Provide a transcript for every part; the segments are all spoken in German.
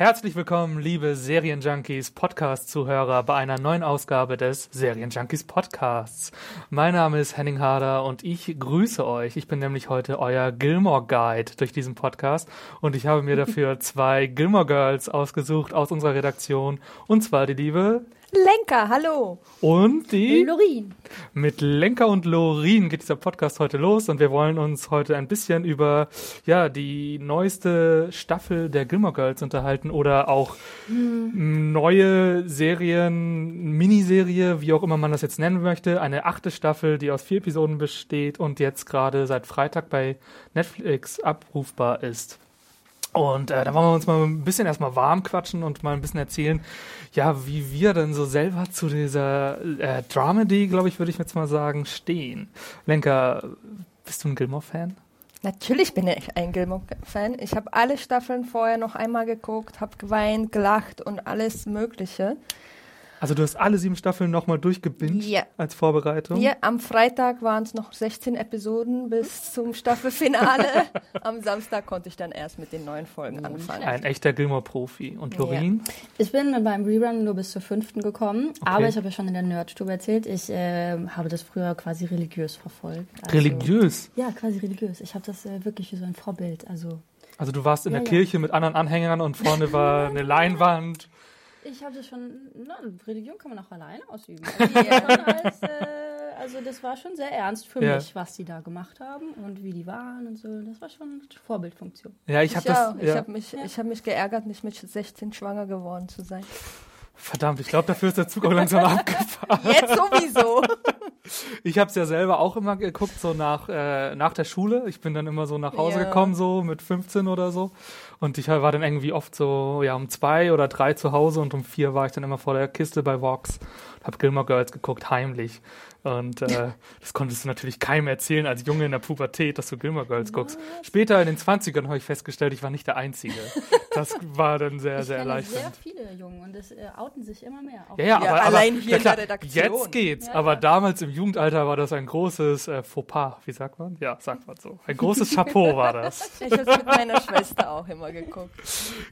Herzlich willkommen, liebe Serienjunkies Podcast-Zuhörer, bei einer neuen Ausgabe des Serienjunkies Podcasts. Mein Name ist Henning Harder und ich grüße euch. Ich bin nämlich heute euer Gilmore Guide durch diesen Podcast und ich habe mir dafür zwei Gilmore Girls ausgesucht aus unserer Redaktion und zwar die liebe Lenker, hallo. und die Lorin. Mit Lenker und Lorin geht dieser Podcast heute los und wir wollen uns heute ein bisschen über ja die neueste Staffel der Gilmore Girls unterhalten oder auch m, neue Serien, Miniserie, wie auch immer man das jetzt nennen möchte. Eine achte Staffel, die aus vier Episoden besteht und jetzt gerade seit Freitag bei Netflix abrufbar ist. Und äh, da wollen wir uns mal ein bisschen erstmal warm quatschen und mal ein bisschen erzählen, ja, wie wir denn so selber zu dieser äh, Dramedy, glaube ich, würde ich jetzt mal sagen, stehen. Lenker, bist du ein Gilmore-Fan? Natürlich bin ich ein Gilmore-Fan. Ich habe alle Staffeln vorher noch einmal geguckt, habe geweint, gelacht und alles Mögliche. Also du hast alle sieben Staffeln nochmal durchgebinged Ja. als Vorbereitung? Hier am Freitag waren es noch 16 Episoden bis zum Staffelfinale. am Samstag konnte ich dann erst mit den neuen Folgen anfangen. Ein echter Gilmore-Profi. Und Lorin? Ich bin beim Rerun nur bis zur fünften gekommen, aber ich habe ja schon in der Nerdstube erzählt, ich äh, habe das früher quasi religiös verfolgt. Also, Religiös. Ja, quasi religiös. Ich habe das äh, wirklich wie so ein Vorbild. Also Also du warst in Ja, der ja. Kirche mit anderen Anhängern und vorne war eine Leinwand. Ich habe das schon, na, Religion kann man auch alleine ausüben. Also, als, äh, also das war schon sehr ernst für Ja. mich, was die da gemacht haben und wie die waren und so. Das war schon Vorbildfunktion. Ja, ich habe das. Ich ja. habe mich, ich hab mich geärgert, nicht mit 16 schwanger geworden zu sein. Verdammt, ich glaube, dafür ist der Zug auch langsam abgefahren. Jetzt sowieso. Ich habe es ja selber auch immer geguckt, so nach, äh, nach der Schule. Ich bin dann immer so nach Hause Ja. gekommen, so mit 15 oder so. Und ich war dann irgendwie oft so, ja, um zwei oder drei zu Hause und um vier war ich dann immer vor der Kiste bei Vox. Hab Gilmore Girls geguckt, heimlich. Und äh, das konntest du natürlich keinem erzählen als Junge in der Pubertät, dass du Gilmore Girls guckst. Später in den 20ern habe ich festgestellt, ich war nicht der Einzige. Das war dann sehr, ich sehr kenne sehr erleichternd. viele Jungen und es äh, outen sich immer mehr. Ja, ja, Ja, aber, allein aber hier ja, in klar, der Redaktion. Jetzt geht's, Ja, aber ja. damals im Jugendalter war das ein großes äh, Fauxpas, wie sagt man? Ja, sagt man so. Ein großes Chapeau war das. Ich habe mit meiner Schwester auch immer geguckt.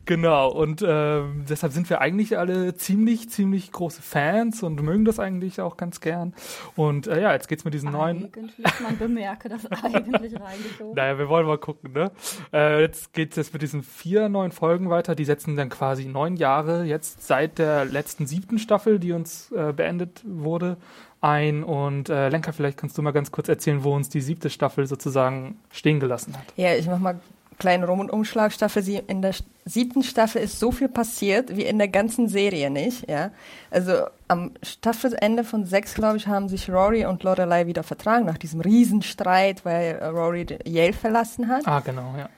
Genau, und ähm, deshalb sind wir eigentlich alle ziemlich, ziemlich große Fans und mögen das eigentlich auch ganz gern. Und äh, ja, jetzt geht's mit diesen neuen. Eigentlich, man bemerke das eigentlich reingeschoben. Naja, wir wollen mal gucken, ne? Äh, jetzt geht's jetzt mit diesen vier neuen Folgen weiter. Die setzen dann quasi neun Jahre jetzt seit der letzten siebten Staffel, die uns äh, beendet wurde, ein. Und äh, Lenker, vielleicht kannst du mal ganz kurz erzählen, wo uns die siebte Staffel sozusagen stehen gelassen hat. Ja, ich mach mal kleinen Rum- und Umschlag. Staffel sie in der siebten Staffel ist so viel passiert wie in der ganzen Serie nicht. Ja, also am Staffelende von sechs, glaube ich, haben sich Rory und Lorelei wieder vertragen nach diesem Riesenstreit, weil äh, Rory Yale verlassen hat. Ah, genau, ja.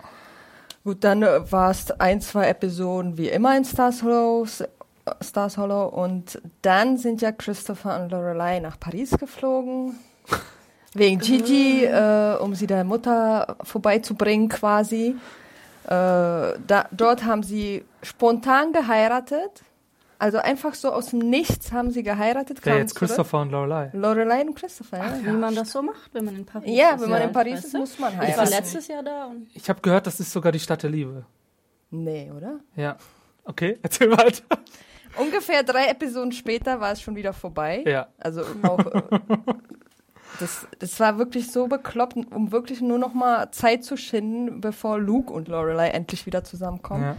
Gut, dann äh, war es ein, zwei Episoden wie immer in Stars Hollow, s- äh, Stars Hollow und dann sind ja Christopher und Lorelei nach Paris geflogen. Wegen Gigi, äh, um sie der Mutter vorbeizubringen quasi. Äh, da, dort haben sie spontan geheiratet. Also einfach so aus dem Nichts haben sie geheiratet. Wer kamen jetzt zurück. Christopher und Lorelei. Lorelei und Christopher, ja. Wie man das so macht, wenn man in Paris Ja, ist. wenn man in Paris weißt ist, du? muss man Ich war heiraten. letztes Jahr da und Ich habe gehört, das ist sogar die Stadt der Liebe. Nee, oder? Ja. Okay, erzähl weiter. Ungefähr drei Episoden später war es schon wieder vorbei. Ja. Also auch, äh, das, das war wirklich so bekloppt, um wirklich nur noch mal Zeit zu schinden, bevor Luke und Lorelei endlich wieder zusammenkommen. ja.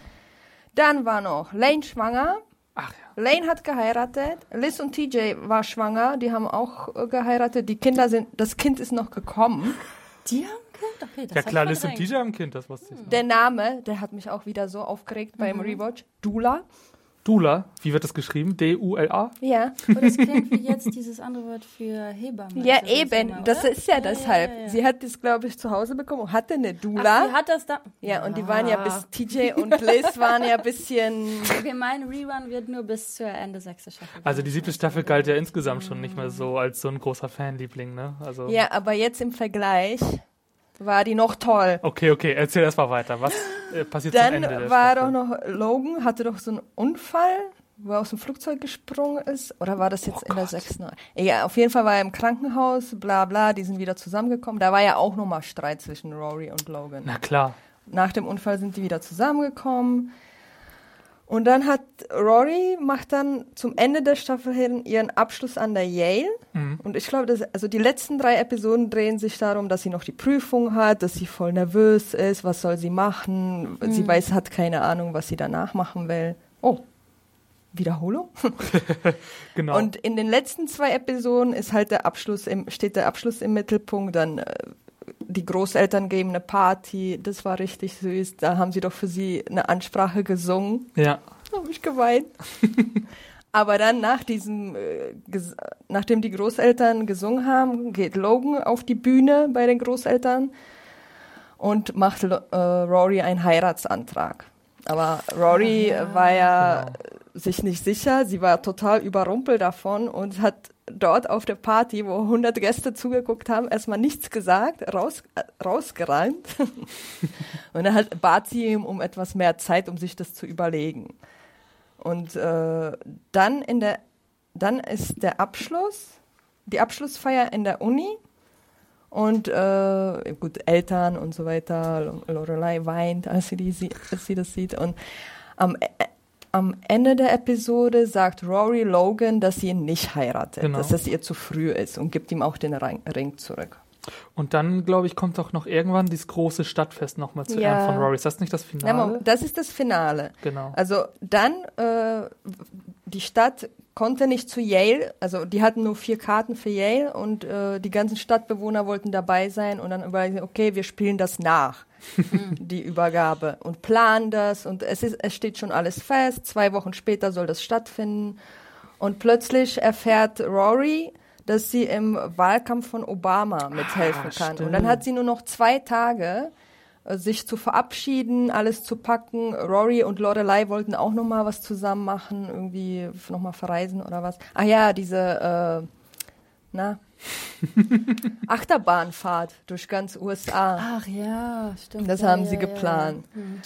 Dann war noch Lane schwanger. Ach ja. Lane hat geheiratet. Liz und TJ war schwanger. Die haben auch äh, geheiratet. Die Kinder sind, das Kind ist noch gekommen. die haben Kind? Okay, das Ja klar, Liz und. TJ haben ein Kind, das wusste ich. noch. Der Name, der hat mich auch wieder so aufgeregt beim Rewatch. Dula. Dula, wie wird das geschrieben? D-U-L-A? Ja. Oh, das klingt wie jetzt dieses andere Wort für Hebamme. Ja, Also eben. Sommer, Das ist ja Ja, deshalb. ja, ja, ja. Sie hat das, glaube ich, zu Hause bekommen und hatte eine Ach, Dula. sie hat das da. ja, und die waren ja Ah. bis TJ und Liz waren ja ein bisschen. Wir meinen, Rerun wird nur bis zur Ende sechste Staffel. Also die siebte Staffel galt ja insgesamt schon nicht mehr so als so ein großer Fanliebling, ne? Also Ja, aber jetzt im Vergleich war die noch toll. Okay, okay, erzähl erst mal weiter. Was äh, passiert zum Dann Ende der war doch noch Logan, hatte doch so einen Unfall, wo er aus dem Flugzeug gesprungen ist. Oder war das jetzt Oh in der sechsten? Ja, auf jeden Fall war er im Krankenhaus, bla bla, die sind wieder zusammengekommen. Da war ja auch nochmal Streit zwischen Rory und Logan. Na klar. Nach dem Unfall sind die wieder zusammengekommen. Und dann hat Rory macht dann zum Ende der Staffel hin ihren Abschluss an der Yale. Mhm. Und ich glaube, dass, also die letzten drei Episoden drehen sich darum, dass sie noch die Prüfung hat, dass sie voll nervös ist, was soll sie machen. Sie weiß, hat keine Ahnung, was sie danach machen will. Oh, Wiederholung? Genau. Und in den letzten zwei Episoden ist halt der Abschluss im, steht der Abschluss im Mittelpunkt, dann äh, die Großeltern geben eine Party, das war richtig süß. Da haben sie doch für sie eine Ansprache gesungen. ja. Da habe ich geweint. Aber dann nach diesem, äh, nachdem die Großeltern gesungen haben, geht Logan auf die Bühne bei den Großeltern und macht äh, Rory einen Heiratsantrag. Aber Rory äh, war ja Genau. sich nicht sicher, sie war total überrumpelt davon und hat dort auf der Party, wo 100 Gäste zugeguckt haben, erstmal nichts gesagt, raus, äh, rausgereimt. und dann hat, bat sie ihm um etwas mehr Zeit, um sich das zu überlegen. Und äh, dann in der, dann ist der Abschluss, die Abschlussfeier in der Uni und äh, gut Eltern und so weiter. Lo- Lorelei weint, als sie, die, als sie das sieht und am, E- am Ende der Episode sagt Rory Logan, dass sie ihn nicht heiratet, Genau. dass das ihr zu früh ist und gibt ihm auch den Ring, zurück. Und dann, glaube ich, kommt doch noch irgendwann dieses große Stadtfest nochmal zu Ja. Ehren von Rory. Ist das nicht das Na, Finale? Moment, das ist das Finale. Genau. Also dann, äh, die Stadt konnte nicht zu Yale, also die hatten nur vier Karten für Yale und äh, die ganzen Stadtbewohner wollten dabei sein und dann überlegen, okay, wir spielen das nach, die Übergabe und planen das und es, ist, es steht schon alles fest, zwei Wochen später soll das stattfinden und plötzlich erfährt Rory, dass sie im Wahlkampf von Obama mithelfen kann. Und dann stimmt. hat sie nur noch zwei Tage, sich zu verabschieden, alles zu packen. Rory und Lorelei wollten auch noch mal was zusammen machen, irgendwie noch mal verreisen oder was. Ah ja, diese, äh, na, Achterbahnfahrt durch ganz USA. Ach ja, stimmt. Das ja, haben ja, sie geplant. Ja, Hm.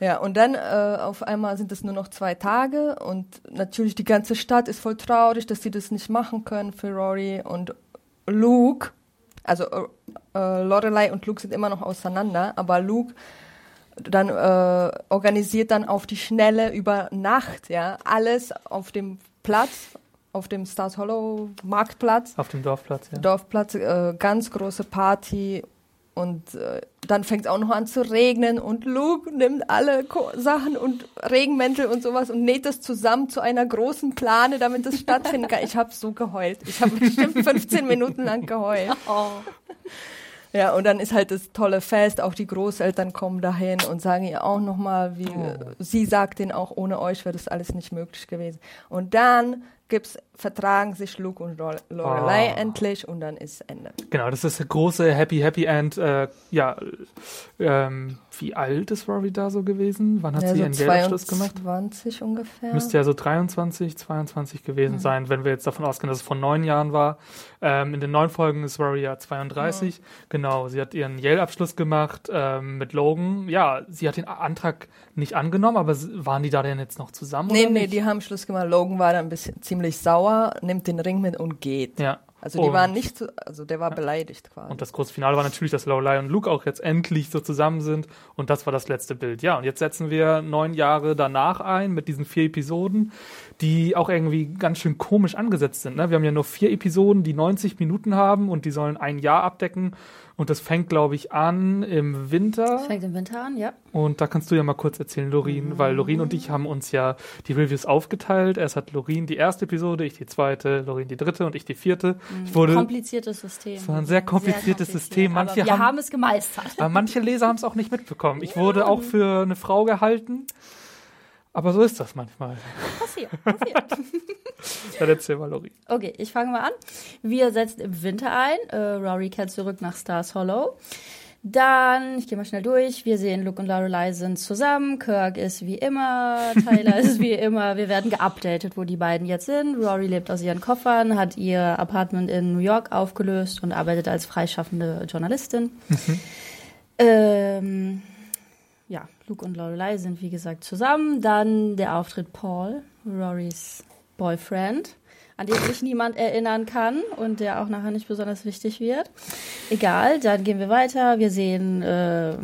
Ja, und dann äh, auf einmal sind es nur noch zwei Tage und natürlich die ganze Stadt ist voll traurig, dass sie das nicht machen können für Rory und Luke. Also äh, äh, Lorelei und Luke sind immer noch auseinander, aber Luke dann äh, organisiert dann auf die Schnelle über Nacht, ja, alles auf dem Platz, auf dem Stars Hollow Marktplatz. Auf dem Dorfplatz, ja. Dorfplatz, äh, ganz große Party und äh, dann fängt es auch noch an zu regnen und Luke nimmt alle Ko Sachen und Regenmäntel und sowas und näht das zusammen zu einer großen Plane, damit das stattfinden kann. Ich habe so geheult. Ich habe bestimmt 15 Minuten lang geheult. Oh. Ja, und dann ist halt das tolle Fest, auch die Großeltern kommen dahin und sagen ihr auch nochmal, wie Oh. sie sagt denen auch, ohne euch wäre das alles nicht möglich gewesen. Und dann gibt's, vertragen sich Luke und Lore- Lorelei Oh. endlich und dann ist Ende. Genau, das ist der große Happy Happy End. Äh, ja, ähm, wie alt ist Rory da so gewesen? Wann hat ja, sie ihren so Geldabschluss gemacht? 22 ungefähr. Müsste ja so 23, 22 gewesen sein, wenn wir jetzt davon ausgehen, dass es vor neun Jahren war. Ähm, in den neun Folgen ist Rory ja 32. Genau, sie hat ihren Yale-Abschluss gemacht ähm, mit Logan. Ja, sie hat den Antrag nicht angenommen, aber waren die da denn jetzt noch zusammen? nee, oder nee, nicht? die haben Schluss gemacht. Logan war dann ein bisschen ziemlich sauer, nimmt den Ring mit und geht. Ja. Also die Und- waren nicht, so, also der war beleidigt quasi. Und das große Finale war natürlich, dass Lorelei und Luke auch jetzt endlich so zusammen sind. Und das war das letzte Bild. Ja, und jetzt setzen wir neun Jahre danach ein mit diesen vier Episoden, die auch irgendwie ganz schön komisch angesetzt sind. Ne? Wir haben ja nur vier Episoden, die 90 Minuten haben und die sollen ein Jahr abdecken. Und das fängt, glaube ich, an im Winter. Das fängt im Winter an, ja. Und da kannst du ja mal kurz erzählen, Lorin, weil Lorin und ich haben uns ja die Reviews aufgeteilt. Erst hat Lorin die erste Episode, ich die zweite, Lorin die dritte und ich die vierte. Ich wurde, Kompliziertes System. Es war ein sehr kompliziertes System. Aber Manche wir haben- haben es gemeistert. aber manche Leser haben es auch nicht mitbekommen. Ich wurde auch für eine Frau gehalten. Aber so ist das manchmal. Passiert, passiert. Dann erzähl mal, Lori. Okay, ich fange mal an. Wir setzen im Winter ein. Äh, Rory kehrt zurück nach Stars Hollow. Dann, ich gehe mal schnell durch. Wir sehen, Luke und Lorelei sind zusammen. Kirk ist wie immer. Tyler ist wie immer. Wir werden geupdatet, wo die beiden jetzt sind. Rory lebt aus ihren Koffern, hat ihr Apartment in New York aufgelöst und arbeitet als freischaffende Journalistin. Mhm. Ähm, ja, Luke und Lorelei sind wie gesagt zusammen. Dann der Auftritt Paul, Rorys Boyfriend an den sich niemand erinnern kann und der auch nachher nicht besonders wichtig wird. Egal, dann gehen wir weiter. Wir sehen, äh,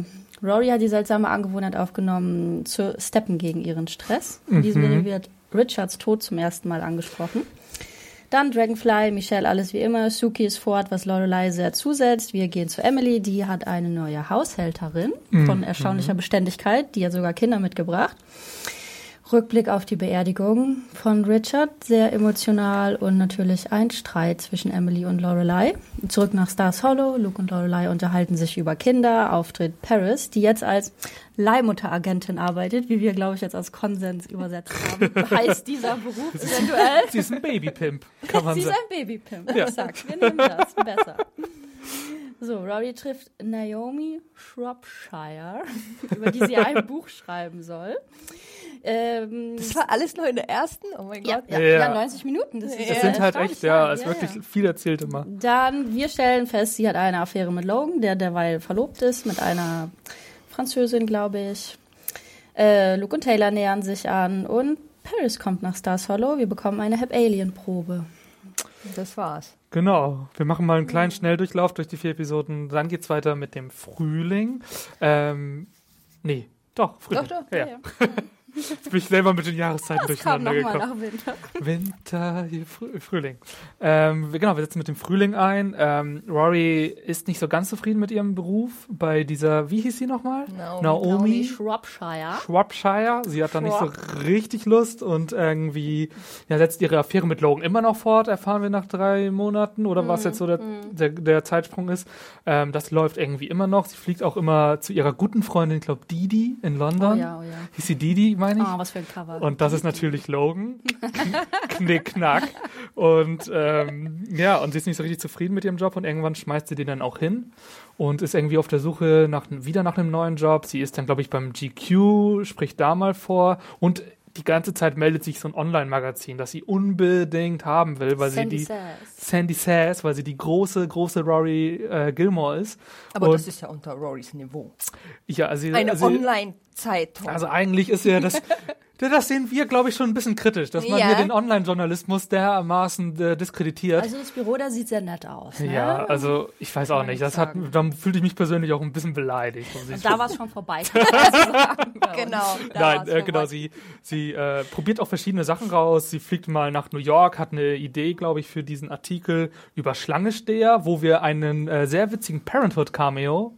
Rory hat die seltsame Angewohnheit aufgenommen, zu steppen gegen ihren Stress. In diesem mhm. Sinne wird Richards Tod zum ersten Mal angesprochen. Dann Dragonfly, Michelle, alles wie immer. Suki ist fort, was Lorelei sehr zusetzt. Wir gehen zu Emily, die hat eine neue Haushälterin von mhm. erstaunlicher Beständigkeit. Die hat sogar Kinder mitgebracht. Rückblick auf die Beerdigung von Richard, sehr emotional und natürlich ein Streit zwischen Emily und Lorelei. Zurück nach Stars Hollow, Luke und Lorelei unterhalten sich über Kinder, Auftritt Paris, die jetzt als Leihmutteragentin arbeitet, wie wir, glaube ich, jetzt als Konsens übersetzt haben. heißt dieser Beruf eventuell? Sie ist ein Babypimp, kann man Sie sagen. Sie ist ein Babypimp, ja. exakt. Wir nehmen das, besser. So, Rory trifft Naomi Shropshire, über die sie ein Buch schreiben soll. Ähm, das war alles noch in der ersten? Oh mein Gott. Ja, ja, ja. 90 Minuten. Das, ist, das sind halt echt, ja, es ist wirklich viel erzählt immer. Dann, wir stellen fest, sie hat eine Affäre mit Logan, der derweil verlobt ist, mit einer Französin, glaube ich. Äh, Luke und Taylor nähern sich an und Paris kommt nach Stars Hollow. Wir bekommen eine Hep Alien Probe. Das war's. Genau. Wir machen mal einen kleinen Schnelldurchlauf durch die vier Episoden. Dann geht's weiter mit dem Frühling. Ähm, nee, doch, Frühling. Doch, doch, ja. ja. Jetzt bin ich selber mit den Jahreszeiten das durcheinander gekommen. Winter. Winter, Früh Frühling. Ähm, genau, wir setzen mit dem Frühling ein. Ähm, Rory ist nicht so ganz zufrieden mit ihrem Beruf bei dieser, wie hieß sie nochmal? No, Naomi. Naomi Shropshire. Shropshire. Sie hat da nicht so richtig Lust und irgendwie ja, setzt ihre Affäre mit Logan immer noch fort, erfahren wir nach drei Monaten oder mm, was jetzt so der, mm. der, der Zeitsprung ist. Ähm, das läuft irgendwie immer noch. Sie fliegt auch immer zu ihrer guten Freundin, ich glaube Didi in London. Oh ja, oh ja. Hieß sie Didi, meine ich. Oh, was für ein Cover. Und das ist natürlich Logan. Knick, knack. Und ähm, ja, und sie ist nicht so richtig zufrieden mit ihrem Job und irgendwann schmeißt sie den dann auch hin und ist irgendwie auf der Suche nach, wieder nach einem neuen Job. Sie ist dann, glaube ich, beim GQ, spricht da mal vor und die ganze Zeit meldet sich so ein Online-Magazin, das sie unbedingt haben will, weil Sandy sie die Sass. Sandy Sass, weil sie die große, große Rory äh, Gilmore ist. Aber und, das ist ja unter Rorys Niveau. Ja, also eine also, Online-Zeitung. Also eigentlich ist ja das Das sehen wir, glaube ich, schon ein bisschen kritisch, dass man ja. hier den Online-Journalismus dermaßen äh, diskreditiert. Also das Büro, da sieht sehr nett aus. Ne? Ja, also ich weiß auch nicht. Das hat, da fühlte ich mich persönlich auch ein bisschen beleidigt. Und da war es schon vorbei. genau. Nein, äh, genau. Sie, sie äh, probiert auch verschiedene Sachen raus. Sie fliegt mal nach New York, hat eine Idee, glaube ich, für diesen Artikel über Schlangesteher, wo wir einen äh, sehr witzigen Parenthood-Cameo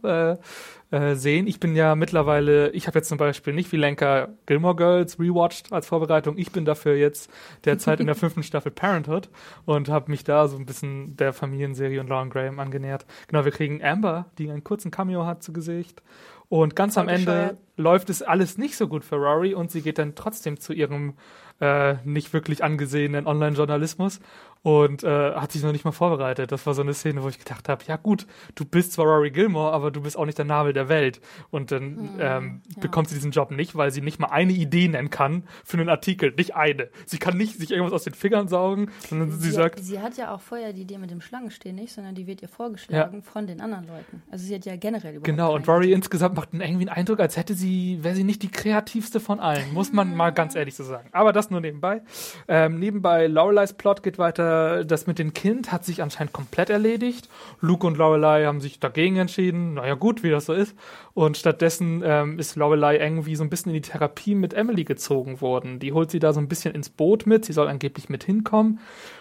äh, sehen. Ich bin ja mittlerweile, ich habe jetzt zum Beispiel nicht wie Lenker Gilmore Girls rewatcht als Vorbereitung. Ich bin dafür jetzt derzeit in der fünften Staffel Parenthood und habe mich da so ein bisschen der Familienserie und Lauren Graham angenähert. Genau, wir kriegen Amber, die einen kurzen Cameo hat zu Gesicht. Und ganz am Ende läuft es alles nicht so gut für Rory und sie geht dann trotzdem zu ihrem äh, nicht wirklich angesehenen Online-Journalismus und äh, hat sich noch nicht mal vorbereitet. Das war so eine Szene, wo ich gedacht habe, ja gut, du bist zwar Rory Gilmore, aber du bist auch nicht der Nabel der Welt. Und dann hm, ähm, ja. bekommt sie diesen Job nicht, weil sie nicht mal eine Idee nennen kann für einen Artikel. Nicht eine. Sie kann nicht sich irgendwas aus den Fingern saugen, sondern sie, sie sagt... Sie hat ja auch vorher die Idee mit dem Schlangenstehen nicht, sondern die wird ihr vorgeschlagen ja. von den anderen Leuten. Also sie hat ja generell überhaupt Genau, und Rory insgesamt macht irgendwie einen Eindruck, als hätte sie, wäre sie nicht die kreativste von allen. Muss man mal ganz ehrlich so sagen. Aber das nur nebenbei. Ähm, nebenbei, Loreleis Plot geht weiter das mit dem Kind hat sich anscheinend komplett erledigt. Luke und Lorelei haben sich dagegen entschieden. Naja, gut, wie das so ist. Und stattdessen ähm, ist Lorelei irgendwie so ein bisschen in die Therapie mit Emily gezogen worden. Die holt sie da so ein bisschen ins Boot mit. Sie soll angeblich mit hinkommen.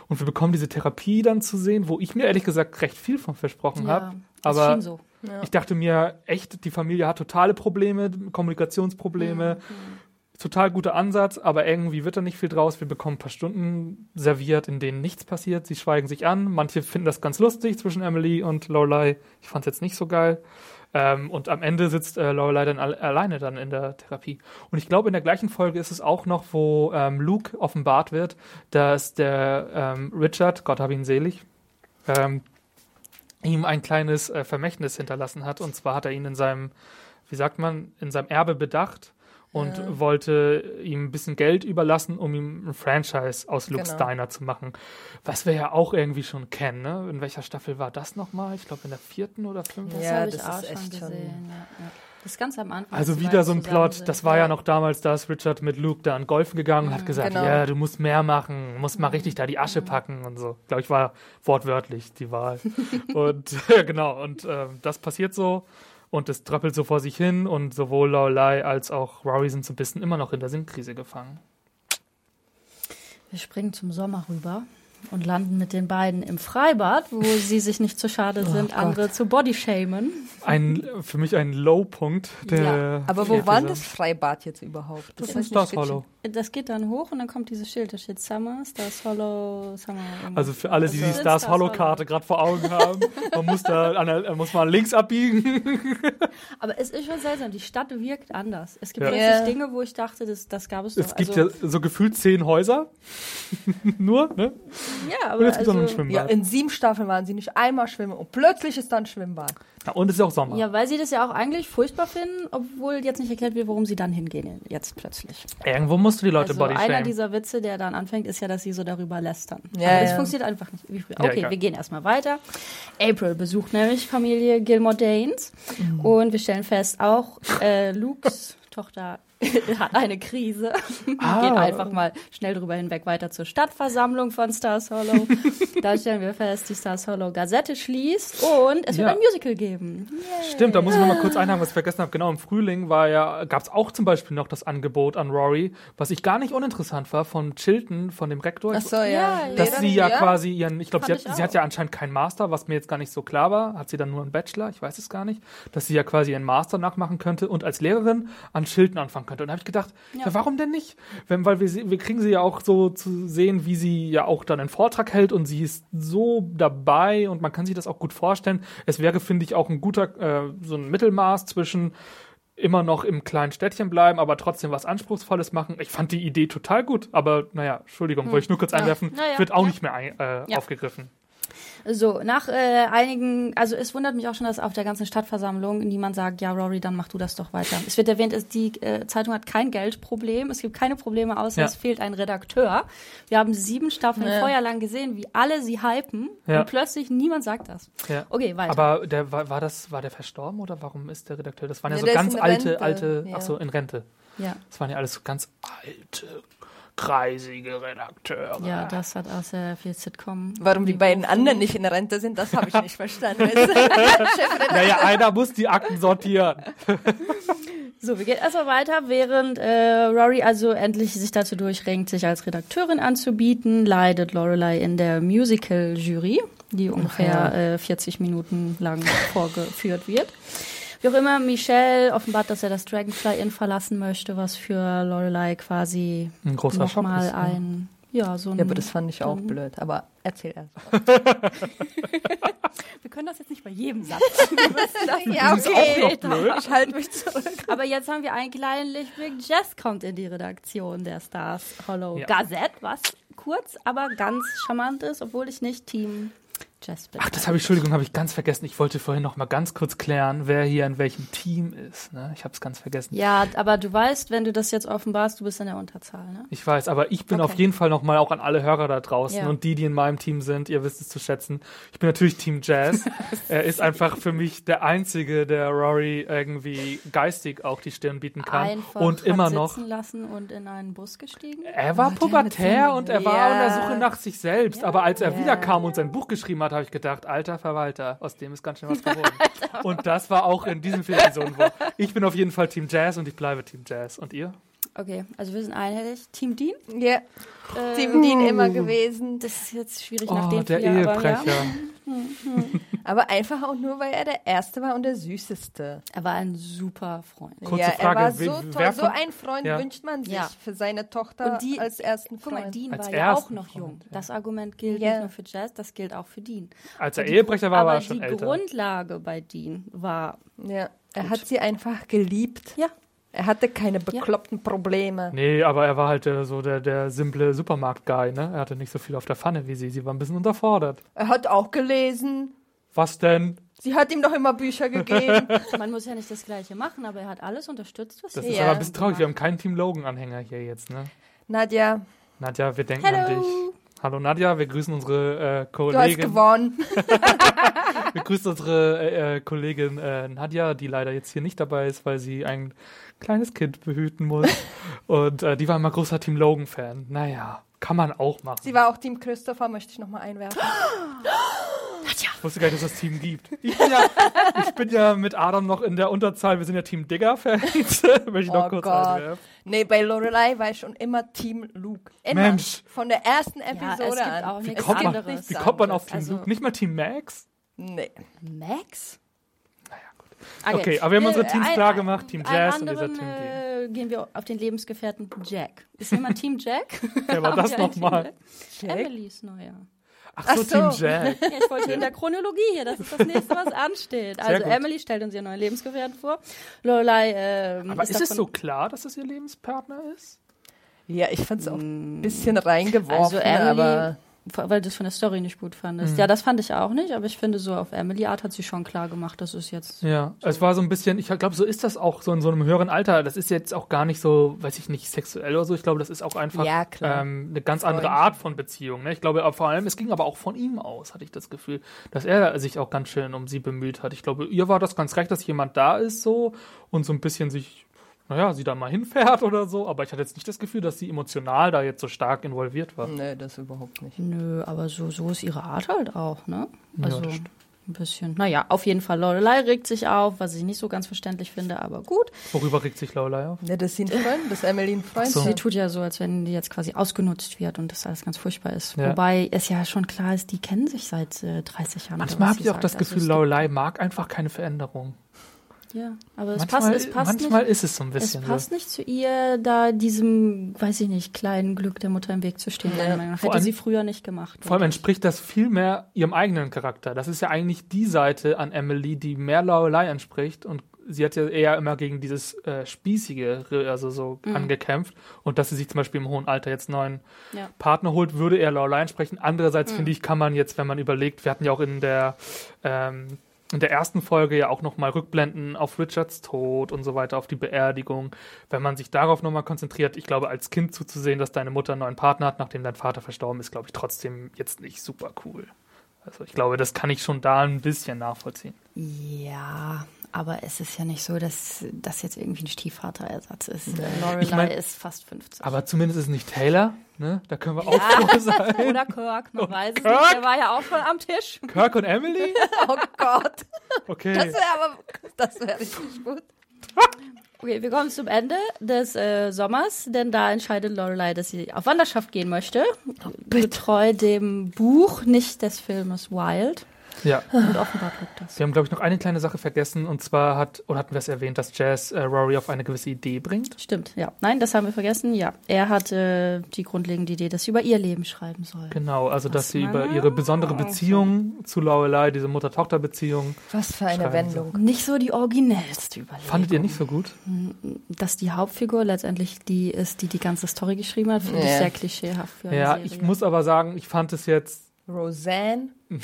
Und wir bekommen diese Therapie dann zu sehen, wo ich mir ehrlich gesagt recht viel von versprochen ja, habe. Aber so. ja. ich dachte mir echt, die Familie hat totale Probleme, Kommunikationsprobleme. Mhm total guter Ansatz, aber irgendwie wird da nicht viel draus. Wir bekommen ein paar Stunden serviert, in denen nichts passiert. Sie schweigen sich an. Manche finden das ganz lustig zwischen Emily und Lorelei. Ich fand es jetzt nicht so geil. Ähm, und am Ende sitzt äh, Lorelei dann al alleine dann in der Therapie. Und ich glaube, in der gleichen Folge ist es auch noch, wo ähm, Luke offenbart wird, dass der ähm, Richard, Gott hab ihn selig, ähm, ihm ein kleines äh, Vermächtnis hinterlassen hat. Und zwar hat er ihn in seinem, wie sagt man, in seinem Erbe bedacht und Ja. wollte ihm ein bisschen Geld überlassen, um ihm ein Franchise aus Luke's Genau. Diner zu machen. Was wir ja auch irgendwie schon kennen, ne? In welcher Staffel war das nochmal? Ich glaube in der vierten oder fünften. Das Ja, habe ich das auch ist schon echt schon- gesehen. Ja, ja. Das ist ganz am Anfang. Also wieder so ein Plot. sind. Das war ja. noch damals, da ist Richard mit Luke da an Golfen gegangen und hat gesagt, genau. ja, du musst mehr machen, musst mal richtig da die Asche packen und so. Glaube ich, war wortwörtlich die Wahl. und genau, und ähm, das passiert so und es trappelt so vor sich hin und sowohl Lorelei als auch Rory sind so ein bisschen immer noch in der Sinnkrise gefangen. Wir springen zum Sommer rüber und landen mit den beiden im Freibad, wo sie sich nicht zu schade sind, Gott. andere zu bodyshamen. Ein, für mich ein Low-Punkt der. Ja, Aber wo der war das Freibad jetzt überhaupt? Das hab ist Stars Hollow. Das geht dann hoch und dann kommt dieses Schild, da steht Summer, Stars Hollow, Summer. Also für alle, die die Also- Stars Hollow Karte gerade vor Augen haben, man muss da an der, muss mal links abbiegen. Aber es ist schon seltsam, die Stadt wirkt anders. Es gibt Ja. plötzlich Ja. Dinge, wo ich dachte, das, das gab es doch. Es gibt also, ja so gefühlt zehn Häuser. Nur, ne? Ja, Und aber jetzt noch ein also, Ja, Schwimmbad. in sieben Staffeln waren sie nicht einmal schwimmen und plötzlich ist dann Schwimmbad. Ja, und es ist auch Sommer. ja, weil sie das ja auch eigentlich furchtbar finden, obwohl jetzt nicht erklärt wird, warum sie dann hingehen, jetzt plötzlich. Irgendwo musst du die Leute Also body einer dieser Witze, der dann anfängt, ist ja, dass sie so darüber lästern. Ja, Aber das ja. funktioniert einfach nicht wie früher. Ja, Okay, egal. wir gehen erstmal weiter. April besucht nämlich Familie Gilmore Danes Mhm. und wir stellen fest, auch äh, Lukes Tochter hat eine Krise. Ah. Geht einfach mal schnell drüber hinweg weiter zur Stadtversammlung von Stars Hollow. da stellen wir fest, die Stars Hollow Gazette schließt und es wird Ja. ein Musical geben. Stimmt, da muss ich noch mal kurz einhaken, was ich vergessen habe. Genau, im Frühling war ja, gab es auch zum Beispiel noch das Angebot an Rory, was ich gar nicht uninteressant war, von Chilton, von dem Rektor. Ach so, Ja, ja. ja. dass sie ja, quasi ihren, ich glaube, sie, hat- sie hat ja anscheinend keinen Master, was mir jetzt gar nicht so klar war. Hat sie dann nur einen Bachelor? Ich weiß es gar nicht. Dass sie ja quasi ihren Master nachmachen könnte und als Lehrerin an Chilton anfangen könnte. Und da habe ich gedacht, ja. Ja. warum denn nicht? Wenn, weil wir, sie- wir kriegen sie ja auch so zu sehen, wie sie ja auch dann einen Vortrag hält und sie ist so dabei und man kann sich das auch gut vorstellen. Es wäre, finde ich, auch ein guter, äh, so ein Mittelmaß zwischen immer noch im kleinen Städtchen bleiben, aber trotzdem was Anspruchsvolles machen. Ich fand die Idee total gut, aber naja, Entschuldigung, wollte ich nur kurz Ja. einwerfen, wird auch nicht mehr ein, äh, aufgegriffen. So, nach äh, einigen, also es wundert mich auch schon, dass auf der ganzen Stadtversammlung niemand sagt, ja, Rory, dann mach du das doch weiter. Es wird erwähnt, es, die äh, Zeitung hat kein Geldproblem, es gibt keine Probleme, außer Ja. es fehlt ein Redakteur. Wir haben sieben Staffeln Ja. vorher lang gesehen, wie alle sie hypen Ja. und plötzlich niemand sagt das. Ja. Okay, weiter. Aber der war, war das, war der verstorben oder warum ist der Redakteur? Das waren ja, Ja, so ganz alte, Rente, alte, ja. ach so, in Rente. ja, Das waren ja alles so ganz alte, kreisige Redakteure. ja, das hat auch sehr viel Sitcom. Warum die beiden anderen nicht in Rente sind, das habe ich nicht verstanden. Naja, einer muss die Akten sortieren. So, wir gehen erstmal weiter, während äh, Rory also endlich sich dazu durchringt, sich als Redakteurin anzubieten, leidet Lorelei in der Musical-Jury, die ungefähr äh, 40 Minuten lang vorgeführt wird. Wie auch immer, Michelle offenbart, dass er das Dragonfly Inn verlassen möchte, was für Lorelei quasi Ein großer Schock nochmal ist, ne? ein, ja, so ein, ja, aber das fand ich auch dann- blöd. Aber erzähl erst. Wir können das jetzt nicht bei jedem Satz. Ja, okay. Ich halte mich zurück. Aber jetzt haben wir einen kleinen Lichtblick. Jess kommt in die Redaktion der Stars Hollow Ja. Gazette, was kurz, aber ganz charmant ist, obwohl ich nicht Team Bin. Ach, das habe ich, Entschuldigung, habe ich ganz vergessen. Ich wollte vorhin noch mal ganz kurz klären, wer hier in welchem Team ist. Ne? Ich habe es ganz vergessen. Ja, aber du weißt, wenn du das jetzt offenbarst, du bist in der Unterzahl, ne? Ich weiß, aber ich bin Okay. auf jeden Fall noch mal auch an alle Hörer da draußen Ja. und die, die in meinem Team sind, ihr wisst es zu schätzen. Ich bin natürlich Team Jazz. er ist einfach für mich der Einzige, der Rory irgendwie geistig auch die Stirn bieten kann. Einfach und hat immer noch. lassen und in einen Bus gestiegen. Er war Oh, pubertär und er war Ja. an der Suche nach sich selbst. Aber als er Ja. wiederkam und sein Buch geschrieben hat, habe ich gedacht, alter Verwalter, aus dem ist ganz schön was geworden. und das war auch in vier Episoden. Wo ich bin auf jeden Fall Team Jazz und ich bleibe Team Jazz. Und ihr? Okay, also wir sind einhellig. Team Dean? Ja, Äh, Team Dean immer gewesen. Das ist jetzt schwierig Oh, nach den der vier, aber Ehebrecher. ja. Aber einfach auch nur, weil er der Erste war und der Süßeste. Er war ein super Freund. Kurze ja, Frage, er war so toll. So von- ein Freund Ja. wünscht man sich Ja. für seine Tochter Und die- als ersten Guck mal, Freund. Dean Als war ja auch noch Freund, jung. ja. Das Argument gilt Ja. nicht nur für Jazz, das gilt auch für Dean. Als er die Ehebrecher war, war er aber schon die älter. Grundlage bei Dean war, ja, er hat sie einfach geliebt. ja, Er hatte keine bekloppten Probleme. Nee, aber er war halt äh, so der, der simple Supermarkt-Guy, ne? Er hatte nicht so viel auf der Pfanne wie sie. Sie war ein bisschen unterfordert. Er hat auch gelesen. Was denn? Sie hat ihm doch immer Bücher gegeben. man muss ja nicht das Gleiche machen, aber er hat alles unterstützt, was Das sie ist Ja. aber ein bisschen traurig. Wir haben keinen Team Logan-Anhänger hier jetzt, ne? Nadja, Nadja, wir denken an dich. Hallo! Nadja, wir grüßen unsere äh, du hast Kollegin. gewonnen. Wir grüßen unsere äh, äh, Kollegin äh, Nadja, die leider jetzt hier nicht dabei ist, weil sie ein kleines Kind behüten muss. Und äh, die war immer großer Team Logan-Fan. Naja, kann man auch machen. Sie war auch Team Christopher, möchte ich nochmal einwerfen. Ich wusste gar nicht, dass es das Team gibt. Ich bin, ja, ich bin ja mit Adam noch in der Unterzahl. Wir sind ja Team Digger-Fans. Möchte ich noch Oh kurz Gott. einwerfen. Nee, bei Lorelei war ich schon immer Team Luke. Immer. Mensch. Von der ersten Ja, Episode es gibt an. auch Wie nichts kommt, man, wie kommt man auf. Team Also- Luke? Nicht mal Team Max? Nee. Max? Okay, aber wir haben unsere Teams ein- klar gemacht. Team Jazz und dieser Team Dean. äh, gehen wir auf den Lebensgefährten Jack. Ist jemand Team Jack? Wer war das nochmal? Emily ist neuer. Ach Ach so, so. Team Jack. Ja, ich wollte in der Chronologie hier, das ist das nächste, was ansteht. Also. Emily stellt uns ihren neuen Lebensgefährten vor. Lorelei ähm, Aber ist, es davon- so klar, dass es ihr Lebenspartner ist? Ja, ich fand's auch ein bisschen reingeworfen, Also Emily, aber weil du es von der Story nicht gut fandest. Mhm. Ja, das fand ich auch nicht, aber ich finde so auf Emily Art hat sie schon klar gemacht, dass es jetzt Ja, es war so ein bisschen, ich glaube, so ist das auch so in so einem höheren Alter. Das ist jetzt auch gar nicht so, weiß ich nicht, sexuell oder so. Ich glaube, das ist auch einfach Ja, ähm, eine ganz andere Art von Beziehung. Ne? Ich glaube, aber vor allem, es ging aber auch von ihm aus, hatte ich das Gefühl, dass er sich auch ganz schön um sie bemüht hat. Ich glaube, ihr war das ganz recht, dass jemand da ist so und so ein bisschen sich, naja, sie da mal hinfährt oder so. Aber ich hatte jetzt nicht das Gefühl, dass sie emotional da jetzt so stark involviert war. nee, das überhaupt nicht. Nö, aber so, so ist ihre Art halt auch, ne? Also stimmt. ein bisschen. Naja, auf jeden Fall, Lorelei regt sich auf, was ich nicht so ganz verständlich finde, aber gut. Worüber regt sich Lorelei auf? Ne, dass sie ein Freund, dass Emily ein Freund so. Sie tut ja so, als wenn die jetzt quasi ausgenutzt wird und das alles ganz furchtbar ist. Ja. Wobei es ja schon klar ist, die kennen sich seit äh, 30 Jahren. Manchmal habe ich auch das sagt. Also Gefühl, es Lorelei mag einfach keine Veränderung. Ja, aber es Manchmal, passt, es passt manchmal nicht. ist es so ein Es bisschen so. passt nicht zu ihr, da diesem, weiß ich nicht, kleinen Glück der Mutter im Weg zu stehen. Ja. Vor Hätte allem- sie früher nicht gemacht. Vor allem entspricht das viel mehr ihrem eigenen Charakter. Das ist ja eigentlich die Seite an Emily, die mehr Lorelei entspricht. Und sie hat ja eher immer gegen dieses äh, Spießige, also so Mhm. angekämpft. Und dass sie sich zum Beispiel im hohen Alter jetzt neuen Ja. Partner holt, würde eher Lorelei entsprechen. Andererseits Mhm. finde ich, kann man jetzt, wenn man überlegt, wir hatten ja auch in der ähm, in der ersten Folge ja auch nochmal Rückblenden auf Richards Tod und so weiter, auf die Beerdigung. Wenn man sich darauf nochmal konzentriert, ich glaube, als Kind zuzusehen, dass deine Mutter einen neuen Partner hat, nachdem dein Vater verstorben ist, glaube ich trotzdem jetzt nicht super cool. Also ich glaube, das kann ich schon da ein bisschen nachvollziehen. Ja, aber es ist ja nicht so, dass das jetzt irgendwie ein Stiefvaterersatz ist. Lorelei Ich mein- ist fast 50. Aber zumindest ist es nicht Taylor, ne? Da können wir auch froh sein. Oder Kirk, man weiß es Kirk? nicht. Der war ja auch schon am Tisch. Kirk und Emily? Oh Gott, Okay. das wäre aber, das wäre richtig gut. Okay, wir kommen zum Ende des äh, Sommers, denn da entscheidet Lorelei, dass sie auf Wanderschaft gehen möchte. Getreu dem Buch, nicht des Filmes Wild. Ja. Und offenbar klappt das. Wir haben, glaube ich, noch eine kleine Sache vergessen. Und zwar hat, oder hatten wir es erwähnt, dass Jazz äh, Rory auf eine gewisse Idee bringt? Stimmt, ja. Nein, das haben wir vergessen. Ja, er hatte die grundlegende Idee, dass sie über ihr Leben schreiben soll. Genau, also dass Was sie über ihre besondere auch so- Beziehung zu Lorelei, diese Mutter-Tochter-Beziehung, Was für eine Wendung. Nicht so die originellste Überlegung. fandet ihr nicht so gut? Dass die Hauptfigur letztendlich die ist, die die ganze Story geschrieben hat, finde ich Ja. sehr klischeehaft für eine Ja, Serie. ich muss aber sagen, ich fand es jetzt. Roseanne,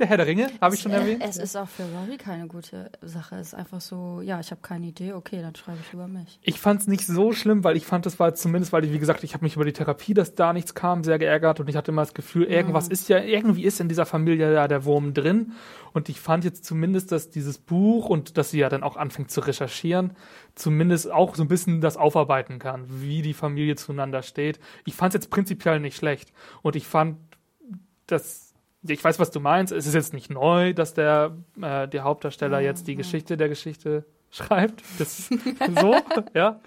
Der Herr der Ringe, habe ich schon erwähnt. Es ist auch für Rory keine gute Sache. Es ist einfach so, ja, ich habe keine Idee, okay, dann schreibe ich über mich. Ich fand es nicht so schlimm, weil ich fand, es war zumindest, weil ich, wie gesagt, ich habe mich über die Therapie, dass da nichts kam, sehr geärgert und ich hatte immer das Gefühl, irgendwas ist ja, irgendwie ist in dieser Familie ja der Wurm drin. Und ich fand jetzt zumindest, dass dieses Buch und dass sie ja dann auch anfängt zu recherchieren, zumindest auch so ein bisschen das aufarbeiten kann, wie die Familie zueinander steht. Ich fand es jetzt prinzipiell nicht schlecht. Und ich fand, dass ich weiß, was du meinst. Es ist jetzt nicht neu, dass der, äh, der Hauptdarsteller jetzt die Geschichte der Geschichte schreibt. Das so, ja.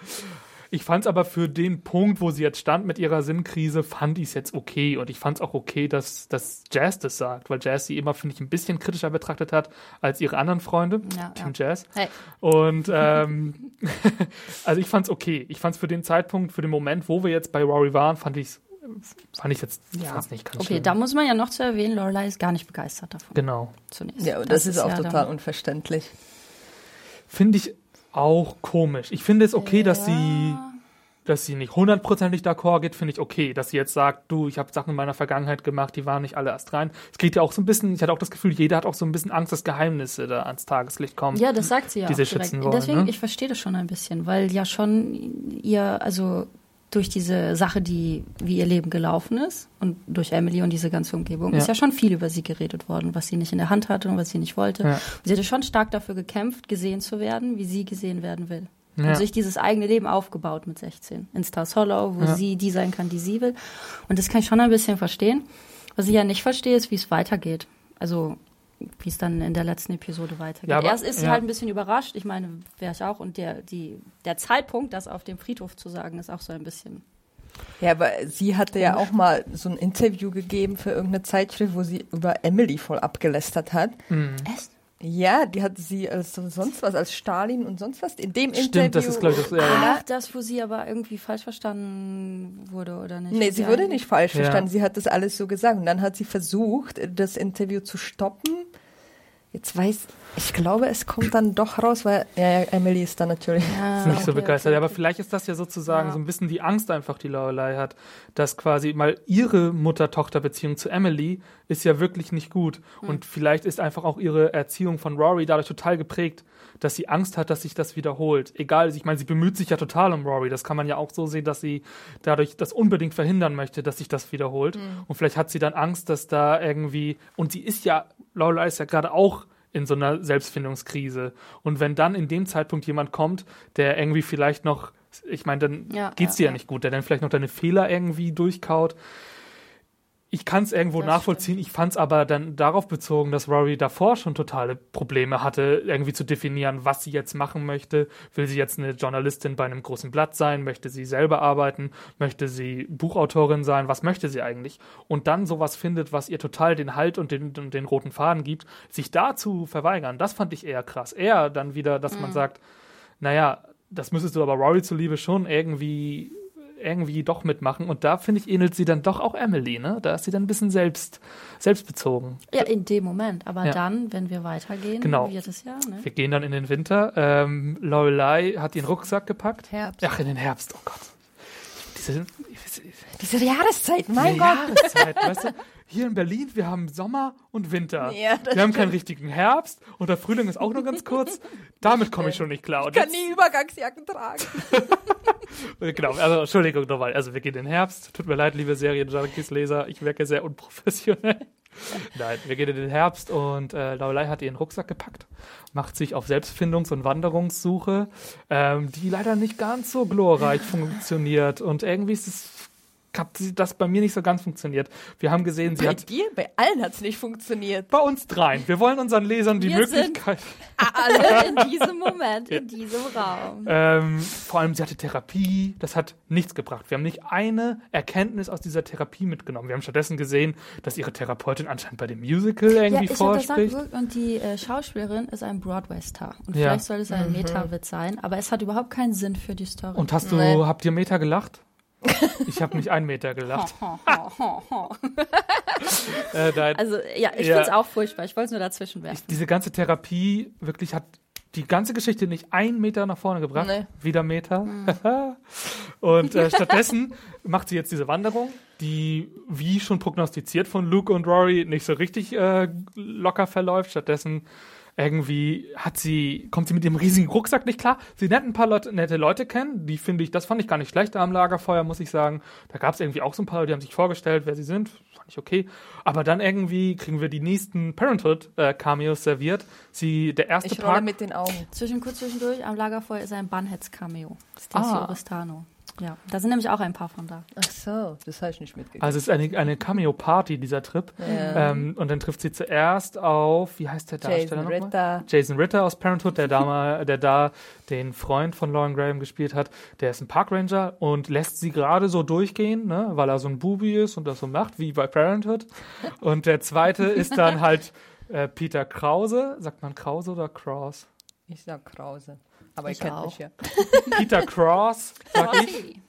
Ich fand es aber für den Punkt, wo sie jetzt stand mit ihrer Sinnkrise, fand ich es jetzt okay. Und ich fand es auch okay, dass, dass Jazz das sagt, weil Jazz sie immer, finde ich, ein bisschen kritischer betrachtet hat als ihre anderen Freunde, Ja, Team ja. Jazz. Hey. Und ähm, also ich fand es okay. Ich fand es für den Zeitpunkt, für den Moment, wo wir jetzt bei Rory waren, fand ich fand ich jetzt ich fand's nicht ganz Okay, schlimm. da muss man ja noch zu erwähnen, Lorelei ist gar nicht begeistert davon. Genau. Zunächst. Ja, und das, ist auch ja total unverständlich. Finde ich auch komisch. Ich finde es okay, dass sie dass sie nicht hundertprozentig d'accord geht, finde ich okay. Dass sie jetzt sagt, du, ich habe Sachen in meiner Vergangenheit gemacht, die waren nicht alle erst rein. Es geht ja auch so ein bisschen, ich hatte auch das Gefühl, jeder hat auch so ein bisschen Angst, dass Geheimnisse da ans Tageslicht kommen. Ja, das sagt sie ja die sie auch direkt. schützen wollen, Deswegen, ne? ich verstehe das schon ein bisschen, weil ja schon ihr, also durch diese Sache, die wie ihr Leben gelaufen ist und durch Emily und diese ganze Umgebung, Ja. ist ja schon viel über sie geredet worden, was sie nicht in der Hand hatte und was sie nicht wollte. Ja. Sie hatte schon stark dafür gekämpft, gesehen zu werden, wie sie gesehen werden will. Ja. Und sich dieses eigene Leben aufgebaut mit 16 in Stars Hollow, wo sie die sein kann, die sie will. Und das kann ich schon ein bisschen verstehen. Was ich ja nicht verstehe, ist, wie es weitergeht. Also wie es dann in der letzten Episode weitergeht. Ja, aber- Erst ist sie ja. halt ein bisschen überrascht. Ich meine, wäre ich auch. Und der, die, der Zeitpunkt, das auf dem Friedhof zu sagen, ist auch so ein bisschen. Ja, aber sie hatte ja auch mal so ein Interview gegeben für irgendeine Zeitschrift, wo sie über Emily voll abgelästert hat. Mhm. Echt? Ja, die hatte sie als so- sonst was, als Stalin und sonst was in dem Interview. Stimmt, das ist, glaube ich, das, ja, ja. Ach, das, wo sie aber irgendwie falsch verstanden wurde, oder nicht? Nee, sie wurde nicht falsch Ja. verstanden. Sie hat das alles so gesagt. Und dann hat sie versucht, das Interview zu stoppen. Jetzt weiß, ich glaube, es kommt dann doch raus, weil ja, ja, Emily ist dann natürlich. Ja, nicht so okay, begeistert. okay, Aber vielleicht ist das ja sozusagen Ja. so ein bisschen die Angst einfach, die Lorelei hat, dass quasi mal ihre Mutter-Tochter-Beziehung zu Emily ist ja wirklich nicht gut. Hm. Und vielleicht ist einfach auch ihre Erziehung von Rory dadurch total geprägt, dass sie Angst hat, dass sich das wiederholt. Egal, ich meine, sie bemüht sich ja total um Rory. Das kann man ja auch so sehen, dass sie dadurch das unbedingt verhindern möchte, dass sich das wiederholt. Und vielleicht hat sie dann Angst, dass da irgendwie, und sie ist ja, Lorelei ist ja gerade auch in so einer Selbstfindungskrise. Und wenn dann in dem Zeitpunkt jemand kommt, der irgendwie vielleicht noch, ich meine, dann Ja, geht's ja, dir ja ja. nicht gut, der dann vielleicht noch deine Fehler irgendwie durchkaut. Ich kann es irgendwo Das nachvollziehen. Ich fand es aber dann darauf bezogen, dass Rory davor schon totale Probleme hatte, irgendwie zu definieren, was sie jetzt machen möchte. Will sie jetzt eine Journalistin bei einem großen Blatt sein? Möchte sie selber arbeiten? Möchte sie Buchautorin sein? Was möchte sie eigentlich? Und dann sowas findet, was ihr total den Halt und den, und den roten Faden gibt, sich dazu verweigern, das fand ich eher krass. Eher dann wieder, dass man sagt, naja, das müsstest du aber Rory zuliebe schon irgendwie irgendwie doch mitmachen. Und da, finde ich, ähnelt sie dann doch auch Emily, ne? Da ist sie dann ein bisschen selbst, selbstbezogen. Ja, in dem Moment. Aber Ja. dann, wenn wir weitergehen, Genau. wird es ja, ne? Wir gehen dann in den Winter. Ähm, Lorelei hat ihren Rucksack gepackt. Herbst. Ach, in den Herbst, oh Gott. Diese, Diese Jahreszeit, mein diese Gott. Jahreszeit, weißt du? Hier in Berlin, wir haben Sommer und Winter. Ja, wir haben keinen richtigen Herbst und der Frühling ist auch nur ganz kurz. Damit komme ich schon nicht klar. Und Ich kann nie Übergangsjacken tragen. Genau, also Entschuldigung nochmal. Also wir gehen in den Herbst. Tut mir leid, liebe Serien-Junkies-Leser, ich wirke sehr unprofessionell. Nein, wir gehen in den Herbst und äh, Lorelei hat ihren Rucksack gepackt, macht sich auf Selbstfindungs- und Wanderungssuche, ähm, die leider nicht ganz so glorreich funktioniert. Und irgendwie ist es hat das bei mir nicht so ganz funktioniert. Wir haben gesehen, sie Bei hat dir, bei allen hat es nicht funktioniert. bei uns dreien. Wir wollen unseren Lesern die Wir sind- Möglichkeit. Alle in diesem Moment, in diesem Raum. Ähm, vor allem, sie hatte Therapie. Das hat nichts gebracht. Wir haben nicht eine Erkenntnis aus dieser Therapie mitgenommen. Wir haben stattdessen gesehen, dass ihre Therapeutin anscheinend bei dem Musical irgendwie das vorspricht. gesagt, und die äh, Schauspielerin ist ein Broadway-Star. Und Ja. vielleicht soll es ein Meta-Witz sein, aber es hat überhaupt keinen Sinn für die Story. Und hast du, Nee. habt ihr Meter gelacht? Ich habe nicht einen Meter gelacht. Äh, nein. Also, ja, ich Ja. find's auch furchtbar. Ich wollte es nur dazwischen werfen. diese ganze Therapie wirklich hat die ganze Geschichte nicht einen Meter nach vorne gebracht. Nee. Wieder Meter. und äh, stattdessen macht sie jetzt diese Wanderung, die, wie schon prognostiziert von Luke und Rory, nicht so richtig äh, locker verläuft. Stattdessen irgendwie hat sie, kommt sie mit ihrem riesigen Rucksack nicht klar. Sie lernt ein paar Leute, nette Leute kennen, die finde ich, das fand ich gar nicht schlecht am Lagerfeuer, muss ich sagen. Da gab es irgendwie auch so ein paar Leute, die haben sich vorgestellt, wer sie sind, fand ich okay. Aber dann irgendwie kriegen wir die nächsten Parenthood-Cameos serviert. Sie, der erste Ich Tag. mit den Augen. Zwischen kurz zwischendurch, am Lagerfeuer ist ein Bunheads-Cameo. Stacey Ah. Oristano. Ja, da sind nämlich auch ein paar von da. Ach so, das habe ich nicht mitgekriegt. Also es ist eine, eine Cameo-Party, dieser Trip. Ähm, und dann trifft sie zuerst auf, wie heißt der Darsteller Jason nochmal? Ritter. Jason Ritter aus Parenthood, der da, mal, der da den Freund von Lauren Graham gespielt hat. Der ist ein Parkranger und lässt sie gerade so durchgehen, ne, weil er so ein Bubi ist und das so macht, wie bei Parenthood. Und der zweite ist dann halt äh, Peter Krause. Sagt man Krause oder Cross? Ich sag Krause. Aber Ich ihr kennt auch. mich ja. Peter Cross, sag ich.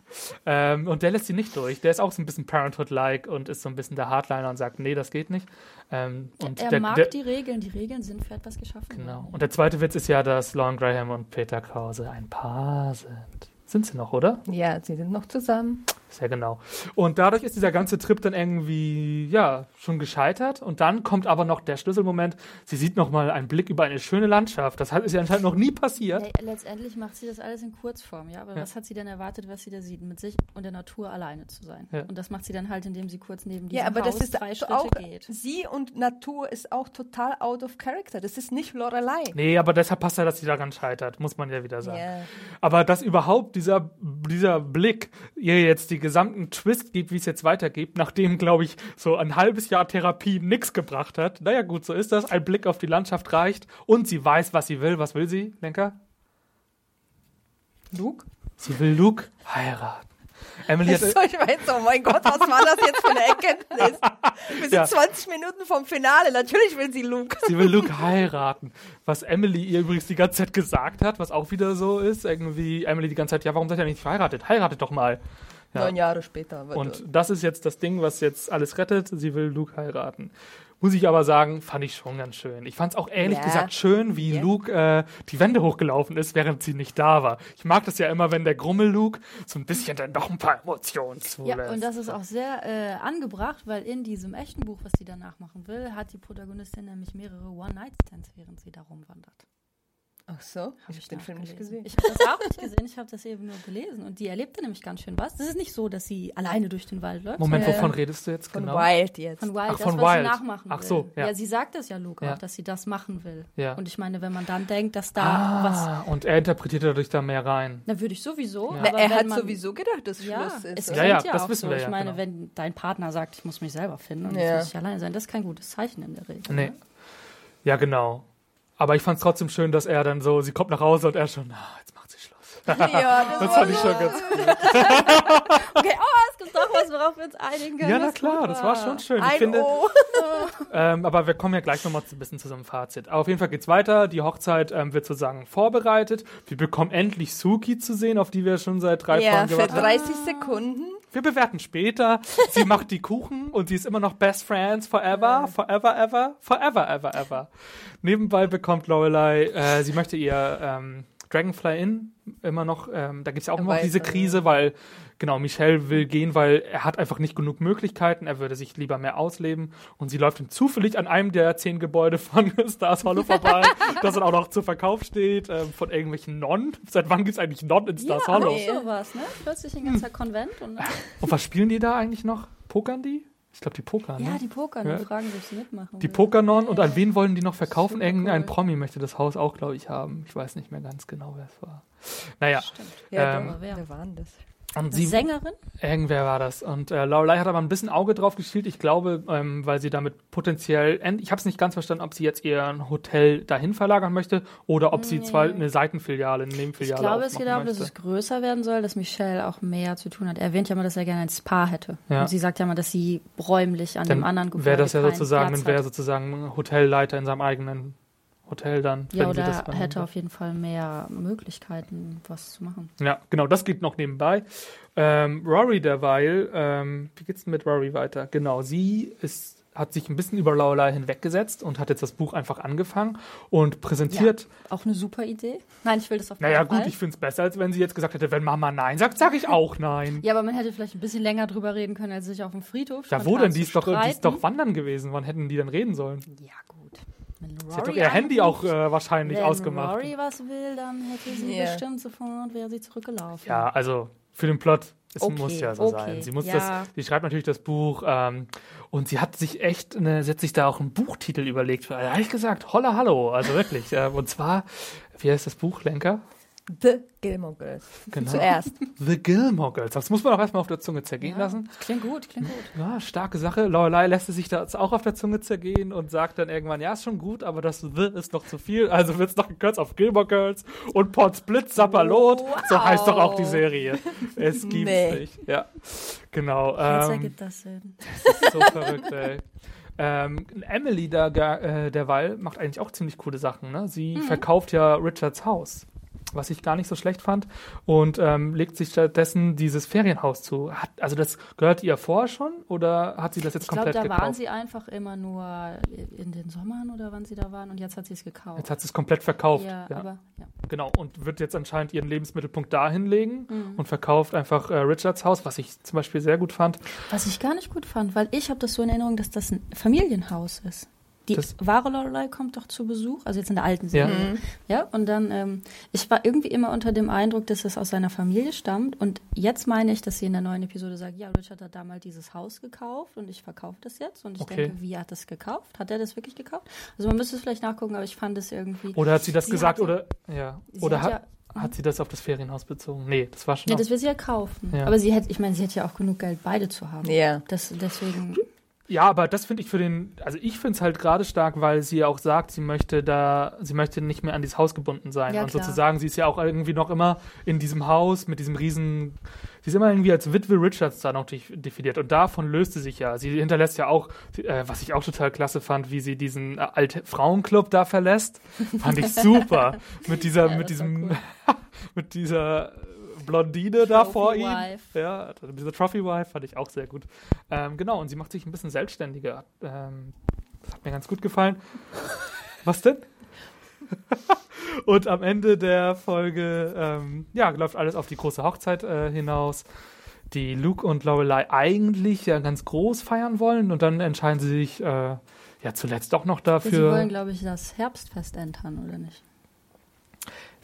Ähm, und der lässt sie nicht durch. Der ist auch so ein bisschen Parenthood-like und ist so ein bisschen der Hardliner und sagt, nee, das geht nicht. Ähm, und er der, mag der, die Regeln. Die Regeln sind für etwas geschaffen. Genau. worden. Und der zweite Witz ist ja, dass Lauren Graham und Peter Krause ein Paar sind. Sind sie noch, oder? Ja, sie sind noch zusammen. Sehr genau. Und dadurch ist dieser ganze Trip dann irgendwie, ja, schon gescheitert. Und dann kommt aber noch der Schlüsselmoment. Sie sieht nochmal einen Blick über eine schöne Landschaft. Das hat- ist ja anscheinend noch nie passiert. Le letztendlich macht sie das alles in Kurzform, ja. Aber Ja. was hat sie denn erwartet, was sie da sieht? Mit sich und der Natur alleine zu sein. Ja. Und das macht sie dann halt, indem sie kurz neben diesem Ja, aber Haus das ist drei Schritte auch, geht. sie und Natur ist auch total out of character. Das ist nicht Lorelei. Nee, aber deshalb passt ja, dass sie daran scheitert, muss man ja wieder sagen. Ja. Aber dass überhaupt dieser, dieser Blick ihr jetzt die gesamten Twist gibt, wie es jetzt weitergeht, nachdem, glaube ich, so ein halbes Jahr Therapie nichts gebracht hat. Naja, gut, so ist das. Ein Blick auf die Landschaft reicht und sie weiß, was sie will. Was will sie, Lenker? Luke? Sie will Luke heiraten. Emily hat, So, ich weiß, oh mein Gott, was war das jetzt für eine Erkenntnis? Wir sind Ja. 20 Minuten vom Finale. Natürlich will sie Luke. sie will Luke heiraten. Was Emily ihr übrigens die ganze Zeit gesagt hat, was auch wieder so ist. Irgendwie Emily die ganze Zeit, ja, warum seid ihr nicht verheiratet? Heiratet doch mal. Ja. Neun Jahre später. Und das ist jetzt das Ding, was jetzt alles rettet. Sie will Luke heiraten. Muss ich aber sagen, fand ich schon ganz schön. Ich fand es auch ehrlich Ja. gesagt schön, wie Ja. Luke äh, die Wände hochgelaufen ist, während sie nicht da war. Ich mag das ja immer, wenn der Grummel-Luke so ein bisschen dann doch ein paar Emotionen zulässt. Ja, und das ist auch sehr äh, angebracht, weil in diesem echten Buch, was sie danach machen will, hat die Protagonistin nämlich mehrere One-Night-Stands, während sie da rumwandert. Ach so, Hab ich den Film nicht gesehen. Ich habe das auch nicht gesehen, ich habe das eben nur gelesen. Und die erlebte nämlich ganz schön was. Das ist nicht so, dass sie alleine durch den Wald läuft. Moment, Äh, wovon redest du jetzt Von genau? Wild jetzt. Von Wild, Ach, das, von was Wild. sie nachmachen Ach so, ja. sie sagt das ja Luke Ja. auch, dass sie das machen will. Ja. Und ich meine, wenn man dann denkt, dass da was, Ah, und er interpretiert dadurch da mehr rein. dann würde ich sowieso. Ja. Na, aber er hat man, sowieso gedacht, dass Ja, Schluss es ist. Ja, klingt ja, ja, das auch wissen so. wir ich ja, meine, genau. wenn dein Partner sagt, ich muss mich selber finden und Ja. ich muss nicht alleine sein, das ist kein gutes Zeichen in der Regel. Nee. ne? Ja, genau. Aber ich fand es trotzdem schön, dass er dann so, sie kommt nach Hause und er schon, ah, jetzt macht sie Schluss. ja, das, Das fand ich schon ganz Okay, oh, es gibt doch was, worauf wir uns einigen können. Ja, na klar, gut das war schon schön. Ich Ein finde, ähm, aber wir kommen ja gleich nochmal ein bisschen zu so einem Fazit. Aber auf jeden Fall geht's weiter. Die Hochzeit ähm, wird sozusagen vorbereitet. Wir bekommen endlich Suki zu sehen, auf die wir schon seit drei Ja, Folgen für gewartet haben. 30 Sekunden. Wir bewerten später. Sie macht die Kuchen und sie ist immer noch Best Friends forever, forever, ever, forever, ever, ever. Nebenbei bekommt Lorelei, äh, sie möchte ihr ähm, Dragonfly Inn immer noch, ähm, da gibt's ja auch immer noch diese Erweitern. Krise, weil, genau, Michelle will gehen, weil er hat einfach nicht genug Möglichkeiten, er würde sich lieber mehr ausleben und sie läuft dann zufällig an einem der zehn Gebäude von Stars Hollow vorbei, das dann auch noch zu Verkauf steht, ähm, von irgendwelchen Nonnen. Seit wann gibt's eigentlich Nonnen in Ja, Stars auch Hollow? Nee. sowas, ne? Plötzlich ein ganzer Konvent und Und was spielen die da eigentlich noch? Pokern die? Ich glaube, die pokern, ne? ja, die pokern Ja. fragen, ob sie mitmachen. Die. Pokernon und an wen wollen die noch verkaufen? Irgendein cool. Promi möchte das Haus auch, glaube ich, haben. Ich weiß nicht mehr ganz genau, wer es war. Naja, Stimmt. Ja, Ähm, wer war denn das? Und sie, Sängerin? irgendwer war das. Und äh, Lorelei hat aber ein bisschen Auge drauf geschielt. Ich glaube, ähm, weil sie damit potenziell, ich habe es nicht ganz verstanden, ob sie jetzt ein Hotel dahin verlagern möchte oder ob sie zwar eine Seitenfiliale, eine Ich Nebenfiliale glaube, es geht darum, dass es größer werden soll, dass Michelle auch mehr zu tun hat. Er erwähnt ja mal, dass er gerne ein Spa hätte. Ja. Und sie sagt ja mal, dass sie räumlich an dem Dann anderen Gebäude wäre das ja sozusagen, dann wäre sozusagen ein Hotelleiter in seinem eigenen Hotel dann. Ja, oder das dann hätte auf jeden Fall mehr Möglichkeiten, was zu machen. Ja, genau, das geht noch nebenbei. Ähm, Rory derweil, ähm, wie geht's denn mit Rory weiter? Genau, sie ist, hat sich ein bisschen über Lorelei hinweggesetzt und hat jetzt das Buch einfach angefangen und präsentiert. Auch eine super Idee. Nein, ich will das auf keinen Naja, gut, Fall. ich finde es besser, als wenn sie jetzt gesagt hätte, wenn Mama Nein sagt, sage ich auch Nein. Ja, aber man hätte vielleicht ein bisschen länger drüber reden können, als sich auf dem Friedhof Ja, wo denn? Die ist, doch, die ist doch wandern gewesen. Wann hätten die denn reden sollen? Ja, gut. Wenn Sie hat doch Rory ihr Handy auch äh, wahrscheinlich wenn ausgemacht. Rory was will, dann hätte sie Ja. bestimmt sofort, wäre sie zurückgelaufen. Ja, also für den Plot, es Okay, muss ja so okay, sein. Sie muss ja. das, sie schreibt natürlich das Buch ähm, und sie hat sich echt, eine, sie hat sich da auch einen Buchtitel überlegt. Ehrlich gesagt, holla hallo, also wirklich. äh, und zwar, wie heißt das Buch, Lenker? The Gilmore Girls. Genau. Zuerst. The Gilmore Girls. Das muss man auch erstmal auf der Zunge zergehen lassen. Klingt gut, klingt gut. Ja, starke Sache. Lorelei lässt es sich das auch auf der Zunge zergehen und sagt dann irgendwann, ja, ist schon gut, aber das The ist noch zu viel. Also wird es noch gekürzt auf Gilmore Girls und Port Split Sapperlot. So heißt doch auch die Serie. Es gibt's Nee. nicht. Ja, genau. Jetzt Ähm, ergibt das Sinn. so verrückt, ey. Ähm, Emily da, äh, derweil macht eigentlich auch ziemlich coole Sachen. Ne? Sie verkauft ja Richards Haus, was ich gar nicht so schlecht fand, und ähm, legt sich stattdessen dieses Ferienhaus zu. Hat, also das gehört ihr vorher schon oder hat sie das jetzt Ich glaube, komplett da gekauft? waren sie einfach immer nur in den Sommern oder wann sie da waren und jetzt hat sie es gekauft. Jetzt hat sie es komplett verkauft. ja, Ja, aber ja. genau. Und wird jetzt anscheinend ihren Lebensmittelpunkt dahin legen Mhm. und verkauft einfach äh, Richards Haus, was ich zum Beispiel sehr gut fand. Was ich gar nicht gut fand, weil ich habe das so in Erinnerung, dass das ein Familienhaus ist. Die Das- wahre Lorelei kommt doch zu Besuch, also jetzt in der alten Ja. Serie. Ja, und dann, ähm, ich war irgendwie immer unter dem Eindruck, dass es aus seiner Familie stammt. Und jetzt meine ich, dass sie in der neuen Episode sagt, ja, Richard hat damals dieses Haus gekauft und ich verkaufe das jetzt. Und ich Okay. denke, wie hat das gekauft? Hat er das wirklich gekauft? Also man müsste es vielleicht nachgucken, aber ich fand es irgendwie. Oder hat sie das Sie gesagt hat oder ja. Oder hat hat, ja- hat sie das auf das Ferienhaus bezogen? Nee, das war schon. Ja, das will sie ja kaufen. Ja. Aber sie hätte, ich meine, sie hätte ja auch genug Geld, beide zu haben. Ja. Das, deswegen. Ja, aber das finde ich für den, also ich finde es halt gerade stark, weil sie auch sagt, sie möchte da, sie möchte nicht mehr an dieses Haus gebunden sein. Ja, und klar. sozusagen, sie ist ja auch irgendwie noch immer in diesem Haus mit diesem riesen, sie ist immer irgendwie als Witwe Richards da noch def- definiert. Und davon löst sie sich ja. Sie hinterlässt ja auch, äh, was ich auch total klasse fand, wie sie diesen äh, alte Frauenclub da verlässt. Fand ich super. mit dieser, Ja, mit diesem, cool. mit dieser Blondine da Trophy vor ihm. Wife. Ja, diese Trophy Wife fand ich auch sehr gut. Ähm, genau, und sie macht sich ein bisschen selbstständiger. Ähm, das hat mir ganz gut gefallen. Was denn? und am Ende der Folge, ähm, ja, läuft alles auf die große Hochzeit äh, hinaus, die Luke und Lorelei eigentlich ja ganz groß feiern wollen und dann entscheiden sie sich äh, ja zuletzt doch noch Ja, sie dafür. wollen, glaube ich, das Herbstfest entern, oder nicht?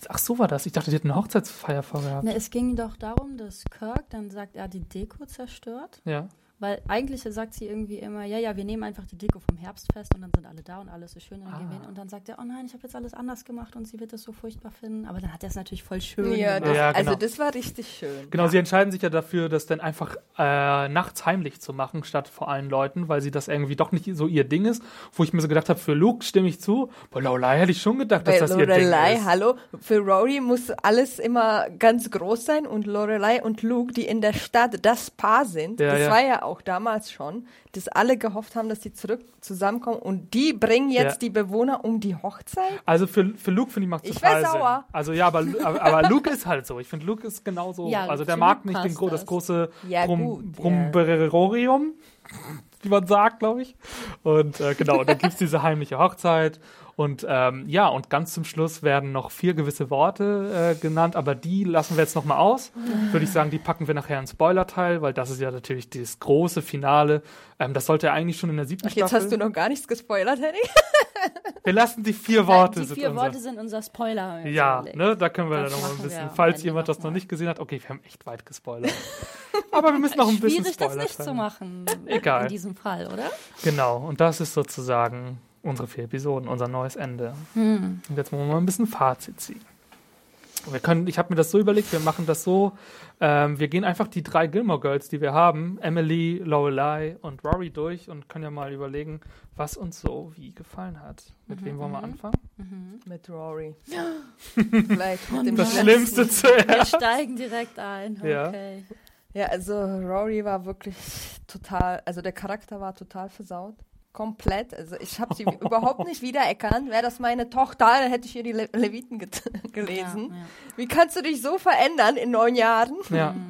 Ach so war das. Ich dachte, die hätten eine Hochzeitsfeier vorgehabt. Ne, es ging doch darum, dass Kirk dann sagt, er hat die Deko zerstört. Ja. Weil eigentlich sagt sie irgendwie immer, ja, ja, wir nehmen einfach die Deko vom Herbstfest und dann sind alle da und alles ist schön und dann gehen wir Ah. hin. Und dann sagt er, oh nein, ich habe jetzt alles anders gemacht und sie wird das so furchtbar finden. Aber dann hat er es natürlich voll schön Ja, gemacht. das, Ja, genau. also das war richtig schön. Genau, sie entscheiden sich ja dafür, das dann einfach äh, nachts heimlich zu machen, statt vor allen Leuten, weil sie das irgendwie doch nicht so ihr Ding ist. Wo ich mir so gedacht habe, für Luke stimme ich zu. Bei Lorelei hätte ich schon gedacht, dass Bei das ihr Ding Lorelei, ist. hallo, für Rory muss alles immer ganz groß sein und Lorelei und Luke, die in der Stadt das Paar sind, Ja, das ja. war ja auch damals schon, dass alle gehofft haben, dass die zurück zusammenkommen und die bringen jetzt Ja. die Bewohner um die Hochzeit. Also für, für Luke finde ich macht Ich total wär Sinn. sauer. Also ja, aber, aber, Luke ist halt so. Ich finde Luke ist genauso. Ja, also der mag nicht den, das das. große Ja, Brum, Brumberorium, wie man sagt, glaube ich. Und äh, genau, dann gibt es diese heimliche Hochzeit. Und ähm, ja, und ganz zum Schluss werden noch vier gewisse Worte äh, genannt, aber die lassen wir jetzt nochmal aus. Würde ich sagen, die packen wir nachher ins Spoiler-Teil, weil das ist ja natürlich das große Finale. Ähm, das sollte ja eigentlich schon in der siebten Ach, jetzt Staffel. hast du noch gar nichts gespoilert, Henning. wir lassen die vier Worte. die sind vier unser- Worte sind unser Spoiler. ja, ne, da können wir Das dann noch mal ein bisschen, falls jemand das noch mal. nicht gesehen hat, okay, wir haben echt weit gespoilert. Aber wir müssen noch ein bisschen Schwierig, das Spoiler nicht zu sein. machen. Egal. In diesem Fall, oder? Genau, und das ist sozusagen unsere vier Episoden, unser neues Ende. Hm. Und jetzt wollen wir mal ein bisschen Fazit ziehen. Wir können, ich habe mir das so überlegt, wir machen das so, ähm, wir gehen einfach die drei Gilmore Girls, die wir haben, Emily, Lorelei und Rory durch und können ja mal überlegen, was uns so wie gefallen hat. Mit wem wollen wir anfangen? Mit Rory. Vielleicht mit dem Das. Schlimmste Wir zuerst. steigen direkt ein. Ja. Okay. Ja, also Rory war wirklich total, also der Charakter war total versaut. Komplett. Also ich habe sie überhaupt nicht wiedererkannt. Wäre das meine Tochter, dann hätte ich ihr die Le Leviten gelesen. Ja, ja. Wie kannst du dich so verändern in neun Jahren? Ja,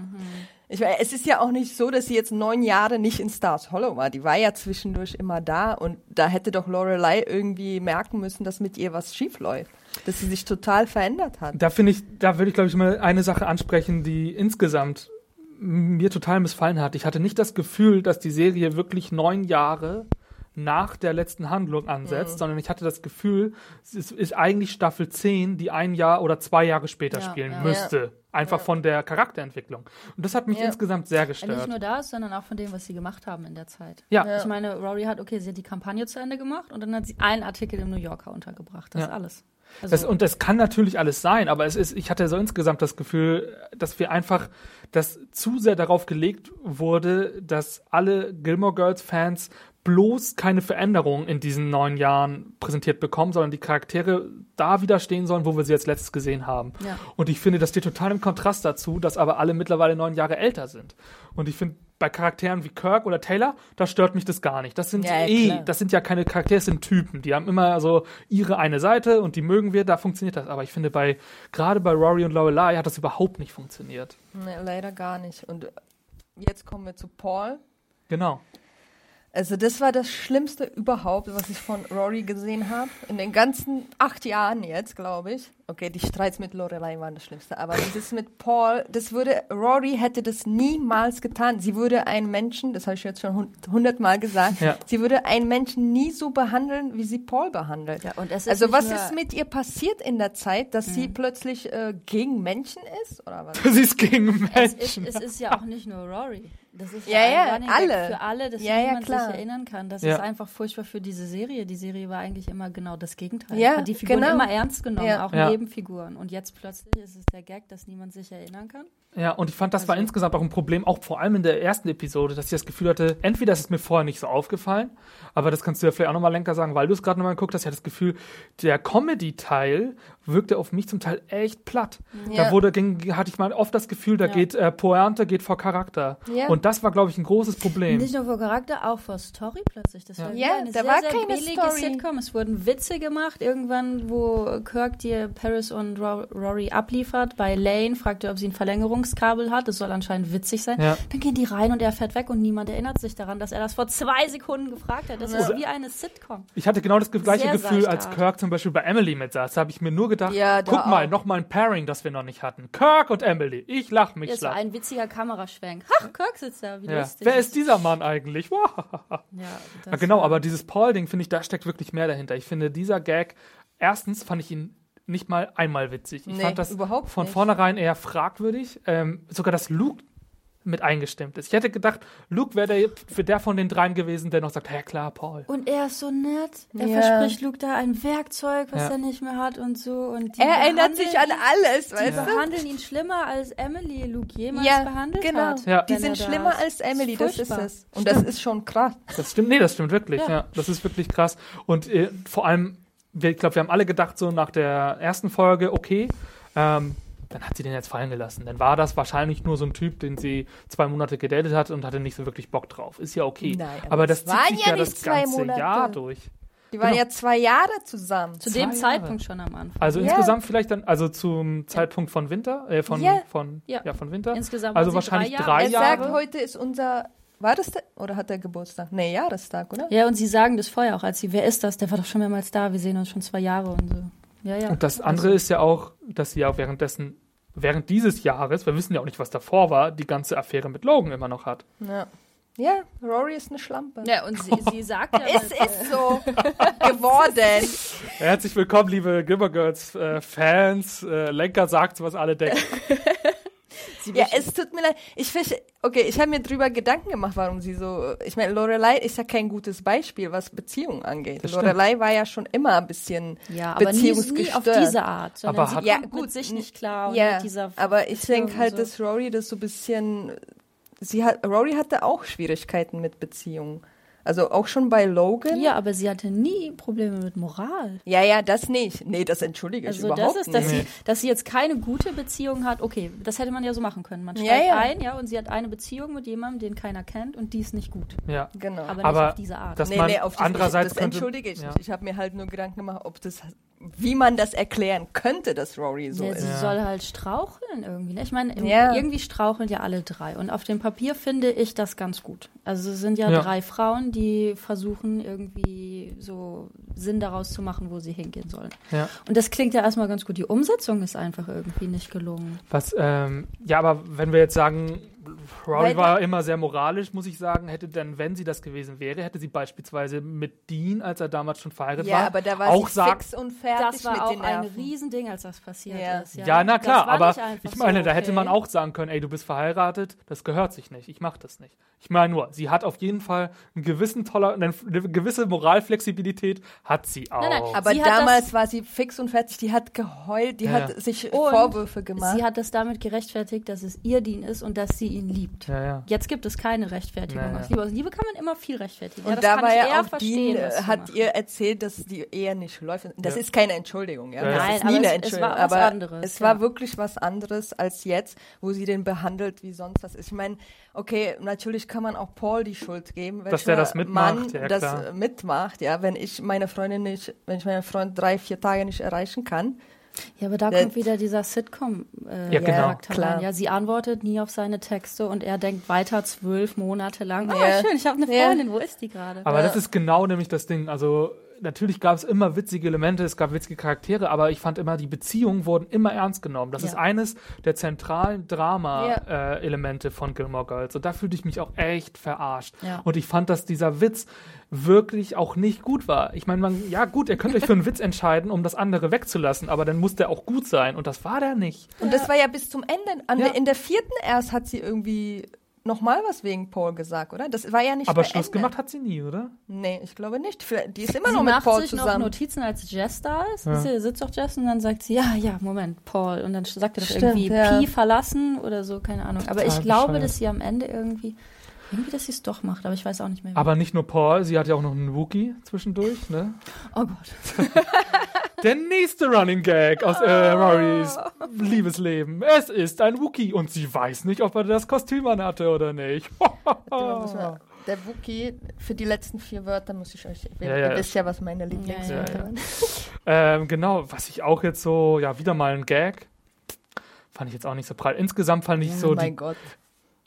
Ich meine, es ist ja auch nicht so, dass sie jetzt neun Jahre nicht in Stars Hollow war. Die war ja zwischendurch immer da und da hätte doch Lorelei irgendwie merken müssen, dass mit ihr was schief läuft. Dass sie sich total verändert hat. da finde ich, da würde ich glaube ich mal eine Sache ansprechen, die insgesamt mir total missfallen hat. Ich hatte nicht das Gefühl, dass die Serie wirklich neun Jahre nach der letzten Handlung ansetzt, sondern ich hatte das Gefühl, es ist, ist eigentlich Staffel 10, die ein Jahr oder zwei Jahre später Ja, spielen ja. müsste. Einfach von der Charakterentwicklung. Und das hat mich Ja. insgesamt sehr Ja, Nicht gestört. nur das, sondern auch von dem, was sie gemacht haben in der Zeit. Ja. Ich meine, Rory hat, okay, sie hat die Kampagne zu Ende gemacht und dann hat sie einen Artikel im New Yorker untergebracht. Das Ja. ist alles. Also, Das, und das kann natürlich alles sein, aber es ist, ich hatte so insgesamt das Gefühl, dass wir einfach, dass zu sehr darauf gelegt wurde, dass alle Gilmore Girls Fans bloß keine Veränderung in diesen neun Jahren präsentiert bekommen, sondern die Charaktere da wieder stehen sollen, wo wir sie jetzt letztes gesehen haben. Ja. Und ich finde, das steht total im Kontrast dazu, dass aber alle mittlerweile neun Jahre älter sind. Und ich finde, bei Charakteren wie Kirk oder Taylor, da stört mich das gar nicht. Das sind Ja, ja, eh, klar. das sind ja keine Charaktere, das sind Typen. Die haben immer so ihre eine Seite und die mögen wir, da funktioniert das. Aber ich finde, bei, gerade bei Rory und Lorelei hat das überhaupt nicht funktioniert. Nee, leider gar nicht. Und jetzt kommen wir zu Paul. Genau. Also das war das Schlimmste überhaupt, was ich von Rory gesehen habe. In den ganzen acht Jahren jetzt, glaube ich. Okay, die Streits mit Lorelei waren das Schlimmste. Aber dieses mit Paul, das würde, Rory hätte das niemals getan. Sie würde einen Menschen, das habe ich jetzt schon hund- hundertmal gesagt, Ja. sie würde einen Menschen nie so behandeln, wie sie Paul behandelt. Ja, und es ist also was ist mit ihr passiert in der Zeit, dass sie plötzlich äh, gegen Menschen ist? Oder was? Sie ist gegen es, ist, Menschen. es ist ja auch nicht nur Rory. Das ist Ja, ja, Gag alle. für alle, dass Ja, ja, niemand klar. sich erinnern kann. Das Ja. ist einfach furchtbar für diese Serie. Die Serie war eigentlich immer genau das Gegenteil. Ja, Hat die Figuren genau. immer ernst genommen, Ja. auch Ja. Nebenfiguren. Und jetzt plötzlich ist es der Gag, dass niemand sich erinnern kann. Ja, und ich fand, das war Also- insgesamt auch ein Problem, auch vor allem in der ersten Episode, dass ich das Gefühl hatte, entweder ist es mir vorher nicht so aufgefallen, aber das kannst du ja vielleicht auch nochmal Lenker sagen, weil du es gerade nochmal geguckt hast, ich hatte das Gefühl, der Comedy-Teil wirkte auf mich zum Teil echt platt. Ja. Da wurde, ging, hatte ich mal oft das Gefühl, da Ja. geht äh, Pointe geht vor Charakter. Ja. Und das war, glaube ich, ein großes Problem. Nicht nur vor Charakter, auch vor Story plötzlich. Das war Ja, eine da sehr, war sehr keine billige Story. Sitcom. Es wurden Witze gemacht. Irgendwann, wo Kirk dir Paris und Ro Rory abliefert, bei Lane fragt er, ob sie ein Verlängerungskabel hat. Das soll anscheinend witzig sein. Ja. Dann gehen die rein und er fährt weg und niemand erinnert sich daran, dass er das vor zwei Sekunden gefragt hat. Das ist wie eine Sitcom. Ich hatte genau das gleiche Sehr Gefühl, als. Kirk zum Beispiel bei Emily mit saß. Da habe ich mir nur gedacht, Ja, da guck mal, auch. noch mal ein Pairing, das wir noch nicht hatten. Kirk und Emily. Ich lach mich Jetzt war schlapp. ein witziger Kameraschwenk. Ach, Kirk sitzt da, wie Ja. lustig. Wer ist dieser Mann eigentlich? Wow. Ja, genau, aber dieses Paul-Ding, finde ich, da steckt wirklich mehr dahinter. Ich finde, dieser Gag, erstens fand ich ihn nicht mal einmal witzig. Ich Nee, fand das überhaupt von nicht. vornherein eher fragwürdig. Ähm, sogar, dass Luke mit eingestimmt ist. Ich hätte gedacht, Luke wäre der, für der von den dreien gewesen, der noch sagt, ja klar, Paul. Und er ist so nett. Er Ja. verspricht Luke da ein Werkzeug, was Ja. er nicht mehr hat und so. Und die Er erinnert sich an alles, Die weißt du? behandeln ihn schlimmer, als Emily Luke jemals Ja, behandelt genau. hat. Ja. Die sind er schlimmer als Emily, das ist es. Und das ist schon krass. Das stimmt, nee, das stimmt wirklich. Ja. Ja. das ist wirklich krass. Und äh, vor allem, ich glaube, wir haben alle gedacht, so nach der ersten Folge, okay, ähm, dann hat sie den jetzt fallen gelassen. Dann war das wahrscheinlich nur so ein Typ, den sie zwei Monate gedatet hat und hatte nicht so wirklich Bock drauf. Ist ja okay. Nein, aber aber das zieht sich ja ja das nicht zwei ganze Monate. Jahr durch. Die waren Genau. ja zwei Jahre zusammen. Zu Zwei dem Jahre. Zeitpunkt schon am Anfang. Also Ja. insgesamt vielleicht dann, also zum Zeitpunkt von Winter, äh, von, Ja. von, ja. Ja. von Winter. Insgesamt also wahrscheinlich drei drei Er Jahre. Jahre. sagt, heute ist unser. War das der? Oder hat er Geburtstag? Nee, Jahrestag, oder? Ja, und sie sagen das vorher auch, als sie, wer ist das? Der war doch schon mehrmals da, wir sehen uns schon zwei Jahre und so. Ja, ja. Und das andere ist ja auch, dass sie ja währenddessen, während dieses Jahres, wir wissen ja auch nicht, was davor war, die ganze Affäre mit Logan immer noch hat. Ja. Ja, Rory ist eine Schlampe. Ja, und sie, sie sagt ja, Es ist so geworden. Herzlich willkommen, liebe Gilmore Girls äh, Fans. Äh, Lenker sagt, was alle denken. sie Ja, es tut mir leid. Ich fisch, okay, ich habe mir drüber Gedanken gemacht, warum sie so. Ich meine, Lorelei ist ja kein gutes Beispiel, was Beziehungen angeht. Lorelei war ja schon immer ein bisschen ja, aber nie, nie auf beziehungsgestört. diese Art, sondern Aber sie hat- Ja, kommt gut, mit sich nicht klar und ja, mit dieser aber ich denke halt, so. dass Rory das so ein bisschen. Sie hat, Rory hatte auch Schwierigkeiten mit Beziehungen. Also auch schon bei Logan. Ja, aber sie hatte nie Probleme mit Moral. ja, ja, das nicht. Nee, das entschuldige ich Also überhaupt das ist, dass nicht. sie, dass sie jetzt keine gute Beziehung hat. Okay, das hätte man ja so machen können. Man Ja, steigt ja. ein, ja, und sie hat eine Beziehung mit jemandem, den keiner kennt, und die ist nicht gut. Ja. Genau. Aber, Aber nicht auf diese Art. das- nee, nee, auf das, andererseits das könnte- entschuldige ich ja. nicht. Ich habe mir halt nur Gedanken gemacht, ob das, wie man das erklären könnte, dass Rory so ja, ist. sie Ja. soll halt straucheln irgendwie. Ne? Ich meine, Ja. irgendwie straucheln ja alle drei. Und auf dem Papier finde ich das ganz gut. Also es sind ja, Ja. drei Frauen, die versuchen irgendwie so Sinn daraus zu machen, wo sie hingehen sollen. Ja. Und das klingt ja erstmal ganz gut. Die Umsetzung ist einfach irgendwie nicht gelungen. Was, ähm, ja, aber wenn wir jetzt sagen, Rory Weil war immer sehr moralisch, muss ich sagen. Hätte dann, wenn sie das gewesen wäre, hätte sie beispielsweise mit Dean, als er damals schon verheiratet Ja, war, aber da war auch sie sagt, fix und fertig Das war mit auch den ein. Riesending, als das passiert Ja. ist. Ja, na klar, aber ich meine, so, da hätte okay. man auch sagen können, ey, du bist verheiratet, das gehört sich nicht, ich mach das nicht. Ich meine nur, sie hat auf jeden Fall einen gewissen toller, eine, gewisse Moralflexibilität hat sie auch. Nein, nein, Aber Sie damals das- war sie fix und fertig, die hat geheult, die Ja, hat ja. sich Und Vorwürfe gemacht. Sie hat das damit gerechtfertigt, dass es ihr Dean ist und dass sie ihn liebt. Ja, ja. Jetzt gibt es keine Rechtfertigung aus Liebe. Aus Liebe kann man immer viel rechtfertigen. und das da kann war ich ja eher auch was äh, hat ihr erzählt, dass die Ehe nicht läuft. Das Ja. ist keine Entschuldigung, ja. Ja, ja. Das Nein, ist nie aber eine es- es Entschuldigung. war was aber anderes, es war wirklich was anderes als jetzt, wo sie den behandelt wie sonst was. Ich meine, okay, natürlich kann man auch Paul die Schuld geben, Dass der das mitmacht, Mann ja, das äh, mitmacht, ja. Wenn ich meine Freundin nicht, wenn ich meinen Freund drei, vier Tage nicht erreichen kann, Ja, aber da Der- kommt wieder dieser Sitcom äh, Ja, genau. Klar. rein. Ja, sie antwortet nie auf seine Texte und er denkt weiter zwölf Monate lang. Ah, Ja. schön, ich habe eine Ja. Freundin. Wo ist die gerade? Aber Ja. das ist genau nämlich das Ding. Also natürlich gab es immer witzige Elemente, es gab witzige Charaktere, aber ich fand immer, die Beziehungen wurden immer ernst genommen. Das Ja. ist eines der zentralen Drama-Elemente von Gilmore Girls. Und da fühlte ich mich auch echt verarscht. Ja. Und ich fand, dass dieser Witz wirklich auch nicht gut war. Ich meine, man, ja gut, ihr könnt euch für einen Witz entscheiden, um das andere wegzulassen, aber dann muss der auch gut sein. Und das war der nicht. Und das war ja bis zum Ende. An Ja. der, in der vierten erst hat sie irgendwie nochmal was wegen Paul gesagt, oder? Das war ja nicht Aber. Schluss gemacht hat sie nie, oder? Nee, ich glaube nicht. Die ist immer sie noch mit macht Paul sich noch zusammen. Notizen, als Jess da ist. Ja. Sie sitzt doch Jess und dann sagt sie, ja, ja, Moment, Paul. Und dann sagt er doch Stimmt, irgendwie ja. Pi verlassen oder so, keine Ahnung. Aber Total ich glaube, bescheuert. dass sie am Ende irgendwie, irgendwie, dass sie es doch macht, aber ich weiß auch nicht mehr. wie. Aber nicht nur Paul, sie hat ja auch noch einen Wookie zwischendurch, ne? oh Gott. Der nächste Running Gag aus äh, Rorys Liebesleben. Es ist ein Wookie und sie weiß nicht, ob er das Kostüm anhatte oder nicht. Der Wookie, für die letzten vier Wörter muss ich euch. Ja, ja. Ihr wisst ja, was meine Lieblingswörter Ja, ja, waren. ähm, genau, was ich auch jetzt so, ja, wieder mal ein Gag. Fand ich jetzt auch nicht so prall. Insgesamt fand ich so mein die, Gott.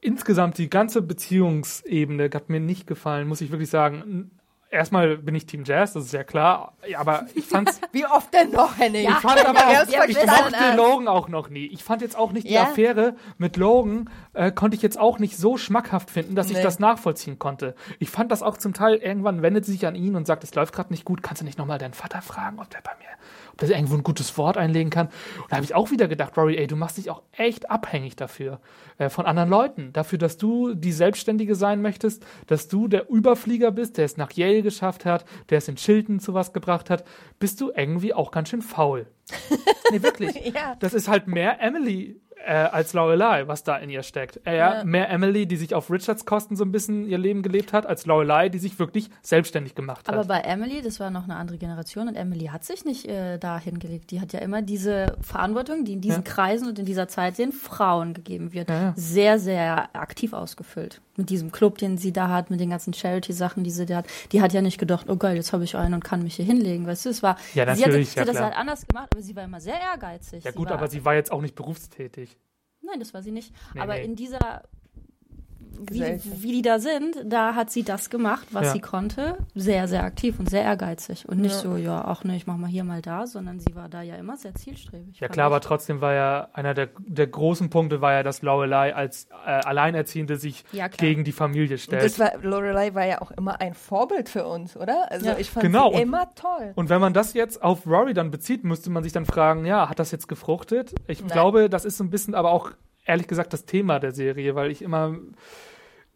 Insgesamt die ganze Beziehungsebene hat mir nicht gefallen, muss ich wirklich sagen. Erstmal bin ich Team Jazz, das ist ja klar. Ja, aber ich fand's Wie oft denn noch, Henning? Ja, Ich fand aber Ja, auch, das ich mochte ich. Logan auch noch nie. Ich fand jetzt auch nicht die Ja. Affäre mit Logan, äh, konnte ich jetzt auch nicht so schmackhaft finden, dass ich Nee. das nachvollziehen konnte. Ich fand das auch zum Teil, irgendwann wendet sie sich an ihn und sagt, es läuft gerade nicht gut, kannst du nicht nochmal deinen Vater fragen, ob der bei mir, ob der irgendwo ein gutes Wort einlegen kann. Und da habe ich auch wieder gedacht, Rory, ey, du machst dich auch echt abhängig dafür, äh, von anderen Leuten. Dafür, dass du die Selbstständige sein möchtest, dass du der Überflieger bist, der es nach Yale geschafft hat, der es in Chilton zu was gebracht hat, bist du irgendwie auch ganz schön faul. nee, wirklich. Ja. Das ist halt mehr Emily äh, als Lorelei, was da in ihr steckt. Äh, ja. Mehr Emily, die sich auf Richards Kosten so ein bisschen ihr Leben gelebt hat, als Lorelei, die sich wirklich selbstständig gemacht hat. Aber bei Emily, das war noch eine andere Generation und Emily hat sich nicht äh, da hingelegt. Die hat ja immer diese Verantwortung, die in diesen Ja. Kreisen und in dieser Zeit den Frauen gegeben wird, Ja, sehr, sehr aktiv ausgefüllt. Mit diesem Club, den sie da hat, mit den ganzen Charity-Sachen, die sie da hat. Die hat ja nicht gedacht, oh geil, jetzt habe ich einen und kann mich hier hinlegen. Weißt du, es war, Ja, sie hat, natürlich, sie ja, hat das halt anders gemacht, aber sie war immer sehr ehrgeizig. ja gut, aber sie war jetzt auch nicht berufstätig. Nein, das war sie nicht. Nee, aber nee. in dieser, wie, wie die da sind, da hat sie das gemacht, was Ja. sie konnte. Sehr, sehr aktiv und sehr ehrgeizig. Und nicht Ja. so, ja, ach ne, ich mach mal hier, mal da, sondern sie war da ja immer sehr zielstrebig. Ja klar, aber ich. trotzdem war ja einer der, der großen Punkte war ja, dass Lorelei als äh, Alleinerziehende sich Ja, gegen die Familie stellt. das war, Lorelei war ja auch immer ein Vorbild für uns, oder? Also Ja. ich fand Genau, sie und- immer toll. Und wenn man das jetzt auf Rory dann bezieht, müsste man sich dann fragen, ja, hat das jetzt gefruchtet? Ich Nein. glaube, das ist so ein bisschen aber auch, ehrlich gesagt, das Thema der Serie, weil ich immer,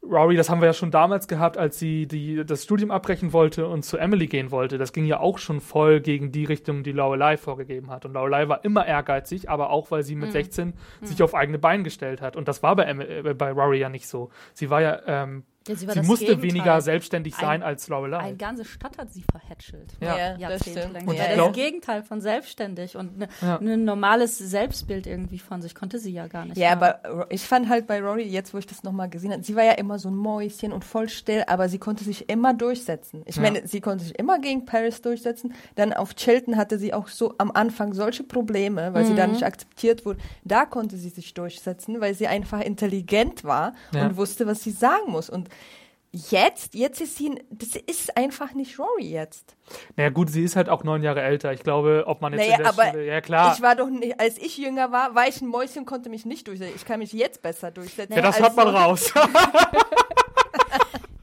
Rory, das haben wir ja schon damals gehabt, als sie die, das Studium abbrechen wollte und zu Emily gehen wollte. Das ging ja auch schon voll gegen die Richtung, die Lorelei vorgegeben hat. Und Lorelei war immer ehrgeizig, aber auch, weil sie Mhm. mit 16 sich auf eigene Beine gestellt hat. Und das war bei, Em äh, bei Rory ja nicht so. Sie war ja, ähm, Ja, sie war sie das musste Gegenteil. weniger selbstständig Ein- sein als Lorelei. Eine ganze Stadt hat sie verhätschelt. Ja. das Jahrzehntelang. stimmt. Und Sie ich das Gegenteil von selbstständig und ne, Ja. ein normales Selbstbild irgendwie von sich konnte sie ja gar nicht. Ja, haben. aber Ro- ich fand halt bei Rory, jetzt wo ich das nochmal gesehen habe, sie war ja immer so ein Mäuschen und voll still, aber sie konnte sich immer durchsetzen. Ich Ja. meine, sie konnte sich immer gegen Paris durchsetzen. Dann auf Chilton hatte sie auch so am Anfang solche Probleme, weil sie Mhm. da nicht akzeptiert wurde. Da konnte sie sich durchsetzen, weil sie einfach intelligent war Ja. und wusste, was sie sagen muss. Und jetzt, jetzt ist sie, das ist einfach nicht Rory jetzt. Naja, gut, sie ist halt auch neun Jahre älter. Ich glaube, ob man jetzt Naja, in der aber Stelle, ja klar. ich war doch nicht, als ich jünger war, war ich ein Mäuschen, konnte mich nicht durchsetzen. Ich kann mich jetzt besser durchsetzen. ja, das hört man raus.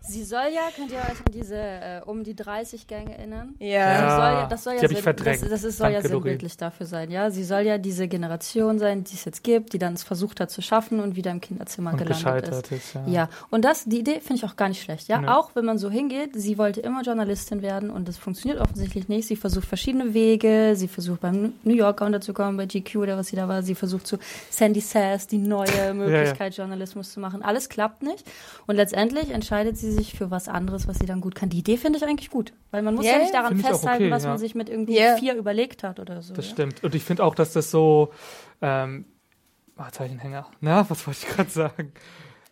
Sie soll ja, könnt ihr euch an diese äh, um die 30 Gänge erinnern? Ja. Ja. soll ja, das soll ja, sinn-. Das, das ist, soll ja Danke, Doreen. sinnbildlich dafür sein, ja. Sie soll ja diese Generation sein, die es jetzt gibt, die dann es versucht hat zu schaffen und wieder im Kinderzimmer Und gelandet gescheitert ist. ist, ja. Ja, und das, die Idee finde ich auch gar nicht schlecht, ja. Nee. Auch wenn man so hingeht, sie wollte immer Journalistin werden und das funktioniert offensichtlich nicht. Sie versucht verschiedene Wege, sie versucht beim New Yorker unterzukommen, bei GQ oder was sie da war, sie versucht zu Sandy Sass die neue Möglichkeit, Journalismus zu machen. Alles klappt nicht. Und letztendlich entscheidet sie sich für was anderes, was sie dann gut kann. Die Idee finde ich eigentlich gut, weil man muss Ja, ja, nicht daran festhalten, okay, was ja. man sich mit irgendwie Ja. vier überlegt hat oder so. Das ja. stimmt. Und ich finde auch, dass das so, ähm, ah, jetzt habe ich einen Hänger. Na, was wollte ich gerade sagen?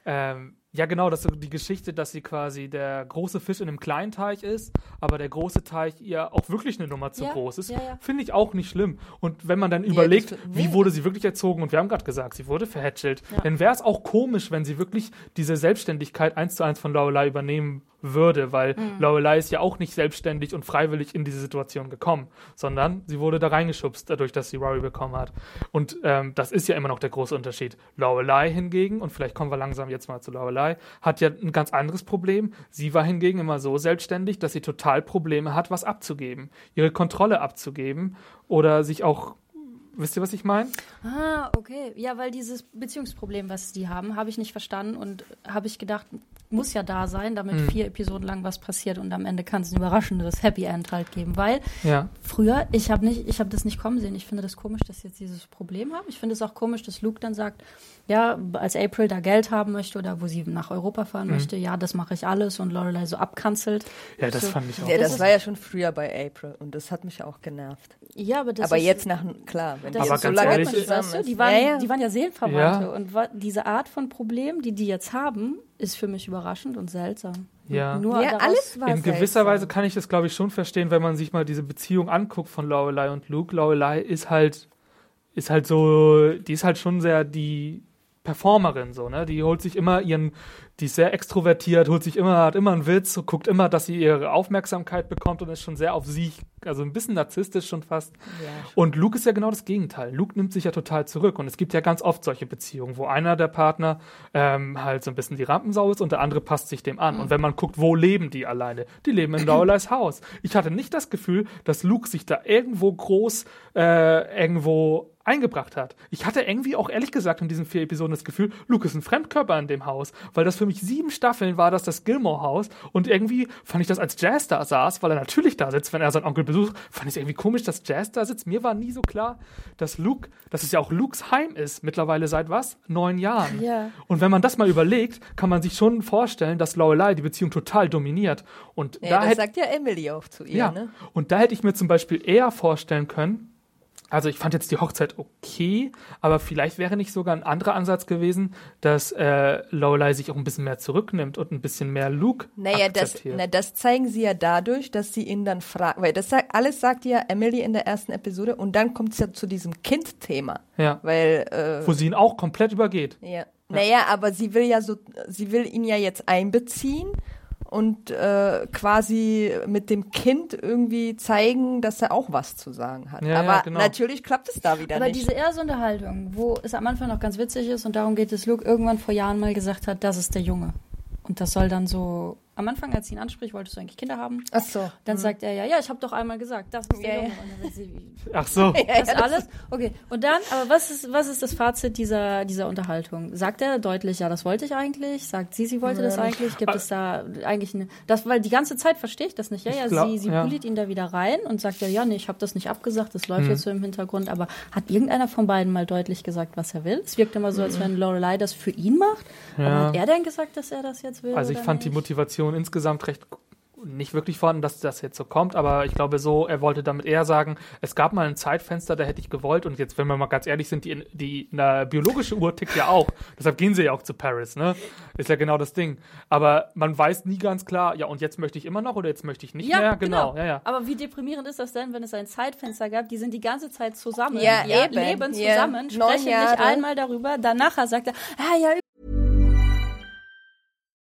Ähm, ja, genau, das ist die Geschichte, dass sie quasi der große Fisch in einem kleinen Teich ist, aber der große Teich ihr auch wirklich eine Nummer zu Ja, groß ist. ja, ja. Finde ich auch nicht schlimm. Und wenn man dann überlegt, das- wie wurde sie wirklich erzogen, und wir haben gerade gesagt, sie wurde verhätschelt, dann wäre es auch komisch, wenn sie wirklich diese Selbstständigkeit eins zu eins von Lorelei übernehmen würde, weil Mhm. Lorelei ist ja auch nicht selbstständig und freiwillig in diese Situation gekommen, sondern sie wurde da reingeschubst, dadurch, dass sie Rory bekommen hat. Und ähm, das ist ja immer noch der große Unterschied. Lorelei hingegen, und vielleicht kommen wir langsam jetzt mal zu Lorelei, hat ja ein ganz anderes Problem. Sie war hingegen immer so selbstständig, dass sie total Probleme hat, was abzugeben, ihre Kontrolle abzugeben oder sich auch Wisst ihr, was ich meine? Ah, okay. Ja, weil dieses Beziehungsproblem, was die haben, habe ich nicht verstanden und habe ich gedacht, muss ja da sein, damit Mhm. vier Episoden lang was passiert und am Ende kann es ein überraschendes Happy End halt geben, weil Ja. früher, ich habe nicht, ich habe das nicht kommen sehen. Ich finde das komisch, dass sie jetzt dieses Problem haben. Ich finde es auch komisch, dass Luke dann sagt, ja, als April da Geld haben möchte oder wo sie nach Europa fahren Mhm. möchte, ja, das mache ich alles und Lorelei so abkanzelt. Ja, das So. fand ich auch. Ja, Das das war ja schon früher bei April und das hat mich auch genervt. Ja, aber das Aber ist, jetzt nach, klar, wenn Das die Aber jetzt so lange ehrlich, zusammen Weißt du, ist. die, waren, ja, ja. die waren ja Seelenverwandte. Ja. Und diese Art von Problem, die die jetzt haben, ist für mich überraschend und seltsam. Ja. Nur ja, alles war In gewisser seltsam. Weise kann ich das, glaube ich, schon verstehen, wenn man sich mal diese Beziehung anguckt von Lorelei und Luke. Lorelei ist halt, ist halt so, die ist halt schon sehr die Performerin, so, ne? Die holt sich immer ihren, die ist sehr extrovertiert, holt sich immer, hat immer einen Witz, guckt immer, dass sie ihre Aufmerksamkeit bekommt und ist schon sehr auf sich, also ein bisschen narzisstisch schon fast. Ja, Und Luke ist ja genau das Gegenteil. Luke nimmt sich ja total zurück. Und es gibt ja ganz oft solche Beziehungen, wo einer der Partner ähm, halt so ein bisschen die Rampensau ist und der andere passt sich dem an. Und wenn man guckt, wo leben die alleine? Die leben in Lorelei's Haus. Ich hatte nicht das Gefühl, dass Luke sich da irgendwo groß äh, irgendwo eingebracht hat. Ich hatte irgendwie auch ehrlich gesagt in diesen vier Episoden das Gefühl, Luke ist ein Fremdkörper in dem Haus, weil das für mich sieben Staffeln war, das das Gilmore-Haus und irgendwie fand ich das, als Jazz da saß, weil er natürlich da sitzt, wenn er seinen Onkel besucht, fand ich es irgendwie komisch, dass Jazz da sitzt. Mir war nie so klar, dass Luke, dass es ja auch Lukes Heim ist, mittlerweile seit was? Neun Jahren. Ja. Und wenn man das mal überlegt, kann man sich schon vorstellen, dass Lorelei die Beziehung total dominiert. Und Ja, da das hätte sagt ja Emily auch zu ihr, ja, ne? und da hätte ich mir zum Beispiel eher vorstellen können, also ich fand jetzt die Hochzeit okay, aber vielleicht wäre nicht sogar ein anderer Ansatz gewesen, dass äh, Lorelei sich auch ein bisschen mehr zurücknimmt und ein bisschen mehr Luke Naja, das, akzeptiert. na, das zeigen sie ja dadurch, dass sie ihn dann fragt, weil das alles sagt ja Emily in der ersten Episode und dann kommt es ja zu diesem Kind-Thema, ja, weil, äh, wo sie ihn auch komplett übergeht. ja. Naja, aber sie will ja so, sie will ihn ja jetzt einbeziehen und äh, quasi mit dem Kind irgendwie zeigen, dass er auch was zu sagen hat. Ja, ja, aber genau. natürlich klappt es da wieder Aber nicht. diese erste Unterhaltung, wo es am Anfang noch ganz witzig ist und darum geht, dass Luke irgendwann vor Jahren mal gesagt hat, das ist der Junge. Und das soll dann so, am Anfang, als sie ihn anspricht, wolltest du eigentlich Kinder haben? Ach so. Dann sagt er ja, ja, ich habe doch einmal gesagt, das ist der Ja, ja. Junge. Sagt sie, Ach so. das ist alles? Okay. Und dann, aber was ist, was ist das Fazit dieser, dieser Unterhaltung? Sagt er deutlich, ja, das wollte ich eigentlich? Sagt sie, sie wollte das eigentlich? Gibt es da eigentlich eine, das, weil die ganze Zeit verstehe ich das nicht. Ja, ja, glaub, sie, sie ja. bullied ihn da wieder rein und sagt ja, ja, nee, ich habe das nicht abgesagt, das Mhm. läuft jetzt so im Hintergrund. Aber hat irgendeiner von beiden mal deutlich gesagt, was er will? Es wirkt immer so, als wenn Lorelei das für ihn macht. Aber Ja. hat er denn gesagt, dass er das jetzt will? Also ich fand die nicht? Motivation insgesamt recht nicht wirklich vorhanden, dass das jetzt so kommt, aber ich glaube so, er wollte damit eher sagen, es gab mal ein Zeitfenster, da hätte ich gewollt und jetzt, wenn wir mal ganz ehrlich sind, die, die eine biologische Uhr tickt ja auch. Deshalb gehen sie ja auch zu Paris, ne? Ist ja genau das Ding. Aber man weiß nie ganz klar, ja und jetzt möchte ich immer noch oder jetzt möchte ich nicht Ja, mehr. Genau, ja, ja. Aber wie deprimierend ist das denn, wenn es ein Zeitfenster gab, die sind die ganze Zeit zusammen, Ja, eben. leben Ja, zusammen, sprechen nicht einmal darüber. Danach sagt er, ah ja,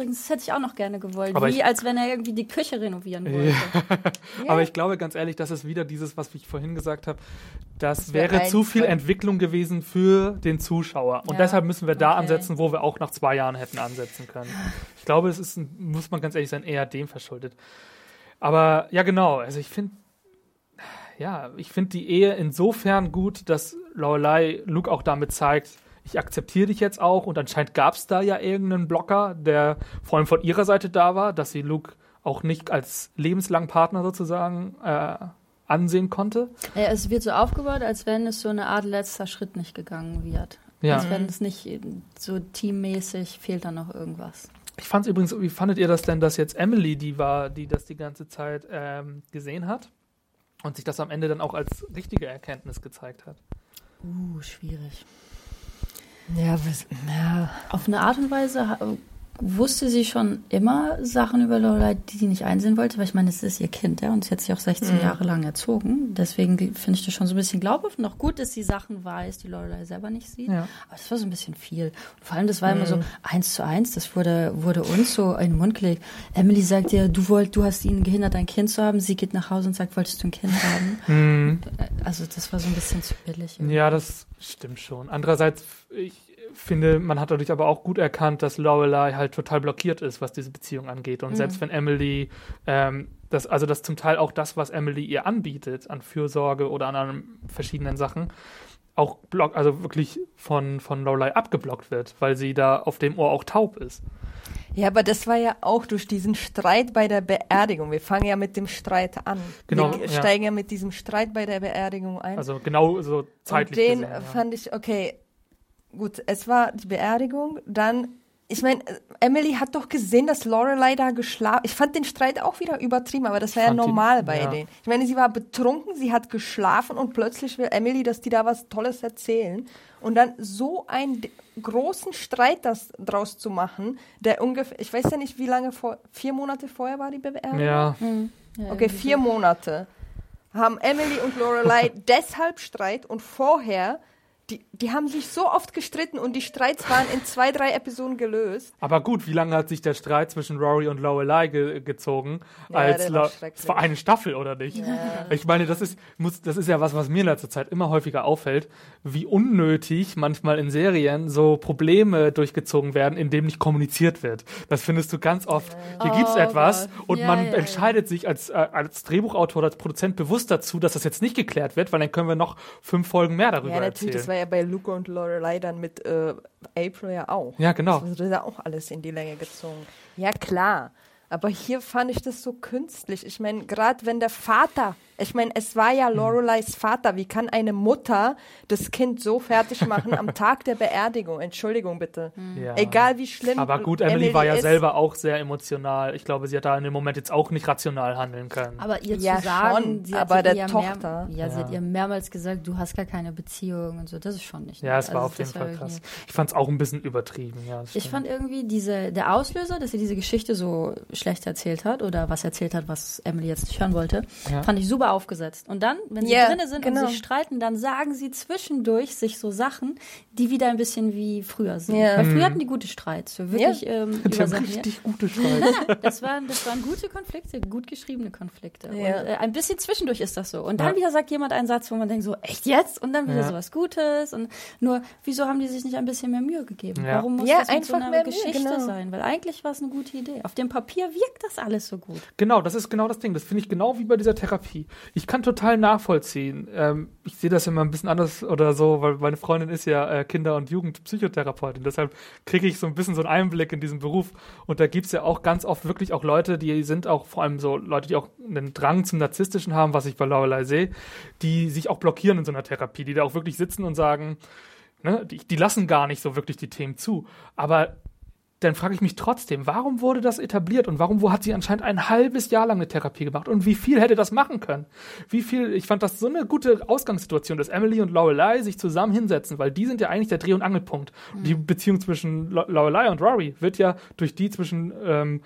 Übrigens, das hätte ich auch noch gerne gewollt. Aber Wie ich- als wenn er irgendwie die Küche renovieren wollte. Aber ich glaube ganz ehrlich, das ist wieder dieses, was ich vorhin gesagt habe. Das wär wäre zu ein- viel Entwicklung gewesen für den Zuschauer. Und Ja, deshalb müssen wir da okay. ansetzen, wo wir auch nach zwei Jahren hätten ansetzen können. Ich glaube, es ist, muss man ganz ehrlich sein, eher dem verschuldet. Aber ja, genau. Also ich finde, ja, ich finde die Ehe insofern gut, dass Lorelei Luke auch damit zeigt, ich akzeptiere dich jetzt auch. Und anscheinend gab es da ja irgendeinen Blocker, der vor allem von ihrer Seite da war, dass sie Luke auch nicht als lebenslangen Partner sozusagen äh, ansehen konnte. Ja, es wird so aufgebaut, als wenn es so eine Art letzter Schritt nicht gegangen wird. Ja. Als wenn es nicht so teammäßig fehlt da noch irgendwas. Ich fand es übrigens, wie fandet ihr das denn, dass jetzt Emily die war, die das die ganze Zeit ähm, gesehen hat und sich das am Ende dann auch als richtige Erkenntnis gezeigt hat? Uh, schwierig. Ja, was, ja. Auf eine Art und Weise wusste sie schon immer Sachen über Lorelei, die sie nicht einsehen wollte, weil ich meine, es ist ihr Kind, ja, und sie hat sie auch 16 Jahre lang erzogen. Deswegen finde ich das schon so ein bisschen glaubhaft und auch gut, dass sie Sachen weiß, die Lorelei selber nicht sieht. Ja. Aber das war so ein bisschen viel. Und vor allem, das war immer so eins zu eins, das wurde, wurde uns so in den Mund gelegt. Emily sagt dir, du wollt, du hast ihn gehindert, ein Kind zu haben. Sie geht nach Hause und sagt, wolltest du ein Kind haben? Also, das war so ein bisschen zu billig. Ja, das stimmt schon. Andererseits, ich finde, man hat dadurch aber auch gut erkannt, dass Lorelei halt total blockiert ist, was diese Beziehung angeht. Und selbst wenn Emily, ähm, das, also das zum Teil auch das, was Emily ihr anbietet an Fürsorge oder an verschiedenen Sachen, auch block, also wirklich von, von Lorelei abgeblockt wird, weil sie da auf dem Ohr auch taub ist. ja, aber das war ja auch durch diesen Streit bei der Beerdigung. Wir fangen ja mit dem Streit an. Genau, Wir ja. steigen ja mit diesem Streit bei der Beerdigung ein. Also genau so zeitlich Und den gesehen. Ja. fand ich, okay, gut, es war die Beerdigung, dann, ich meine, Emily hat doch gesehen, dass Lorelei da geschlafen, ich fand den Streit auch wieder übertrieben, aber das war ja fand ihn- normal bei ja. denen. Ich meine, sie war betrunken, sie hat geschlafen und plötzlich will Emily, dass die da was Tolles erzählen und dann so einen großen Streit das draus zu machen, der ungefähr, ich weiß ja nicht, wie lange vor, vier Monate vorher war die Beerdigung? ja. Ja, Okay, vier Monate haben Emily und Lorelei deshalb Streit und vorher, die, die haben sich so oft gestritten und die Streits waren in zwei, drei Episoden gelöst. Aber gut, wie lange hat sich der Streit zwischen Rory und Lorelei ge gezogen? Ja, als war schrecklich. es war eine Staffel, oder nicht? Ich meine, das ist, muss, das ist ja was, was mir in letzter Zeit immer häufiger auffällt, wie unnötig manchmal in Serien so Probleme durchgezogen werden, indem nicht kommuniziert wird. Das findest du ganz oft. Hier gibt's etwas und Ja, man ja, ja. entscheidet sich als, äh, als Drehbuchautor oder als Produzent bewusst dazu, dass das jetzt nicht geklärt wird, weil dann können wir noch fünf Folgen mehr darüber Ja, das erzählen. Ja bei Luca und Lorelei dann mit äh, April ja auch. Ja, genau. Das wurde da auch alles in die Länge gezogen. Ja, klar. Aber hier fand ich das so künstlich. Ich meine, gerade wenn der Vater, ich meine, es war ja Lorelei's Vater. Wie kann eine Mutter das Kind so fertig machen am Tag der Beerdigung? Entschuldigung bitte. Ja. Egal wie schlimm. Aber gut, Emily, war ja ist. selber auch sehr emotional. Ich glaube, sie hat da in dem Moment jetzt auch nicht rational handeln können. Aber ihr Ja, zu sagen, schon, sie hat aber der ja Tochter. Mehr, ja, sie hat ihr mehrmals gesagt, du hast gar keine Beziehung und so. Das ist schon nicht. ja, nett. es war Also auf jeden war Fall krass. Ich fand es auch ein bisschen übertrieben. Ja, Ich fand irgendwie diese, der Auslöser, dass sie diese Geschichte so schlecht erzählt hat oder was erzählt hat, was Emily jetzt nicht hören wollte, Ja. fand ich super aufgesetzt. Und dann, wenn sie Ja, drinnen sind genau. und sich streiten, dann sagen sie zwischendurch sich so Sachen, die wieder ein bisschen wie früher sind. Ja. Weil Mhm. früher hatten die gute Streits, so wirklich ähm, haben Sachen. richtig gute Streits. Das waren, das waren gute Konflikte, gut geschriebene Konflikte. Und äh, ein bisschen zwischendurch ist das so. Und dann Ja. wieder sagt jemand einen Satz, wo man denkt so, echt jetzt? Und dann wieder Ja. so was Gutes. Und nur, wieso haben die sich nicht ein bisschen mehr Mühe gegeben? Ja. Warum muss Ja, das mit so einfach einer mehr Mühe, Geschichte genau. sein? Weil eigentlich war es eine gute Idee. Auf dem Papier wirkt das alles so gut. Genau, das ist genau das Ding. Das finde ich genau wie bei dieser Therapie. Ich kann total nachvollziehen. Ähm, ich sehe das immer ein bisschen anders oder so, weil meine Freundin ist ja äh, Kinder- und Jugendpsychotherapeutin. Deshalb kriege ich so ein bisschen so einen Einblick in diesen Beruf. Und da gibt es ja auch ganz oft wirklich auch Leute, die sind auch vor allem so Leute, die auch einen Drang zum Narzisstischen haben, was ich bei Lorelei sehe, die sich auch blockieren in so einer Therapie, die da auch wirklich sitzen und sagen, Ne? Die, die lassen gar nicht so wirklich die Themen zu. Aber dann frage ich mich trotzdem, warum wurde das etabliert und warum wo hat sie anscheinend ein halbes Jahr lang eine Therapie gemacht und wie viel hätte das machen können? Wie viel, ich fand das so eine gute Ausgangssituation, dass Emily und Lorelei sich zusammen hinsetzen, weil die sind ja eigentlich der Dreh- und Angelpunkt. Mhm. Die Beziehung zwischen Lorelei und Rory wird ja durch die zwischen ähm,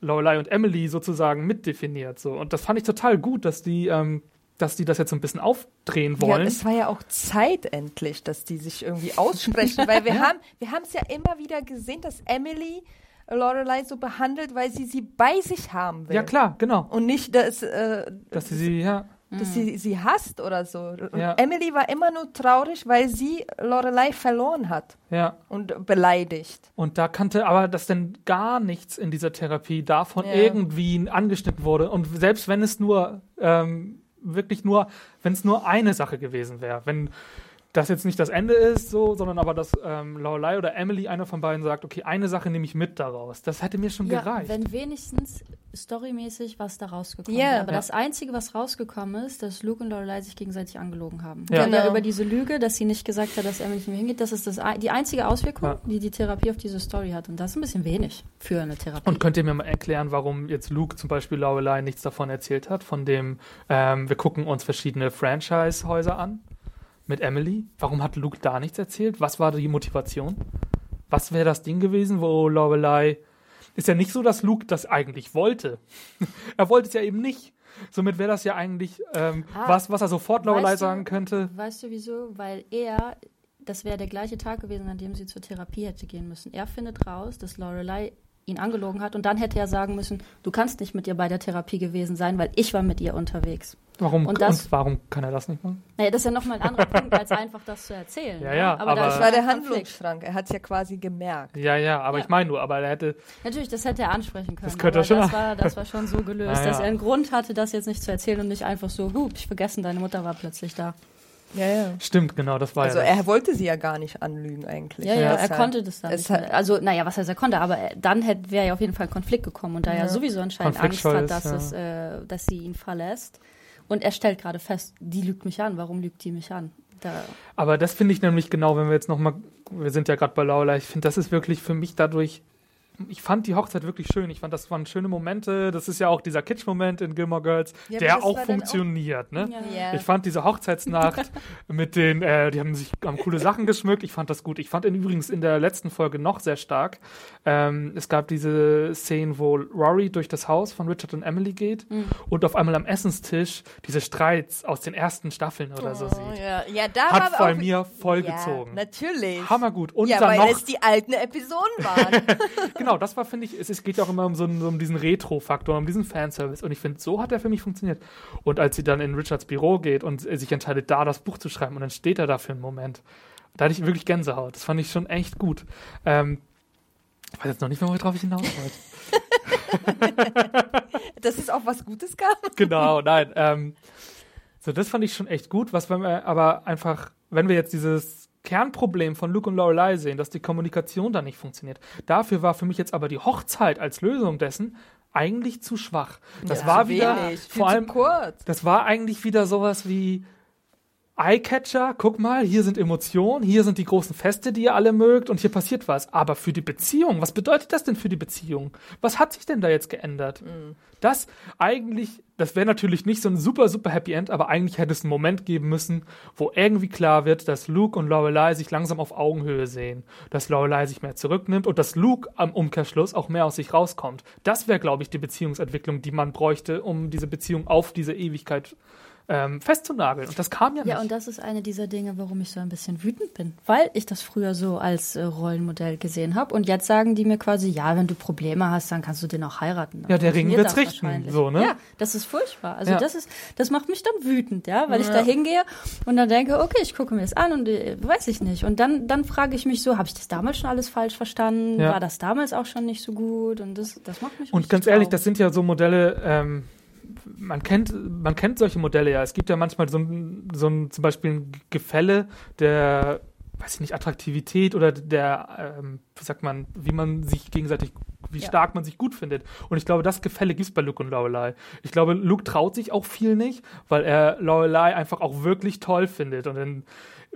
Lorelei und Emily sozusagen mitdefiniert. So. Und das fand ich total gut, dass die ähm, dass die das jetzt so ein bisschen aufdrehen wollen. Ja, es war ja auch Zeit endlich, dass die sich irgendwie aussprechen, weil wir haben wir haben es ja immer wieder gesehen, dass Emily Lorelei so behandelt, weil sie sie bei sich haben will. Ja klar, genau. Und nicht, dass, äh, dass sie sie ja dass sie sie hasst oder so. Ja. Emily war immer nur traurig, weil sie Lorelei verloren hat. Ja. Und beleidigt. Und da kannte aber, dass denn gar nichts in dieser Therapie davon ja. irgendwie angeschnitten wurde. Und selbst wenn es nur ähm, wirklich nur, wenn es nur eine Sache gewesen wäre. Wenn das jetzt nicht das Ende ist, so, sondern aber dass ähm, Lorelei oder Emily, einer von beiden, sagt, okay, eine Sache nehme ich mit daraus. Das hätte mir schon ja, gereicht. Wenn wenigstens storymäßig was da rausgekommen yeah. wäre. Aber ja. das Einzige, was rausgekommen ist, dass Luke und Lorelei sich gegenseitig angelogen haben. Ja. Genau. über diese Lüge, dass sie nicht gesagt hat, dass Emily nicht mehr hingeht, das ist das, die einzige Auswirkung, ja. die die Therapie auf diese Story hat. Und das ist ein bisschen wenig für eine Therapie. Und könnt ihr mir mal erklären, warum jetzt Luke zum Beispiel Lorelei nichts davon erzählt hat, von dem, ähm, wir gucken uns verschiedene Franchise-Häuser an? Mit Emily? Warum hat Luke da nichts erzählt? Was war die Motivation? Was wäre das Ding gewesen, wo Lorelei. Ist ja nicht so, dass Luke das eigentlich wollte. er wollte es ja eben nicht. Somit wäre das ja eigentlich ähm, ah, was, was er sofort Lorelei sagen könnte. Weißt du wieso? Weil er, das wäre der gleiche Tag gewesen, an dem sie zur Therapie hätte gehen müssen. Er findet raus, dass Lorelei ihn angelogen hat und dann hätte er sagen müssen, du kannst nicht mit ihr bei der Therapie gewesen sein, weil ich war mit ihr unterwegs. Warum, und, das, und warum kann er das nicht machen? Naja, das ist ja nochmal ein anderer Punkt, als einfach das zu erzählen. Ja, ja, aber, aber das war der Handlungsschrank. Er hat es ja quasi gemerkt. Ja, ja, aber ja. ich meine nur, aber er hätte. Natürlich, das hätte er ansprechen können. Das könnte er schon. Das war, das war schon so gelöst, ja. dass er einen Grund hatte, das jetzt nicht zu erzählen und nicht einfach so, hup, ich vergessen, deine Mutter war plötzlich da. Ja, ja. Stimmt, genau, das war also ja. Also er wollte sie ja gar nicht anlügen eigentlich. Ja, ja, ja er konnte das dann. Nicht also, naja, was heißt er konnte, aber dann wäre ja auf jeden Fall ein Konflikt gekommen und da er sowieso anscheinend Angst hat, dass, es, äh, dass sie ihn verlässt. Und er stellt gerade fest, die lügt mich an. Warum lügt die mich an? Da aber das finde ich nämlich genau, wenn wir jetzt nochmal, wir sind ja gerade bei Laula, ich finde, das ist wirklich für mich dadurch ich fand die Hochzeit wirklich schön. Ich fand, das waren schöne Momente. Das ist ja auch dieser Kitsch-Moment in Gilmore Girls, ja, der auch funktioniert. Auch, ne? Ja. Ich fand diese Hochzeitsnacht mit den, äh, die haben sich haben coole Sachen geschmückt. Ich fand das gut. Ich fand ihn übrigens in der letzten Folge noch sehr stark. Ähm, es gab diese Szene, wo Rory durch das Haus von Richard und Emily geht mhm. und auf einmal am Essenstisch diese Streits aus den ersten Staffeln oder oh, so sieht. Ja, ja da Hat bei mir vollgezogen. Ja, natürlich. Hammergut. Und ja, dann weil noch, es die alten Episoden waren. genau genau, das war, finde ich, es, es, geht ja auch immer um so einen, um diesen Retro-Faktor, um diesen Fanservice. Und ich finde, so hat er für mich funktioniert. Und als sie dann in Richards Büro geht und sich entscheidet, da das Buch zu schreiben, und dann steht er da für einen Moment. Da hatte ich wirklich Gänsehaut. Das fand ich schon echt gut. Ähm, ich weiß jetzt noch nicht mehr, worauf ich hinaus wollte. Dass es auch was Gutes gab? Genau, nein. Ähm, so, das fand ich schon echt gut. Was wir aber einfach, wenn wir jetzt dieses Kernproblem von Luke und Lorelei sehen, dass die Kommunikation da nicht funktioniert. Dafür war für mich jetzt aber die Hochzeit als Lösung dessen eigentlich zu schwach. Das ja, war wieder wenig, vor allem kurz. Das war eigentlich wieder sowas wie Eyecatcher, guck mal, hier sind Emotionen, hier sind die großen Feste, die ihr alle mögt und hier passiert was. Aber für die Beziehung, was bedeutet das denn für die Beziehung? Was hat sich denn da jetzt geändert? Mhm. Das eigentlich, das wäre natürlich nicht so ein super, super Happy End, aber eigentlich hätte es einen Moment geben müssen, wo irgendwie klar wird, dass Luke und Lorelei sich langsam auf Augenhöhe sehen. Dass Lorelei sich mehr zurücknimmt und dass Luke am Umkehrschluss auch mehr aus sich rauskommt. Das wäre, glaube ich, die Beziehungsentwicklung, die man bräuchte, um diese Beziehung auf diese Ewigkeit ähm, festzunageln. Und das kam ja nicht. Ja, und das ist eine dieser Dinge, warum ich so ein bisschen wütend bin. Weil ich das früher so als äh, Rollenmodell gesehen habe. Und jetzt sagen die mir quasi, ja, wenn du Probleme hast, dann kannst du den auch heiraten. Dann ja, der Ring wird's richten. So, ne? Ja, das ist furchtbar. Also ja. das ist, das macht mich dann wütend, ja, weil ja. ich da hingehe und dann denke, okay, ich gucke mir das an und äh, weiß ich nicht. Und dann, dann frage ich mich so, habe ich das damals schon alles falsch verstanden? Ja. War das damals auch schon nicht so gut? Und das, das macht mich Und ganz ehrlich, das sind ja so Modelle, ähm, man kennt, man kennt solche Modelle ja. Es gibt ja manchmal so ein, so ein zum Beispiel ein Gefälle der, weiß ich nicht, Attraktivität oder der, ähm, wie sagt man, wie man sich gegenseitig, wie ja. stark man sich gut findet. Und ich glaube, das Gefälle gibt es bei Luke und Lorelei. Ich glaube, Luke traut sich auch viel nicht, weil er Lorelei einfach auch wirklich toll findet. Und dann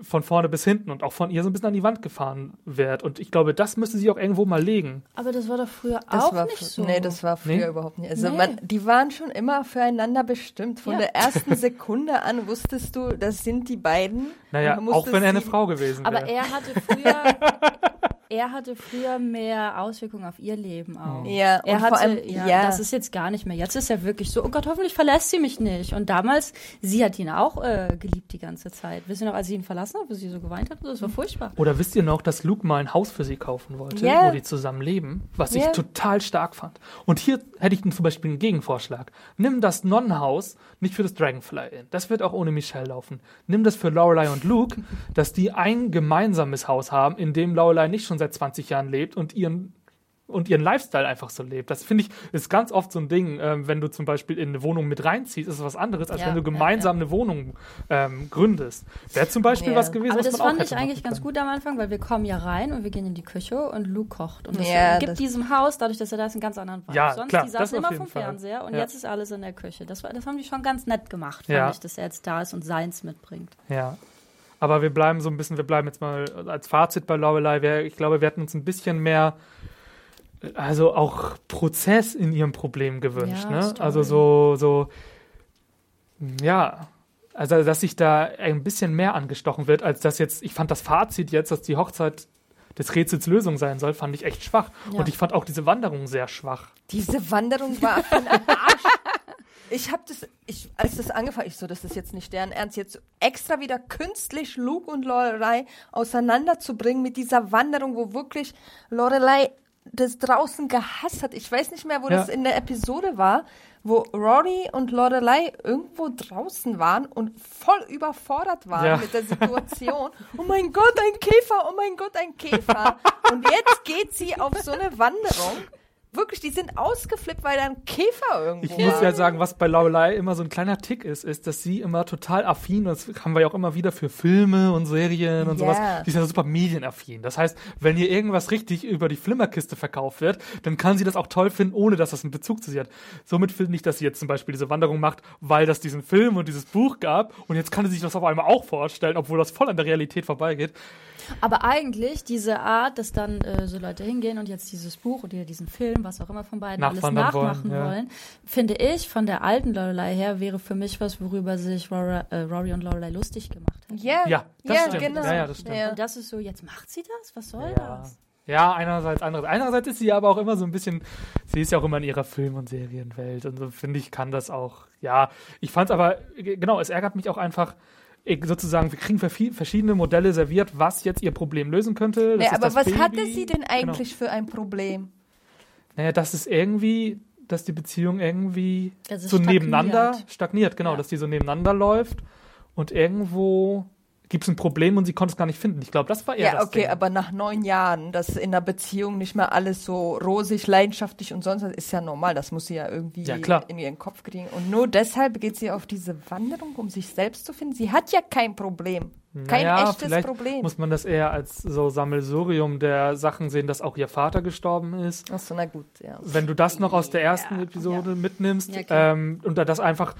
von vorne bis hinten und auch von ihr so ein bisschen an die Wand gefahren wird. Und ich glaube, das müsste sie auch irgendwo mal legen. Aber das war doch früher Das auch war nicht so. Nee, das war früher Nee? überhaupt nicht. Also Nee. man, die waren schon immer füreinander bestimmt. Von Ja. der ersten Sekunde an wusstest du, das sind die beiden. Naja, auch wenn er eine Frau gewesen wäre. Aber er hatte früher, er hatte früher mehr Auswirkungen auf ihr Leben auch. Ja, Er und hatte, vor allem, ja, ja. das ist jetzt gar nicht mehr. Jetzt ist er wirklich so, oh Gott, hoffentlich verlässt sie mich nicht. Und damals, sie hat ihn auch äh, geliebt die ganze Zeit. Wisst ihr noch, als sie ihn verlassen hat, wo sie so geweint hat? Das war furchtbar. Oder wisst ihr noch, dass Luke mal ein Haus für sie kaufen wollte, Ja. wo die zusammen leben, was ich Ja. total stark fand. Und hier hätte ich zum Beispiel einen Gegenvorschlag. Nimm das Nonnenhaus nicht für das Dragonfly Inn. Das wird auch ohne Michelle laufen. Nimm das für Lorelei und Luke, dass die ein gemeinsames Haus haben, in dem Lorelei nicht schon seit 20 Jahren lebt und ihren und ihren Lifestyle einfach so lebt. Das finde ich, ist ganz oft so ein Ding, ähm, wenn du zum Beispiel in eine Wohnung mit reinziehst, ist es was anderes, als Ja, wenn du ja, gemeinsam eine Wohnung ähm, gründest. Wäre zum Beispiel Ja. was gewesen, Aber was das man auch fand ich eigentlich ganz gut am Anfang, weil wir kommen ja rein und wir gehen in die Küche und Luke kocht. Und das Ja, gibt das- diesem Haus, dadurch, dass er da ist, einen ganz anderen Vibe. Ja, Sonst, klar, die das saßen immer vom Fall. Fernseher und Ja. jetzt ist alles in der Küche. Das, war, das haben die schon ganz nett gemacht, fand Ja. ich, dass er jetzt da ist und seins mitbringt. Ja. Aber wir bleiben so ein bisschen, wir bleiben jetzt mal als Fazit bei Lorelei. Ich glaube, wir hätten uns ein bisschen mehr, also auch Prozess in ihrem Problem gewünscht. Ja, ne? Also so, so, ja. Also, dass sich da ein bisschen mehr angestochen wird, als das jetzt, ich fand das Fazit jetzt, dass die Hochzeit des Rätsels Lösung sein soll, fand ich echt schwach. Ja. Und ich fand auch diese Wanderung sehr schwach. Diese Wanderung war den Arsch. Ich habe das, ich, als das angefangen, ich so, das ist jetzt nicht deren Ernst, jetzt extra wieder künstlich Luke und Lorelei auseinanderzubringen mit dieser Wanderung, wo wirklich Lorelei das draußen gehasst hat. Ich weiß nicht mehr, wo Ja. das in der Episode war, wo Rory und Lorelei irgendwo draußen waren und voll überfordert waren Ja. mit der Situation. oh mein Gott, ein Käfer, oh mein Gott, ein Käfer. Und jetzt geht sie auf so eine Wanderung. Wirklich, die sind ausgeflippt, weil da ein Käfer irgendwo Ich muss war. ja sagen, was bei Lorelei immer so ein kleiner Tick ist, ist, dass sie immer total affin, das haben wir ja auch immer wieder für Filme und Serien und Ja. sowas, die ist ja super medienaffin. Das heißt, wenn ihr irgendwas richtig über die Flimmerkiste verkauft wird, dann kann sie das auch toll finden, ohne dass das einen Bezug zu sie hat. Somit finde ich, dass sie jetzt zum Beispiel diese Wanderung macht, weil das diesen Film und dieses Buch gab und jetzt kann sie sich das auf einmal auch vorstellen, obwohl das voll an der Realität vorbeigeht. Aber eigentlich diese Art, dass dann äh, so Leute hingehen und jetzt dieses Buch oder diesen Film, was auch immer von beiden alles Nachwandern wollen, nachmachen ja. wollen, finde ich von der alten Lorelei her wäre für mich was, worüber sich Rory, äh, Rory und Lorelei lustig gemacht hätten. Ja, Ja, das ja, stimmt. genau. Ja, ja, das stimmt. Ja. Und das ist so, jetzt macht sie das? Was soll Ja. das? Ja, einerseits, andererseits. Einerseits ist sie aber auch immer so ein bisschen, sie ist ja auch immer in ihrer Film- und Serienwelt und so finde ich, kann das auch, ja. Ich fand es aber, genau, es ärgert mich auch einfach, sozusagen, wir kriegen verschiedene Modelle serviert, was jetzt ihr Problem lösen könnte. Das ist aber das was Baby. hatte sie denn Genau. eigentlich für ein Problem? Naja, das ist irgendwie, dass die Beziehung irgendwie so stagniert. nebeneinander stagniert, genau, Ja. dass die so nebeneinander läuft und irgendwo gibt es ein Problem und sie konnte es gar nicht finden. Ich glaube, das war eher Ja, das okay, Ding. aber nach neun Jahren, dass in einer Beziehung nicht mehr alles so rosig, leidenschaftlich und sonst was, ist ja normal. Das muss sie ja irgendwie Ja, in ihren Kopf kriegen. Und nur deshalb geht sie auf diese Wanderung, um sich selbst zu finden. Sie hat ja kein Problem. Kein naja, echtes vielleicht Problem. muss man das eher als so Sammelsurium der Sachen sehen, dass auch ihr Vater gestorben ist. Achso, na gut, ja. Wenn du das noch aus der ersten Episode mitnimmst Ja, ähm, und da das einfach,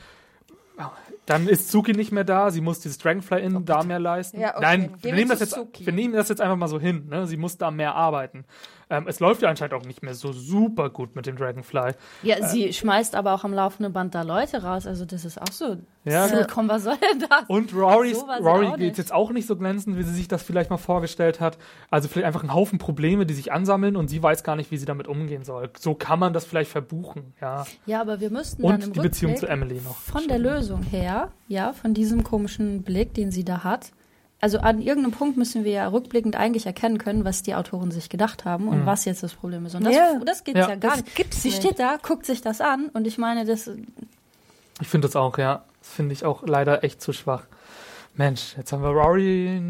dann ist Suki nicht mehr da, sie muss dieses Dragonfly Inn da mehr leisten. Oh, Ja, okay, Nein, wir nehmen, das jetzt, Suki. wir nehmen das jetzt einfach mal so hin. Ne? Sie muss da mehr arbeiten. Ähm, es läuft ja anscheinend auch nicht mehr so super gut mit dem Dragonfly. Ja, sie schmeißt aber auch am laufenden Band da Leute raus. Also das ist auch so. Ja, so, komm, was soll denn das? Und Rory, So Rory geht jetzt auch nicht so glänzend, wie sie sich das vielleicht mal vorgestellt hat. Also vielleicht einfach ein Haufen Probleme, die sich ansammeln und sie weiß gar nicht, wie sie damit umgehen soll. So kann man das vielleicht verbuchen, ja. Ja, aber wir müssten dann im Und die Beziehung Rückblick zu Emily noch. von der Lösung her, ja, von diesem komischen Blick, den sie da hat. Also an irgendeinem Punkt müssen wir ja rückblickend eigentlich erkennen können, was die Autoren sich gedacht haben und was jetzt das Problem ist. Und das, Ja. das geht ja, Ja. gar Das nicht. gibt's sie nicht. steht da, guckt sich das an und ich meine, das Ich finde das auch, ja. Das finde ich auch leider echt zu schwach. Mensch, jetzt haben wir Rory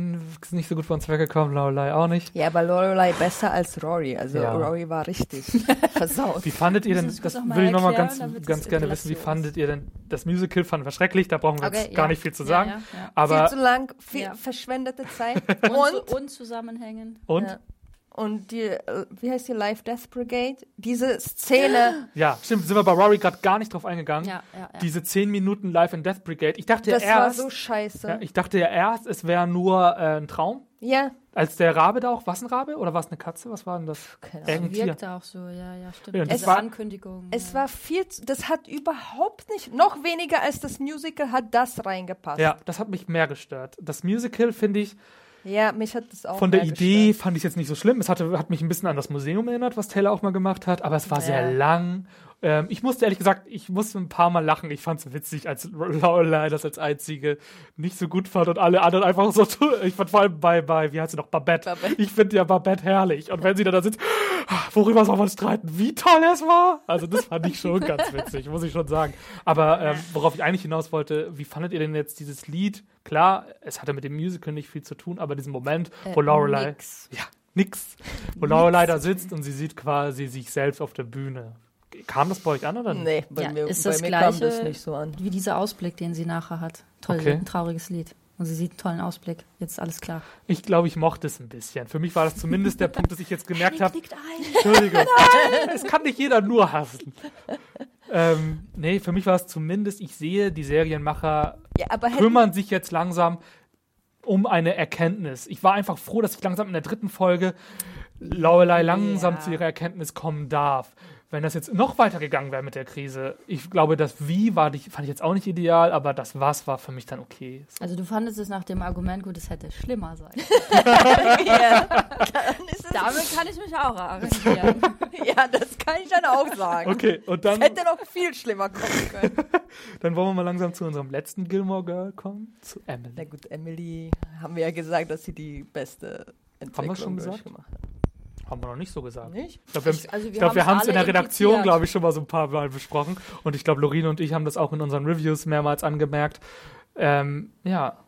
nicht so gut von uns weggekommen, Lorelei auch nicht. Ja, aber Lorelei besser als Rory. Also Ja. Rory war richtig versaut. Wie fandet ihr denn, das mal will ich nochmal ganz, ganz gerne wissen, wie fandet ihr denn das Musical? Fanden wir schrecklich, da brauchen wir Okay, jetzt gar ja. nicht viel zu sagen. ja, ja. Aber viel zu lang, viel Ja. verschwendete Zeit. und, Und, und zusammenhängen. und? Ja. und die, äh, wie heißt die, Life Death Brigade? Diese Szene, Ja, stimmt, sind wir bei Rory gerade gar nicht drauf eingegangen. Ja, ja, ja. Diese 10 Minuten Life and Death Brigade. Ich dachte das war erst, so scheiße. ja, ich dachte ja erst, es wäre nur äh, ein Traum. Ja, Als der Rabe da auch, was ein Rabe oder war es eine Katze? Was war denn das? keine Tier. Wirkte auch so, ja, ja, stimmt. Ja, Ja, das Diese war- Ankündigung. es ja. war viel, zu, das hat überhaupt nicht, noch weniger als das Musical hat das reingepasst. Ja, das hat mich mehr gestört. Das Musical finde ich, Ja, mich hat das auch von der Idee gestört. fand ich jetzt nicht so schlimm. Es hatte, hat mich ein bisschen an das Museum erinnert, was Taylor auch mal gemacht hat, aber es war sehr Ja. lang. Ähm, ich musste ehrlich gesagt, ich musste ein paar Mal lachen. Ich fand es witzig, als Lorelei das als einzige nicht so gut fand und alle anderen einfach so. Ich fand vor allem bei, bei wie heißt sie noch, Babette. Babette. Ich finde ja Babette herrlich. Und wenn sie dann da sitzt, worüber soll man streiten? Wie toll es war? Also das fand ich schon ganz witzig, muss ich schon sagen. Aber ähm, worauf ich eigentlich hinaus wollte, wie fandet ihr denn jetzt dieses Lied? Klar, es hatte mit dem Musical nicht viel zu tun, aber diesen Moment, wo Äh, Lorelei nix. ja, nix. Wo Lorelei da sitzt und sie sieht quasi sich selbst auf der Bühne. Kam das bei euch an oder nicht? Nee, bei Ja, mir, ist bei das mir kam Gleiche das nicht so an. Wie dieser Ausblick, den sie nachher hat. Toll, Okay. ein trauriges Lied. Und sie sieht einen tollen Ausblick. Jetzt alles klar. Ich glaube, ich mochte es ein bisschen. Für mich war das zumindest der Punkt, dass ich jetzt gemerkt habe. Entschuldigung, es kann nicht jeder nur hassen. Ähm, nee, für mich war es zumindest, ich sehe, die Serienmacher Ja, kümmern sich jetzt langsam um eine Erkenntnis. Ich war einfach froh, dass ich langsam in der dritten Folge Lorelei langsam Ja. zu ihrer Erkenntnis kommen darf. Wenn das jetzt noch weiter gegangen wäre mit der Krise, ich glaube, das Wie war, fand ich jetzt auch nicht ideal, aber das Was war für mich dann okay. So. Also du fandest es nach dem Argument gut, es hätte schlimmer sein. ja, es, Damit kann ich mich auch arrangieren. ja, das kann ich dann auch sagen. Okay, und dann, Hätte noch viel schlimmer kommen können. dann wollen wir mal langsam zu unserem letzten Gilmore Girl kommen, zu Na Emily. gut, Emily haben wir ja gesagt, dass sie die beste Entwicklung schon gesagt? durchgemacht hat. Haben wir noch nicht so gesagt. Nicht? Ich glaube, wir, Ich- also wir ich glaub, wir haben es in der Redaktion, glaube ich, schon mal so ein paar Mal besprochen. Und ich glaube, Lorine und ich haben das auch in unseren Reviews mehrmals angemerkt. Ähm, ja,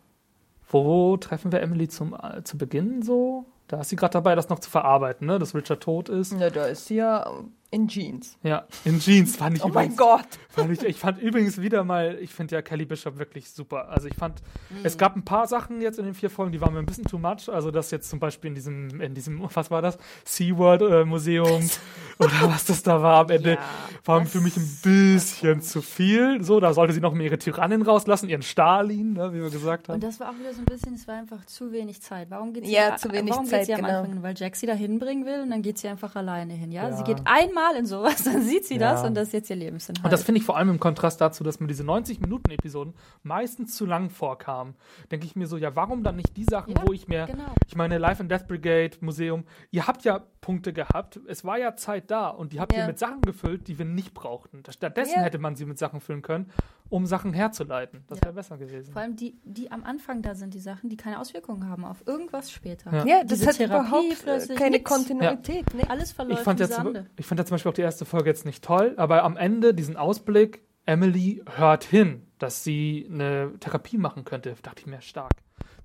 wo treffen wir Emily zum, äh, zu Beginn so? Da ist sie gerade dabei, das noch zu verarbeiten, ne? dass Richard tot ist. Na, da ist sie ja in Jeans. Ja, in Jeans fand ich Oh mein übrigens. Gott. Fand ich, ich fand übrigens wieder mal, ich finde ja Kelly Bishop wirklich super. Also ich fand, Mhm. es gab ein paar Sachen jetzt in den vier Folgen, die waren mir ein bisschen too much. Also das jetzt zum Beispiel in diesem, in diesem, was war das? SeaWorld äh, Museum oder was das da war am Ende, Ja, war das- für mich ein bisschen zu viel. So, da sollte sie noch mal ihre Tyrannin rauslassen, ihren Stalin, ne, wie wir gesagt haben. Und das war auch wieder so ein bisschen, es war einfach zu wenig Zeit. Warum geht sie, Ja, zu wenig warum Zeit, geht sie am genau. Anfang hin? Weil Jack sie da hinbringen will und dann geht sie einfach alleine hin. Ja, Ja. sie geht einmal in sowas, dann sieht sie Ja. das und das ist jetzt ihr Lebensinhalt. Und das finde ich vor allem im Kontrast dazu, dass mir diese 90-Minuten-Episoden meistens zu lang vorkamen. Denke ich mir so, ja, warum dann nicht die Sachen, Ja, wo ich mir, genau. ich meine, Life and Death Brigade Museum, ihr habt ja Punkte gehabt, es war ja Zeit da und die habt ihr Ja. mit Sachen gefüllt, die wir nicht brauchten. Stattdessen Ja. hätte man sie mit Sachen füllen können, um Sachen herzuleiten. Das Ja. wäre besser gewesen. Vor allem die, die am Anfang da sind, die Sachen, die keine Auswirkungen haben auf irgendwas später. Ja. Ja, das Diese hat Therapie überhaupt äh, plötzlich keine nix. Kontinuität. Ne? Alles Ich verläuft fand, im jetzt, ich fand ja zum Beispiel auch die erste Folge jetzt nicht toll, aber am Ende diesen Ausblick, Emily hört hin, dass sie eine Therapie machen könnte, dachte ich mir stark.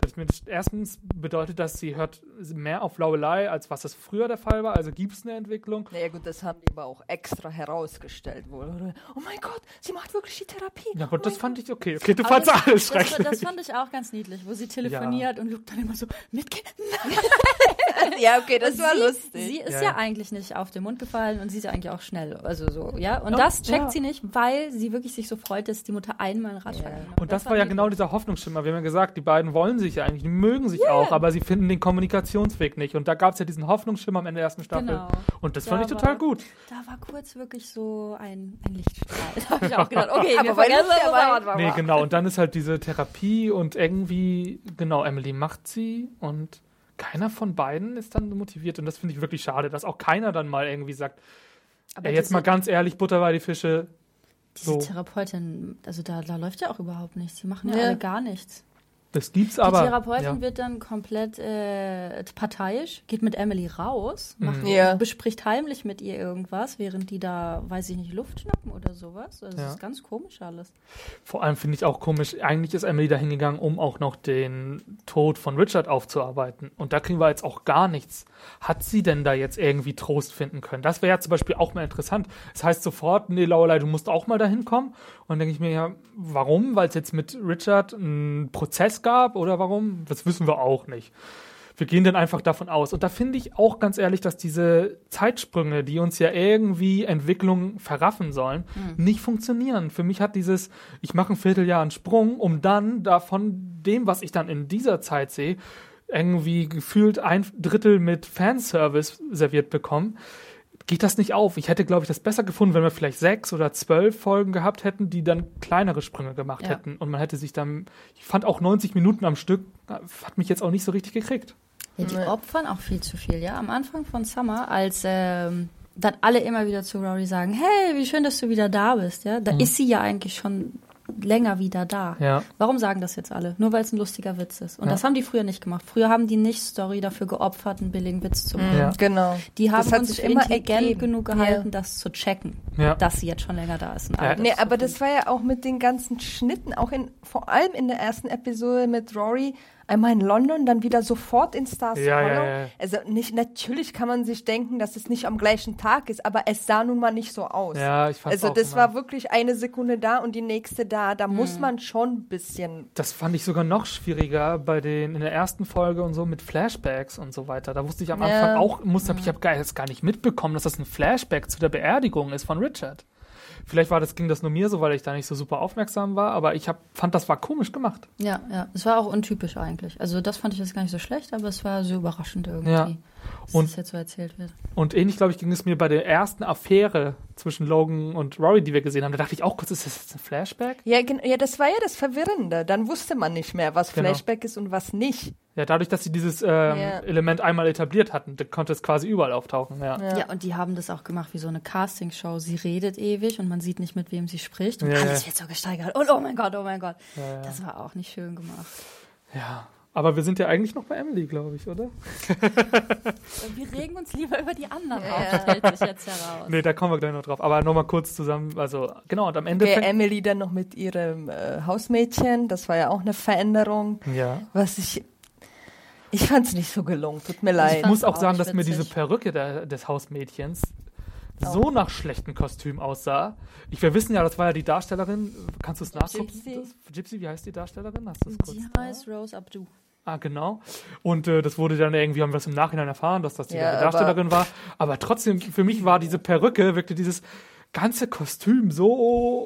Das mir das erstens bedeutet, dass sie hört mehr auf Lorelei, als was das früher der Fall war. Also gibt es eine Entwicklung. Naja gut, das haben die aber auch extra herausgestellt. Oder? Oh mein Gott, sie macht wirklich die Therapie. Ja, oh gut, das fand ich okay. Okay, du Aber fandst das, alles das, schrecklich. das fand ich auch ganz niedlich, wo sie telefoniert und Luke dann immer so mitgeht. Gott. Ja, okay, das war sie, lustig. Sie ist Ja, ja, ja. eigentlich nicht auf den Mund gefallen und sie ist ja eigentlich auch schnell. Also so, ja. Und das checkt ja. sie nicht, weil sie wirklich sich so freut, dass die Mutter einmal ein Radfahrer ja. Und das war ja genau dieser Hoffnungsschimmer. Wir haben ja gesagt, die beiden wollen sich ja eigentlich, die mögen sich auch, aber sie finden den Kommunikationsweg nicht. Und da gab es ja diesen Hoffnungsschimmer am Ende der ersten Staffel. Genau. Und das Da fand ich total war- gut. Da war kurz wirklich so ein, ein Lichtstrahl. Da habe ich auch gedacht, okay, wir vergessen das aber. war- Nee, genau. Und dann ist halt diese Therapie und irgendwie, genau, Emily macht sie und keiner von beiden ist dann motiviert. Und das finde ich wirklich schade, dass auch keiner dann mal irgendwie sagt, Aber ey, jetzt mal ganz ehrlich, Butter bei die Fische. diese so. Therapeutin, also da, da läuft ja auch überhaupt nichts. Die machen ja, Ja. alle gar nichts. Das gibt's Die aber. Therapeutin ja. wird dann komplett äh, parteiisch, geht mit Emily raus, Mhm. macht, Ja. bespricht heimlich mit ihr irgendwas, während die da, weiß ich nicht, Luft schnappen oder sowas. Also Ja. Das ist ganz komisch alles. Vor allem finde ich auch komisch, eigentlich ist Emily da hingegangen, um auch noch den Tod von Richard aufzuarbeiten. Und da kriegen wir jetzt auch gar nichts. Hat sie denn da jetzt irgendwie Trost finden können? Das wäre ja zum Beispiel auch mal interessant. Das heißt sofort, nee, Lorelei, du musst auch mal dahin kommen. Und denke ich mir ja, warum? Weil es jetzt mit Richard einen Prozess gab oder warum? Das wissen wir auch nicht. wir gehen dann einfach davon aus. Und da finde ich auch ganz ehrlich, dass diese Zeitsprünge, die uns ja irgendwie Entwicklung verraffen sollen, nicht funktionieren. Für mich hat dieses, ich mache ein Vierteljahr einen Sprung, um dann davon dem, was ich dann in dieser Zeit sehe, irgendwie gefühlt ein Drittel mit Fanservice serviert bekommen geht das nicht auf. Ich hätte, glaube ich, das besser gefunden, wenn wir vielleicht sechs oder zwölf Folgen gehabt hätten, die dann kleinere Sprünge gemacht Ja. hätten. Und man hätte sich dann, ich fand auch 90 Minuten am Stück, hat mich jetzt auch nicht so richtig gekriegt. Ja, die opfern auch viel zu viel, ja. Am Anfang von Summer, als ähm, dann alle immer wieder zu Rory sagen, hey, wie schön, dass du wieder da bist, ja. Da ist sie ja eigentlich schon länger wieder da. Mhm. Ja. Warum sagen das jetzt alle? Nur weil es ein lustiger Witz ist. Und Ja. das haben die früher nicht gemacht. Früher haben die nicht Story dafür geopfert, einen billigen Witz zu machen. Ja. Genau. Die haben das hat uns immer intelligent ergeben. genug gehalten, das zu checken, Ja. dass sie jetzt schon länger da ist. und Ja. Nee, aber das war ja auch mit den ganzen Schnitten, auch in, vor allem in der ersten Episode mit Rory, einmal in London, dann wieder sofort in Stars Ja, Hollow. ja, ja. Also nicht, natürlich kann man sich denken, dass es nicht am gleichen Tag ist, aber es sah nun mal nicht so aus. Ja, ich fand's Also auch das immer- war wirklich eine Sekunde da und die nächste da. Da muss Mhm. man schon ein bisschen. Das fand ich sogar noch schwieriger bei den in der ersten Folge und so mit Flashbacks und so weiter. Da wusste ich am. Anfang auch, muss, hab, ich habe gar, jetzt gar nicht mitbekommen, dass das ein Flashback zu der Beerdigung ist von Richard. Vielleicht war das, ging das nur mir so, weil ich da nicht so super aufmerksam war, aber ich hab, fand, das war komisch gemacht. Ja, ja. Es war auch untypisch eigentlich. Also das fand ich jetzt gar nicht so schlecht, aber es war so überraschend irgendwie, Ja. Dass Und- das jetzt so erzählt wird. Und ähnlich, glaube ich, ging es mir bei der ersten Affäre zwischen Logan und Rory, die wir gesehen haben. Da dachte ich auch kurz, ist das jetzt ein Flashback? Ja, ja, das war ja das Verwirrende. Dann wusste man nicht mehr, was Genau. Flashback ist und was nicht. Ja, dadurch, dass sie dieses ähm, Ja. Element einmal etabliert hatten, da konnte es quasi überall auftauchen. Ja. Ja. und die haben das auch gemacht wie so eine Castingshow. Sie redet ewig und man sieht nicht, mit wem sie spricht. Und Ja, alles ja. wird so gesteigert. Und oh mein Gott, oh mein Gott. Das war auch nicht schön gemacht. ja. Aber wir sind ja eigentlich noch bei Emily, glaube ich, oder? Wir regen uns lieber über die anderen auf, stellt sich jetzt heraus. Nee, da kommen wir gleich noch drauf. Aber nochmal kurz zusammen, also genau, und am Ende fängt, Emily dann noch mit ihrem äh, Hausmädchen, das war ja auch eine Veränderung. Ja. Was ich. Ich fand es nicht so gelungen, tut mir leid. Ich muss auch auch sagen, dass mir diese witzig. Perücke der, des Hausmädchens so nach schlechtem Kostüm aussah. Ich, wir wissen ja, das war ja die Darstellerin. Kannst du es nachgucken? Gypsy. Gypsy, wie heißt die Darstellerin? Hast du es kurz? Die da? heißt Rose Abdu. Ah, genau. Und äh, das wurde dann irgendwie, haben wir es im Nachhinein erfahren, dass das die Ja, Darstellerin war. Aber trotzdem, für mich war diese Perücke, wirkte dieses ganze Kostüm so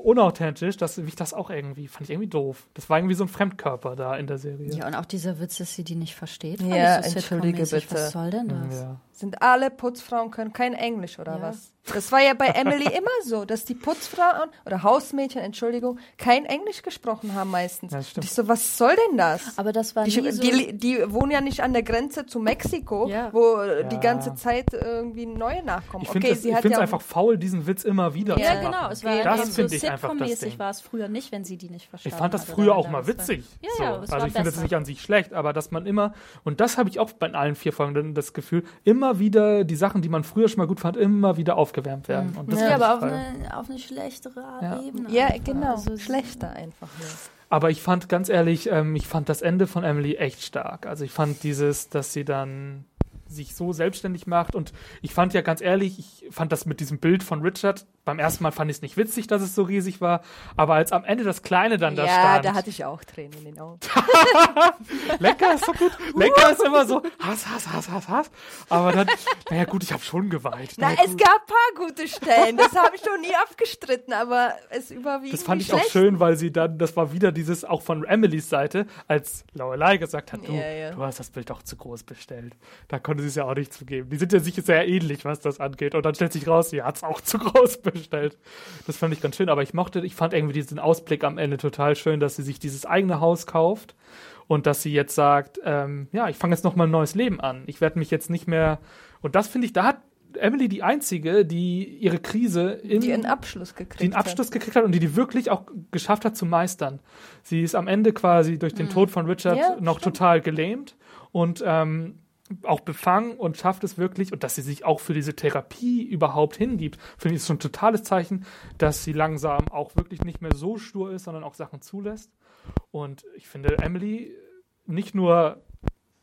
unauthentisch, dass mich das auch irgendwie, fand ich irgendwie doof. Das war irgendwie so ein Fremdkörper da in der Serie. Ja, und auch dieser Witz, dass sie die nicht versteht. Ja, ich so entschuldige bitte. Was soll denn das? Ja. Sind alle Putzfrauen können kein Englisch oder Ja. was? Das war ja bei Emily immer so, dass die Putzfrauen oder Hausmädchen, Entschuldigung, kein Englisch gesprochen haben meistens. Ja, ich so, was soll denn das? Aber das war Die, nie so... die, die wohnen ja nicht an der Grenze zu Mexiko, Ja. wo äh, die Ja. ganze Zeit irgendwie neue nachkommen. Ich finde okay, es sie hat ich ja find's einfach faul, diesen Witz immer wieder Ja, zu ja, machen. genau. Es war das so finde ich einfach das Sitcom-mäßig war es früher nicht, wenn sie die nicht Ich verstanden fand das früher auch mal witzig. Ja, so. ja, es also war ich finde das nicht an sich schlecht, aber dass man immer, und das habe ich auch bei allen vier Folgen dann das Gefühl, immer wieder die Sachen, die man früher schon mal gut fand, immer wieder aufgewärmt werden. Und das Ja, aber auf eine, auf eine schlechtere Ja. Ebene. Ja, einfach. genau. Also, Schlechter einfach nur. Aber ich fand ganz ehrlich, ähm, ich fand das Ende von Emily echt stark. Also ich fand dieses, dass sie dann sich so selbstständig macht und ich fand ja ganz ehrlich, ich fand das mit diesem Bild von Richard, beim ersten Mal fand ich es nicht witzig, dass es so riesig war, aber als am Ende das Kleine dann da ja, stand, da hatte ich auch Tränen in den Augen. Lecker ist so gut. Lecker ist immer so Hass, Hass, Hass, Hass, Hass. Aber dann, naja gut, ich habe schon geweint. Na, Naja, es gut. gab ein paar gute Stellen, das habe ich noch nie abgestritten, aber es überwiegt. Das fand ich auch schön, weil sie dann, das war wieder dieses, auch von Emilys Seite, als Lorelei gesagt hat, du, Ja, ja. du hast das Bild doch zu groß bestellt. Da konnte sie es ja auch nicht zugeben. Die sind ja sich sehr ähnlich, was das angeht. Und dann stellt sich raus, sie hat es auch zu groß bestellt. Das fand ich ganz schön. Aber ich mochte, ich fand irgendwie diesen Ausblick am Ende total schön, dass sie sich dieses eigene Haus kauft und dass sie jetzt sagt, ähm, ja, ich fange jetzt noch mal ein neues Leben an. Ich werde mich jetzt nicht mehr. Und das finde ich, da hat Emily die einzige, die ihre Krise in, Die einen Abschluss gekriegt die einen Abschluss gekriegt hat und die die wirklich auch geschafft hat zu meistern. Sie ist am Ende quasi durch den Tod von Richard Mhm. Ja, noch stimmt. total gelähmt und ähm, auch befangen und schafft es wirklich und dass sie sich auch für diese Therapie überhaupt hingibt, finde ich ist schon ein totales Zeichen, dass sie langsam auch wirklich nicht mehr so stur ist, sondern auch Sachen zulässt. Und ich finde Emily nicht nur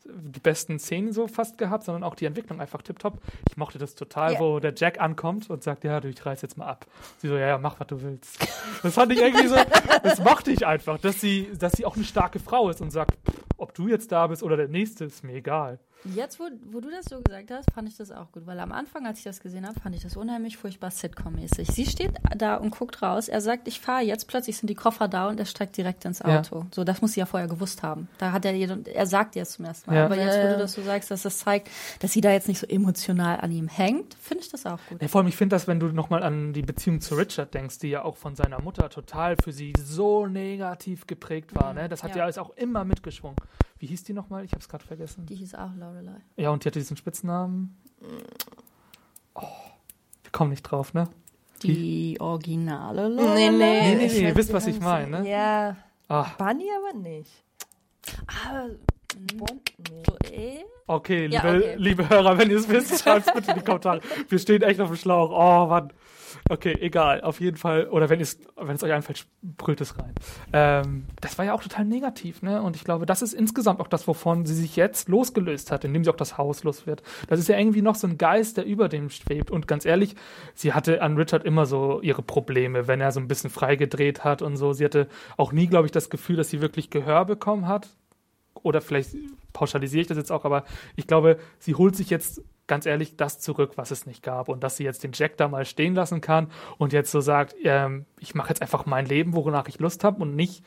die besten Szenen so fast gehabt, sondern auch die Entwicklung einfach tipptopp. Ich mochte das total, Ja. wo der Jack ankommt und sagt, ja, du, ich reiß jetzt mal ab. Sie so, ja, ja, mach, was du willst. Das fand ich irgendwie so, das mochte ich einfach, dass sie, dass sie auch eine starke Frau ist und sagt, ob du jetzt da bist oder der Nächste, ist mir egal. Jetzt, wo, wo du das so gesagt hast, fand ich das auch gut, weil am Anfang, als ich das gesehen habe, fand ich das unheimlich furchtbar Sitcom-mäßig. Sie steht da und guckt raus, er sagt, ich fahre jetzt, plötzlich sind die Koffer da und er steigt direkt ins Ja. Auto. So, das muss sie ja vorher gewusst haben. Da hat er, er sagt jetzt zum ersten Mal. Ja. Aber jetzt, wo Ja, ja. du das so sagst, dass das zeigt, dass sie da jetzt nicht so emotional an ihm hängt, finde ich das auch gut. Ja, vor allem, ich finde das, wenn du nochmal an die Beziehung zu Richard denkst, die ja auch von seiner Mutter total für sie so negativ geprägt war, ne? Das hat ja, Ja. alles auch immer mitgeschwungen. Wie hieß die nochmal? Ich habe es gerade vergessen. Die hieß auch Lorelei. Ja, und die hatte diesen Spitznamen. Oh, wir kommen nicht drauf, ne? Die originale Nee, Lorelei. nee. Nee, nee, ich nee, ihr weiß wisst, was ich wie meine, ne? Ja, Ah, Bunny aber nicht. Nee. so, eh? okay, liebe, Ja, okay. liebe Hörer, wenn ihr es wisst, schreibt es bitte in die Kommentare. Wir stehen echt auf dem Schlauch. Oh, Mann. Okay, egal. Auf jeden Fall. Oder wenn es, wenn es euch einfällt, brüllt es rein. Ähm, das war ja auch total negativ, ne? Und ich glaube, das ist insgesamt auch das, wovon sie sich jetzt losgelöst hat, indem sie auch das Haus los wird. Das ist ja irgendwie noch so ein Geist, der über dem schwebt. Und ganz ehrlich, sie hatte an Richard immer so ihre Probleme, wenn er so ein bisschen freigedreht hat und so. Sie hatte auch nie, glaube ich, das Gefühl, dass sie wirklich Gehör bekommen hat oder vielleicht pauschalisiere ich das jetzt auch, aber ich glaube, sie holt sich jetzt ganz ehrlich das zurück, was es nicht gab und dass sie jetzt den Jack da mal stehen lassen kann und jetzt so sagt, ähm, ich mache jetzt einfach mein Leben, wonach ich Lust habe und nicht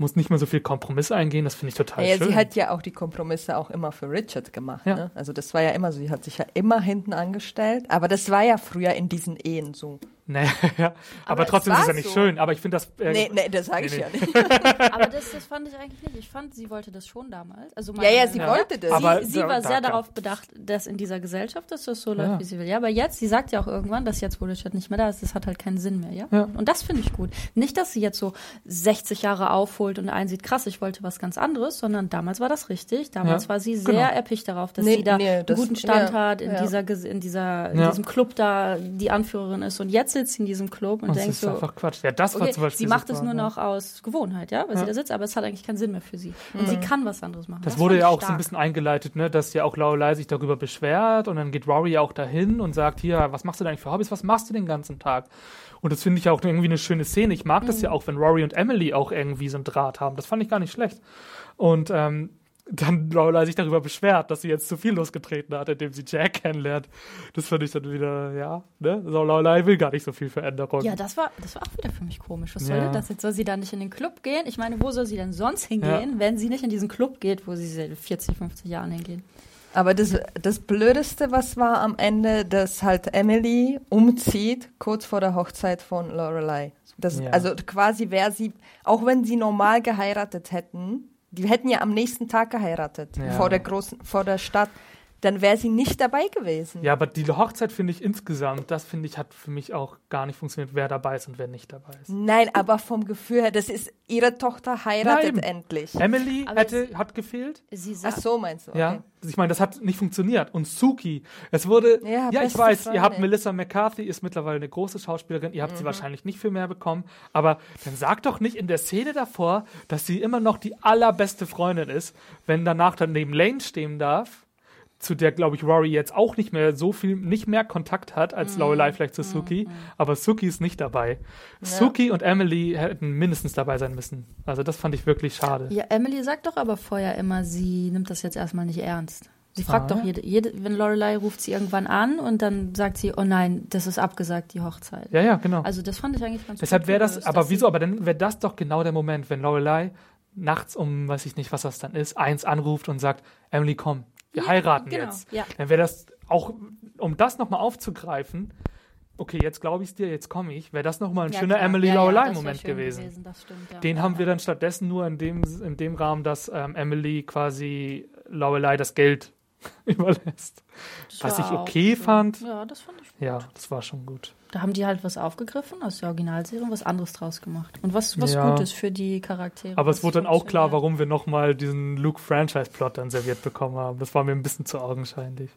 muss nicht mehr so viel Kompromisse eingehen, das finde ich total Ja, schön. sie hat ja auch die Kompromisse auch immer für Richard gemacht. Ja. Ne? Also das war ja immer so, sie hat sich ja immer hinten angestellt. Aber das war ja früher in diesen Ehen so. Nee, ja. aber, Aber trotzdem ist es ja nicht so. schön, aber ich finde das äh, Nee, nee, das sage nee, ich nee. ja nicht. Aber das, das fand ich eigentlich nicht. Ich fand, sie wollte das schon damals. Also Ja, ja, sie Ja. wollte das. Aber- sie, sie war da sehr darauf bedacht, dass in dieser Gesellschaft dass das so läuft, Ja. wie sie will. Ja, aber jetzt, sie sagt ja auch irgendwann, dass jetzt, wo Richard nicht mehr da ist, das hat halt keinen Sinn mehr, ja? Ja. Und das finde ich gut. Nicht, dass sie jetzt so 60 Jahre aufholt und einsieht, krass, ich wollte was ganz anderes, sondern damals war das richtig. Damals Ja, war sie genau. sehr erpicht darauf, dass Nee, sie da nee, einen das- guten Stand ja, hat, in ja. dieser, in dieser, in Ja. diesem Club da die Anführerin ist. Und jetzt sitzt in diesem Club und das denkt ist so, einfach Quatsch. Ja, das war Okay, zum Beispiel sie macht es super, nur ja. noch aus Gewohnheit, ja, weil Ja. sie da sitzt, aber es hat eigentlich keinen Sinn mehr für sie. Und sie kann was anderes machen. Das, fand wurde ja auch so stark. ein bisschen eingeleitet, ne, dass ja auch Lorelei sich darüber beschwert und dann geht Rory auch dahin und sagt, hier, was machst du denn eigentlich für Hobbys, was machst du den ganzen Tag? Und das finde ich auch irgendwie eine schöne Szene. Ich mag Mhm. das ja auch, wenn Rory und Emily auch irgendwie so einen Draht haben. Das fand ich gar nicht schlecht. Und ähm, dann Lorelei sich darüber beschwert, dass sie jetzt zu viel losgetreten hat, indem sie Jack kennenlernt. Das fand ich dann wieder, ja, ne? So, Lorelei will gar nicht so viel Veränderung. Ja, das war, das war auch wieder für mich komisch. Was soll Ja. denn das jetzt? Soll sie da nicht in den Club gehen? Ich meine, wo soll sie denn sonst hingehen, wenn sie nicht in diesen Club geht, wo sie seit 40, 50 Jahren hingehen? Aber das, das Blödeste, was war am Ende, dass halt Emily umzieht, kurz vor der Hochzeit von Lorelei. Das, Ja. Also quasi wäre sie, auch wenn sie normal geheiratet hätten, die hätten ja am nächsten Tag geheiratet, Ja. vor der großen, vor der Stadt, dann wäre sie nicht dabei gewesen. Ja, aber die Hochzeit finde ich insgesamt, das finde ich, hat für mich auch gar nicht funktioniert, wer dabei ist und wer nicht dabei ist. Nein, aber vom Gefühl her, das ist, ihre Tochter heiratet Nein. endlich. Emily Aber hätte, hat gefehlt. Sie Ach sagt, so, meinst du? Okay. Ja, ich meine, das hat nicht funktioniert. Und Suki, es wurde, Ja, ja, ich weiß, ihr habt Freundin. Melissa McCarthy, ist mittlerweile eine große Schauspielerin, ihr habt Mhm. sie wahrscheinlich nicht viel mehr bekommen, aber dann sagt doch nicht in der Szene davor, dass sie immer noch die allerbeste Freundin ist, wenn danach dann neben Lane stehen darf, zu der, glaube ich, Rory jetzt auch nicht mehr so viel, nicht mehr Kontakt hat als Mhm. Lorelei vielleicht zu Suki, aber Suki ist nicht dabei. Suki und Emily hätten mindestens dabei sein müssen. Also das fand ich wirklich schade. ja, Emily sagt doch aber vorher immer, sie nimmt das jetzt erstmal nicht ernst. Sie fragt Ah, doch ja. jede, jede, wenn Lorelei ruft sie irgendwann an und dann sagt sie, oh nein, das ist abgesagt, die Hochzeit. Ja, ja, genau. Also das fand ich eigentlich ganz Deshalb wäre das, aber wieso? Aber dann wäre das doch genau der Moment, wenn Lorelei nachts um, weiß ich nicht, was das dann ist, eins anruft und sagt, Emily, komm, wir Ja, heiraten genau, jetzt. ja. Dann wäre das auch, um das nochmal aufzugreifen, okay, jetzt glaube ich es dir, jetzt komme ich, wäre das nochmal ein Ja, schöner klar. Ja, schön gewesen. Das stimmt. Den haben wir dann stattdessen nur in dem, in dem Rahmen, dass ähm, Emily quasi Lorelei das Geld überlässt. Das was ich okay fand. Ja, das fand ich gut. Ja, das war schon gut. Da haben die halt was aufgegriffen aus der Originalserie und was anderes draus gemacht. Und was, was Ja. Gutes für die Charaktere. Aber es wurde dann auch klar, warum wir nochmal diesen Luke-Franchise-Plot dann serviert bekommen haben. Das war mir ein bisschen zu augenscheinlich.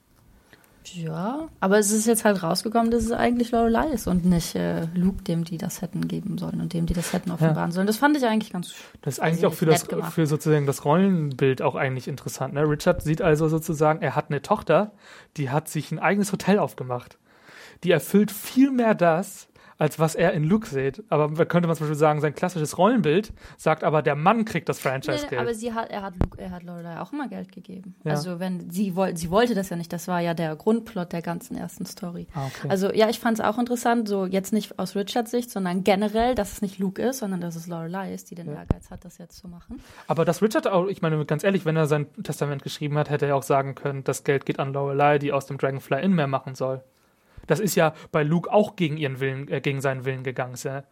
Ja, aber es ist jetzt halt rausgekommen, dass es eigentlich Lorelei ist und nicht äh, Luke, dem die das hätten geben sollen und dem die das hätten offenbaren sollen. Das fand ich eigentlich ganz Das ist eigentlich ich auch für, das, gemacht. für sozusagen das Rollenbild auch eigentlich interessant. Ne? Richard sieht also sozusagen, er hat eine Tochter, die hat sich ein eigenes Hotel aufgemacht. Die erfüllt viel mehr das, als was er in Luke sieht. Aber könnte man zum Beispiel sagen, sein klassisches Rollenbild sagt aber, der Mann kriegt das Nee, Franchise-Geld. aber sie hat, er hat, Luke- er hat Lorelei auch immer Geld gegeben. Ja. Also wenn sie wollte, sie wollte das ja nicht. Das war ja der Grundplot der ganzen ersten Story. Ah, okay. Also ja, ich fand es auch interessant, so jetzt nicht aus Richards Sicht, sondern generell, dass es nicht Luke ist, sondern dass es Lorelei ist, die den Ehrgeiz hat, das jetzt zu machen. Aber dass Richard auch, ich meine, ganz ehrlich, wenn er sein Testament geschrieben hat, hätte er auch sagen können, das Geld geht an Lorelei, die aus dem Dragonfly Inn mehr machen soll. Das ist ja bei Luke auch gegen ihren Willen, äh, gegen seinen Willen gegangen. Ist ja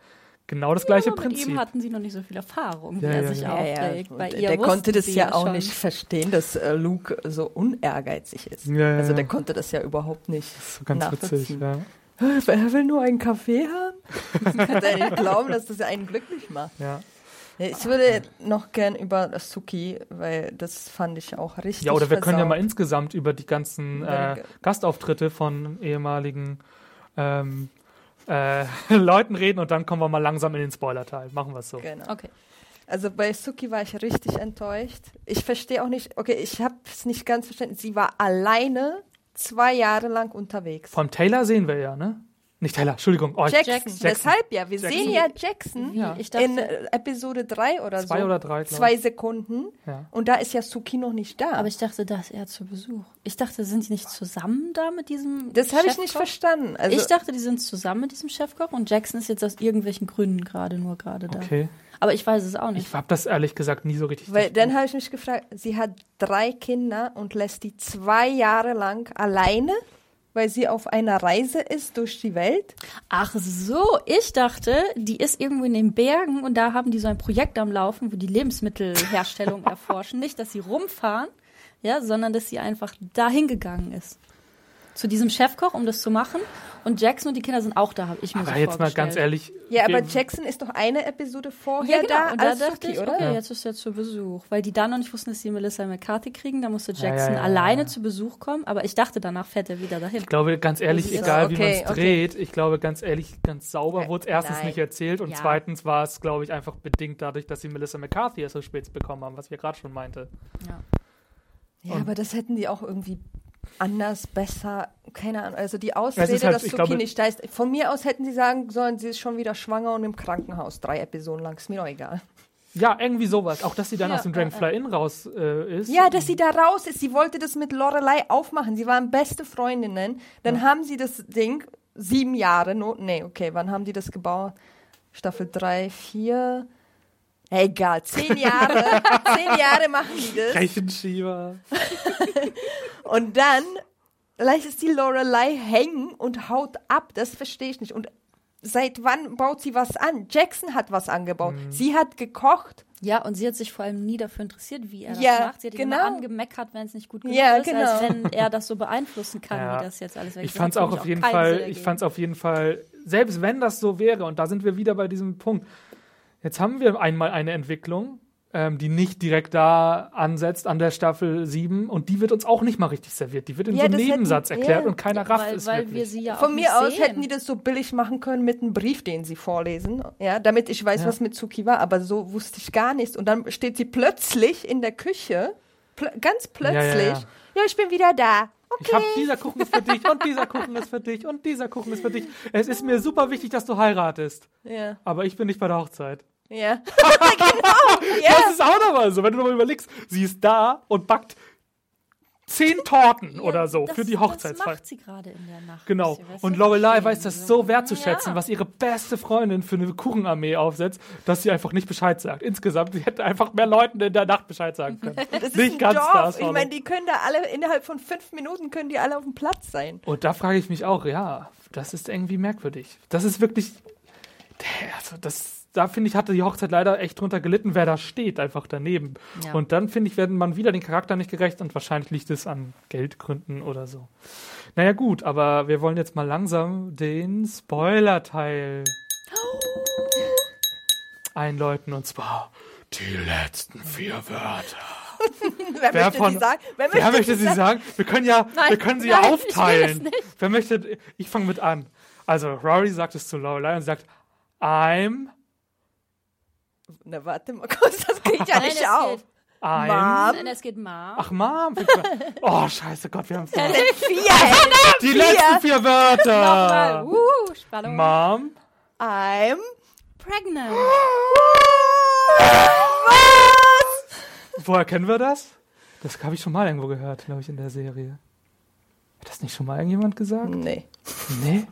genau das gleiche mit Prinzip. ihm hatten sie noch nicht so viel Erfahrung, wie Ja, er ja, sich ja. aufträgt. Bei ihr der konnte das ja auch schon. nicht verstehen, dass äh, Luke so unehrgeizig ist. Ja, ja, also ja. der konnte das ja überhaupt nicht so ganz witzig. nachvollziehen. Ja. Er will nur einen Kaffee haben? Kann er nicht glauben, dass das einen glücklich macht. Ja. Ich würde noch gern über Suki, weil das fand ich auch richtig ja, oder wir können ja mal versaut. insgesamt über die ganzen äh, Gastauftritte von ehemaligen ähm, äh, Leuten reden und dann kommen wir mal langsam in den Spoiler-Teil. Machen wir es so. Genau. Okay. Also bei Suki war ich richtig enttäuscht. Ich verstehe auch nicht, okay, ich habe es nicht ganz verstanden. Sie war alleine zwei Jahre lang unterwegs. Von Taylor sehen wir ja, ne? Nicht Taylor, Entschuldigung. Oh, Jackson. Jackson. Deshalb ja, wir Jackson. sehen ja Jackson Ja. Ich dachte, in Episode 3 oder Zwei so. oder drei, Zwei. Sekunden. Ja. Und da ist ja Suki noch nicht da. aber ich dachte, da ist er zu Besuch. Ich dachte, sind die nicht zusammen da mit diesem das habe ich nicht Chefkoch? verstanden. Also, ich dachte, die sind zusammen mit diesem Chefkoch und Jackson ist jetzt aus irgendwelchen Gründen gerade nur gerade da. Okay. Aber ich weiß es auch nicht. Ich habe das ehrlich gesagt nie so richtig. Weil dann habe ich mich gefragt, sie hat drei Kinder und lässt die zwei Jahre lang alleine, weil sie auf einer Reise ist durch die Welt. Ach so, ich dachte, die ist irgendwo in den Bergen und da haben die so ein Projekt am Laufen, wo die Lebensmittelherstellung erforschen. Nicht, dass sie rumfahren, ja, sondern dass sie einfach dahin gegangen ist. Zu diesem Chefkoch, um das zu machen. Und Jackson und die Kinder sind auch da, habe ich mir aber so jetzt mal ganz ehrlich. Ja, aber Jackson ist doch eine Episode vorher Ja, genau. da und da dachte ich, oder? okay, Ja. jetzt ist er zu Besuch. Weil die da noch nicht wussten, dass sie Melissa McCarthy kriegen. Da musste Ja, ja, Jackson ja, ja, alleine ja. zu Besuch kommen. Aber ich dachte, danach fährt er wieder dahin. Ich glaube, ganz ehrlich, egal wie man okay, es okay. dreht, ich glaube, ganz ehrlich, ganz sauber Ja, wurde es erstens nein. nicht erzählt und Ja. zweitens war es, glaube ich, einfach bedingt dadurch, dass sie Melissa McCarthy erst so spät bekommen haben, was wir gerade schon meinte. Ja. Ja, aber das hätten die auch irgendwie anders, besser, keine Ahnung. Also die Ausrede, halt- dass ich Suki glaube- nicht da ist. Von mir aus hätten sie sagen sollen, sie ist schon wieder schwanger und im Krankenhaus. Drei Episoden lang, ist mir doch egal. Ja, irgendwie sowas. Auch, dass sie dann Ja, aus dem ja, Dragonfly Inn raus äh, ist. Ja, dass sie da raus ist. Sie wollte das mit Lorelei aufmachen. Sie waren beste Freundinnen. Dann haben sie das Ding sieben Jahre, no, nee, okay, wann haben die das gebaut? Staffel drei, vier, egal, zehn Jahre. zehn Jahre machen die das. Rechenschieber. Und dann lässt die Lorelei hängen und haut ab. Das verstehe ich nicht. Und seit wann baut sie was an? Jackson hat was angebaut. Mhm. Sie hat gekocht. Ja, und sie hat sich vor allem nie dafür interessiert, wie er das Ja, macht. Sie hat ihn genau. immer angemeckert, wenn es nicht gut genug Ja, ist, genau. als wenn er das so beeinflussen kann, Ja. wie das jetzt alles weg Ich fand es auch auf jeden Fall, ich fand es auf jeden Fall, selbst wenn das so wäre, und da sind wir wieder bei diesem Punkt, jetzt haben wir einmal eine Entwicklung, ähm, die nicht direkt da ansetzt an der Staffel 7 und die wird uns auch nicht mal richtig serviert. Die wird in Ja, so einem das hätten- Nebensatz erklärt ja. und keiner rafft weil, es weil wirklich. wir sie ja Von mir aus sehen. hätten die das so billig machen können mit einem Brief, den sie vorlesen, ja, damit ich weiß, Ja. was mit Suki war. Aber so wusste ich gar nichts. Und dann steht sie plötzlich in der Küche, pl ganz plötzlich. ja, Ja, ja. ich bin wieder da. Ich Okay. hab, dieser Kuchen ist für dich und dieser Kuchen ist für dich und dieser Kuchen ist für dich. Es ist mir super wichtig, dass du heiratest. Ja, Aber ich bin nicht bei der Hochzeit. Ja. genau. Ja. Das ist auch nochmal so, wenn du nochmal überlegst, sie ist da und backt zehn Torten Ja, oder so das, für die Das Hochzeitsfeier. macht sie gerade in der Nacht. Genau. Und Lorelei weiß das so wertzuschätzen, Ja. was ihre beste Freundin für eine Kuchenarmee aufsetzt, dass sie einfach nicht Bescheid sagt. Insgesamt, sie hätte einfach mehr Leuten in der Nacht Bescheid sagen können. Das ist nicht ein ganz Dorf. Stars Ich meine, die können da alle innerhalb von fünf Minuten können die alle auf dem Platz sein. Und da frage ich mich auch, ja, das ist irgendwie merkwürdig. Das ist wirklich, also das, da finde ich, hatte die Hochzeit leider echt drunter gelitten, wer da steht, einfach daneben. Ja. Und dann finde ich, werden man wieder den Charakter nicht gerecht und wahrscheinlich liegt es an Geldgründen oder so. Naja, gut, aber wir wollen jetzt mal langsam den Spoiler-Teil einläuten und zwar die letzten vier Wörter. Wer, Wer möchte von- sie sagen? Wer möchte, Wer möchte sie sagen? Wir können ja, Nein, wir können sie nein, ja aufteilen. Wer möchte, ich fange mit an. Also, Rory sagt es zu Lorelei und sagt, I'm, Na, warte mal kurz, das geht ja nicht auf. I'm. Mom. Nein, es geht Mom. Ach, Mom. Oh, scheiße Gott, wir haben es Vier. Die letzten vier Nochmal. Wörter. Uh, Spannung. Mom, I'm Pregnant. Woher kennen wir das? Das habe ich schon mal irgendwo gehört, glaube ich, in der Serie. Hat das nicht schon mal irgendjemand gesagt? Nee. Nee.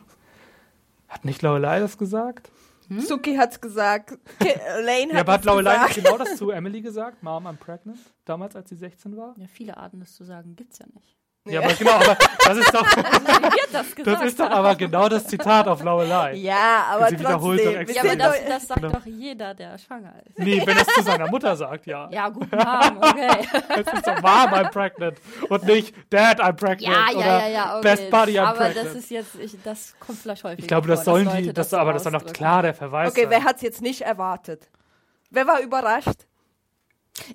Hat nicht Lorelei das gesagt? Suki hat's gesagt. Lane hat ja, aber hat nicht gesagt. genau das zu Emily gesagt? Mom, I'm pregnant? Damals, als sie 16 war? Ja, viele Arten, das zu sagen, gibt's ja nicht. Ja, aber genau, aber das ist doch, das das ist doch aber genau das Zitat auf Lorelei. Ja, aber Sie wiederholt trotzdem. ja, aber das, das sagt Genau. doch jeder, der schwanger ist. Nee, wenn es zu seiner Mutter sagt, ja. Ja, gut, Mom, okay. Es ist doch Mom, I'm pregnant. Und nicht Dad, I'm pregnant. Ja, ja, oder ja, ja, okay. Best Buddy, I'm aber pregnant. das ist jetzt, ich, das kommt vielleicht häufig ich glaube, das vor, sollen die, das, so aber das soll doch ausdrücken. klar der Verweis Okay, sein. wer hat's jetzt nicht erwartet? Wer war überrascht?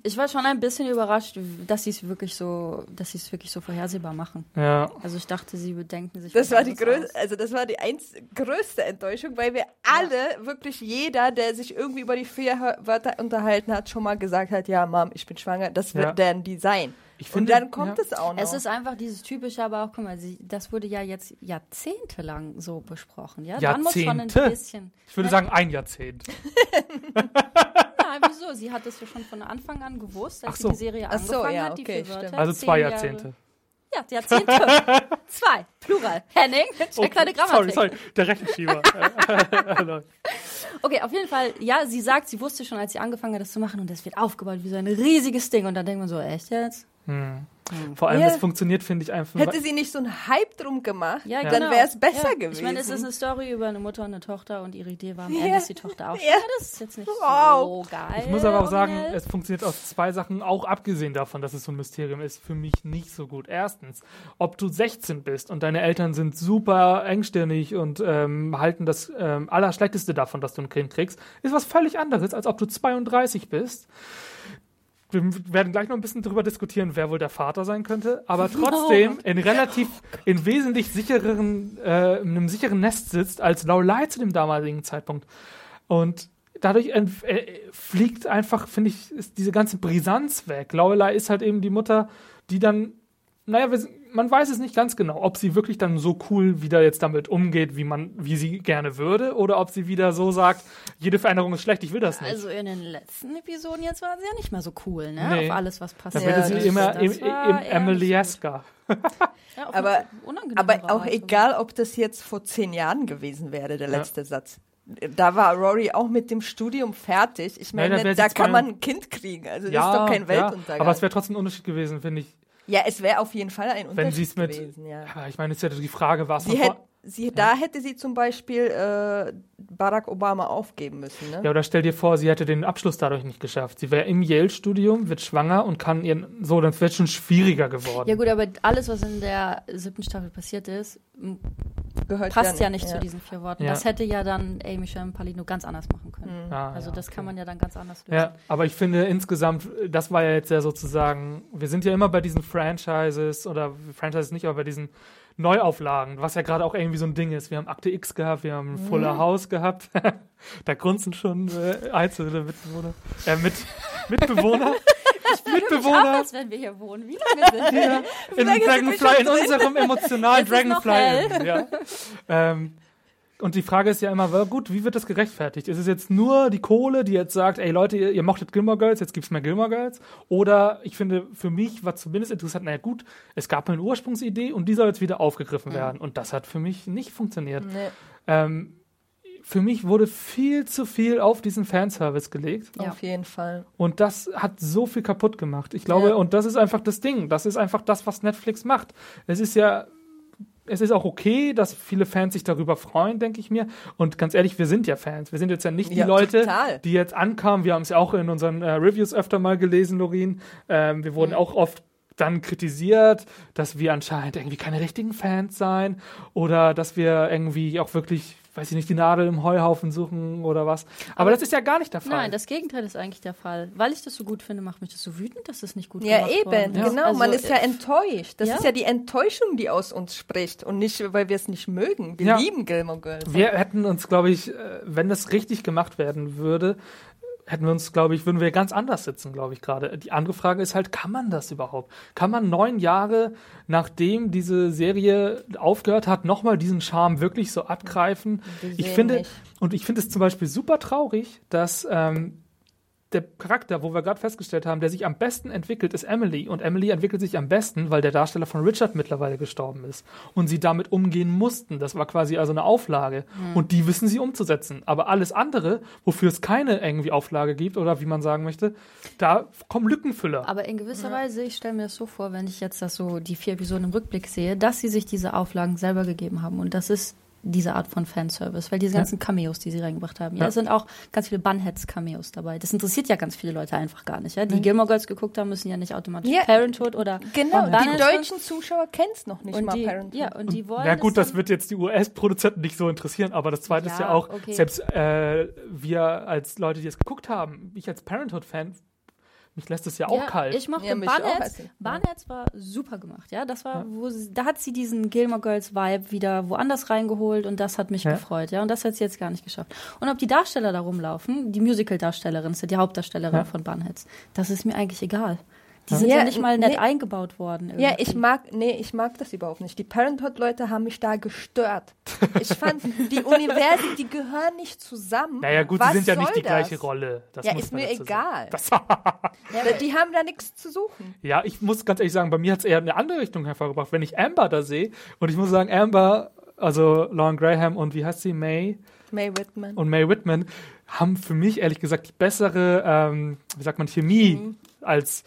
Ich war schon ein bisschen überrascht, dass sie es wirklich so, dass sie es wirklich so vorhersehbar machen. Ja. Also ich dachte, sie bedenken sich. Das was war die größte, also das war die eins, größte Enttäuschung, weil wir alle, wirklich jeder, der sich irgendwie über die vier Wörter unterhalten hat, schon mal gesagt hat, ja, Mom, ich bin schwanger, das wird Ja. dann die sein. Ich Und finde, dann kommt ja. es auch noch. Es ist einfach dieses typische, aber auch, guck mal, sie, das wurde ja jetzt jahrzehntelang so besprochen, ja? Dann muss schon ein Jahrzehnte? bisschen. Ich würde sagen, ein Jahrzehnt. Ja, wieso? Sie hat es ja schon von Anfang an gewusst, als Ach so. sie die Serie Ach so, angefangen ja, hat, die okay, vier Wörter. stimmt. Also zwei Jahre- Jahrzehnte. Ja, Jahrzehnte. Zwei, Plural. Henning, check deine Oh, sorry, Grammatik. sorry, der Rechenschieber. Läuft. Okay, auf jeden Fall, ja, sie sagt, sie wusste schon, als sie angefangen hat, das zu machen und das wird aufgebaut wie so ein riesiges Ding und dann denkt man so, echt jetzt? Vor allem, Ja. das funktioniert, finde ich einfach. Hätte sie nicht so einen Hype drum gemacht, Ja, dann genau. wäre es besser ja. gewesen. Ich meine, es ist eine Story über eine Mutter und eine Tochter und ihre Idee war am Ja. Ende ist die Tochter auch Ja. Das ist jetzt nicht Wow. so geil. Ich muss aber auch sagen, es funktioniert aus zwei Sachen, auch abgesehen davon, dass es so ein Mysterium ist, für mich nicht so gut. Erstens, ob du 16 bist und deine Eltern sind super engstirnig und ähm, halten das ähm, Allerschlechteste davon, dass du ein Kind kriegst, ist was völlig anderes, als ob du 32 bist. Wir werden gleich noch ein bisschen darüber diskutieren, wer wohl der Vater sein könnte, aber trotzdem in relativ, in wesentlich sichereren, äh, in einem sicheren Nest sitzt als Lorelei zu dem damaligen Zeitpunkt. Und dadurch äh, fliegt einfach, finde ich, diese ganze Brisanz weg. Lorelei ist halt eben die Mutter, die dann, naja, wir, man weiß es nicht ganz genau, ob sie wirklich dann so cool wieder jetzt damit umgeht, wie man, wie sie gerne würde, oder ob sie wieder so sagt, jede Veränderung ist schlecht, ich will das nicht. Also in den letzten Episoden jetzt war sie ja nicht mehr so cool, ne? Nee. Auf alles, was da passiert. wird Ja, sie das- immer das im, im gut. Ja, Aber- Aber auch egal, ob das jetzt vor zehn Jahren gewesen wäre, der letzte Satz. Da war Rory auch mit dem Studium fertig. Ich Nein, da meine, wär da kann man ein Kind kriegen. Also das ist doch kein Weltuntergang. Ja, aber es wäre trotzdem ein Unterschied gewesen, finde ich. Ja, es wäre auf jeden Fall ein Wenn sie Unterschied es mit. gewesen. Ja. Ja, ich meine, es ist ja die Frage, war es Sie von sie, Da hätte sie zum Beispiel äh, Barack Obama aufgeben müssen. Ne? Ja, oder stell dir vor, sie hätte den Abschluss dadurch nicht geschafft. Sie wäre im Yale-Studium, wird schwanger und kann ihren. So, dann wird schon schwieriger geworden. Ja gut, aber alles, was in der siebten Staffel passiert ist, Gehört passt ja nicht zu diesen vier Worten. Ja. Das hätte ja dann Amy Sherman Palino ganz anders machen können. Ah, Also ja, das okay. kann man ja dann ganz anders lösen. Ja, aber ich finde insgesamt, das war ja jetzt ja sozusagen, wir sind ja immer bei diesen Franchises oder Franchises nicht, aber bei diesen Neuauflagen, was ja gerade auch irgendwie so ein Ding ist. Wir haben Akte X gehabt, wir haben Fuller House gehabt. da grunzen schon äh, einzelne Mitbewohner. Äh, mit, Mitbewohner. Auch Mitbewohner. als wenn wir hier wohnen. Wie lange sind wir? In, Dragonfly, in unserem emotionalen Dragonfly. Ja. Ähm, und die Frage ist ja immer, gut, wie wird das gerechtfertigt? Ist es jetzt nur die Kohle, die jetzt sagt, ey Leute, ihr, ihr mochtet Gilmore Girls, jetzt gibt's mehr Gilmore Girls? Oder ich finde, für mich war zumindest interessant, naja gut, es gab eine Ursprungsidee und die soll jetzt wieder aufgegriffen werden. Und das hat für mich nicht funktioniert. Nee, Ähm, für mich wurde viel zu viel auf diesen Fanservice gelegt. Ja. Auf jeden Fall. Und das hat so viel kaputt gemacht. Ich glaube, Ja. und das ist einfach das Ding. Das ist einfach das, was Netflix macht. Es ist ja, es ist auch okay, dass viele Fans sich darüber freuen, denke ich mir. Und ganz ehrlich, wir sind ja Fans. Wir sind jetzt ja nicht die Ja, Leute, total. die jetzt ankamen. Wir haben es ja auch in unseren äh, Reviews öfter mal gelesen, Lorin. Ähm, wir Mhm. wurden auch oft dann kritisiert, dass wir anscheinend irgendwie keine richtigen Fans seien oder dass wir irgendwie auch wirklich, weiß ich nicht, die Nadel im Heuhaufen suchen oder was. Aber, Aber- das ist ja gar nicht der Fall. Nein, das Gegenteil ist eigentlich der Fall. Weil ich das so gut finde, macht mich das so wütend, dass es nicht gut Ja, gemacht eben, worden ist. genau. Also, man ist ja enttäuscht. Das ja. ist ja die Enttäuschung, die aus uns spricht und nicht, weil wir es nicht mögen. Wir Ja. lieben Gilmore Girls. Wir hätten uns, glaube ich, äh, wenn das richtig gemacht werden würde, hätten wir uns, glaube ich, würden wir ganz anders sitzen, glaube ich, gerade. Die andere Frage ist halt, kann man das überhaupt? Kann man neun Jahre, nachdem diese Serie aufgehört hat, nochmal diesen Charme wirklich so abgreifen? Ich finde, nicht. und ich finde es zum Beispiel super traurig, dass ähm, der Charakter, wo wir gerade festgestellt haben, der sich am besten entwickelt, ist Emily. Und Emily entwickelt sich am besten, weil der Darsteller von Richard mittlerweile gestorben ist. Und sie damit umgehen mussten. Das war quasi also eine Auflage. Und die wissen sie umzusetzen. Aber alles andere, wofür es keine irgendwie Auflage gibt oder wie man sagen möchte, da kommen Lückenfüller. Aber in gewisser Weise, ich stelle mir das so vor, wenn ich jetzt das so die vier Episoden im Rückblick sehe, dass sie sich diese Auflagen selber gegeben haben. Und das ist diese Art von Fanservice, weil diese Ja. ganzen Cameos, die sie reingebracht haben, ja, Ja. es sind auch ganz viele Bunheads-Cameos dabei. Das interessiert ja ganz viele Leute einfach gar nicht. Ja? Die Mhm. Gilmore Girls geguckt haben, müssen ja nicht automatisch Ja. Parenthood oder Genau, die deutschen Zuschauer kennen es noch nicht und mal die, Parenthood. ja, und die wollen Na gut, das wird jetzt die US-Produzenten nicht so interessieren, aber das zweite ist ja Ja, auch, okay. selbst äh, wir als Leute, die es geguckt haben, ich als Parenthood-Fan, mich lässt es ja auch ja, kalt. Ich mochte Ja, mich auch, Barnheads. also, ja. War super gemacht, ja. Das war, wo sie, da hat sie diesen Gilmore Girls Vibe wieder woanders reingeholt und das hat mich Ja. gefreut, ja. Und das hat sie jetzt gar nicht geschafft. Und ob die Darsteller da rumlaufen, die Musical-Darstellerin ist ja die Hauptdarstellerin Ja. von Barnheads, das ist mir eigentlich egal. Die sind ja, Ja, nicht mal nett nee. eingebaut worden. Ja, irgendwie. ich mag, nee, ich mag das überhaupt nicht. Die Parenthood-Leute haben mich da gestört. Ich fand, die Universen, die gehören nicht zusammen. naja gut, Was sie sind ja nicht die das? gleiche Rolle. Das Ja, ist mir egal. Da- Die haben da nichts zu suchen. ja, ich muss ganz ehrlich sagen, bei mir hat es eher eine andere Richtung hervorgebracht. Wenn ich Amber da sehe, und ich muss sagen, Amber, also Lauren Graham und wie heißt sie, May May Whitman. und May Whitman, haben für mich ehrlich gesagt die bessere, ähm, wie sagt man, Chemie Mhm. als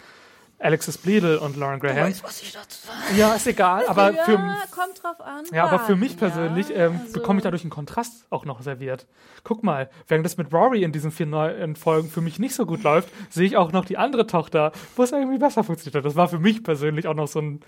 Alexis Bledel und Lauren Graham. was ich dazu sagen. Ja, ist egal, aber ja, für, kommt drauf an. Ja, aber für mich Ja, persönlich ähm, also- bekomme ich dadurch einen Kontrast auch noch serviert. Guck mal, während das mit Rory in diesen vier neuen Folgen für mich nicht so gut läuft, sehe ich auch noch die andere Tochter, wo es irgendwie besser funktioniert hat. Das war für mich persönlich auch noch so ein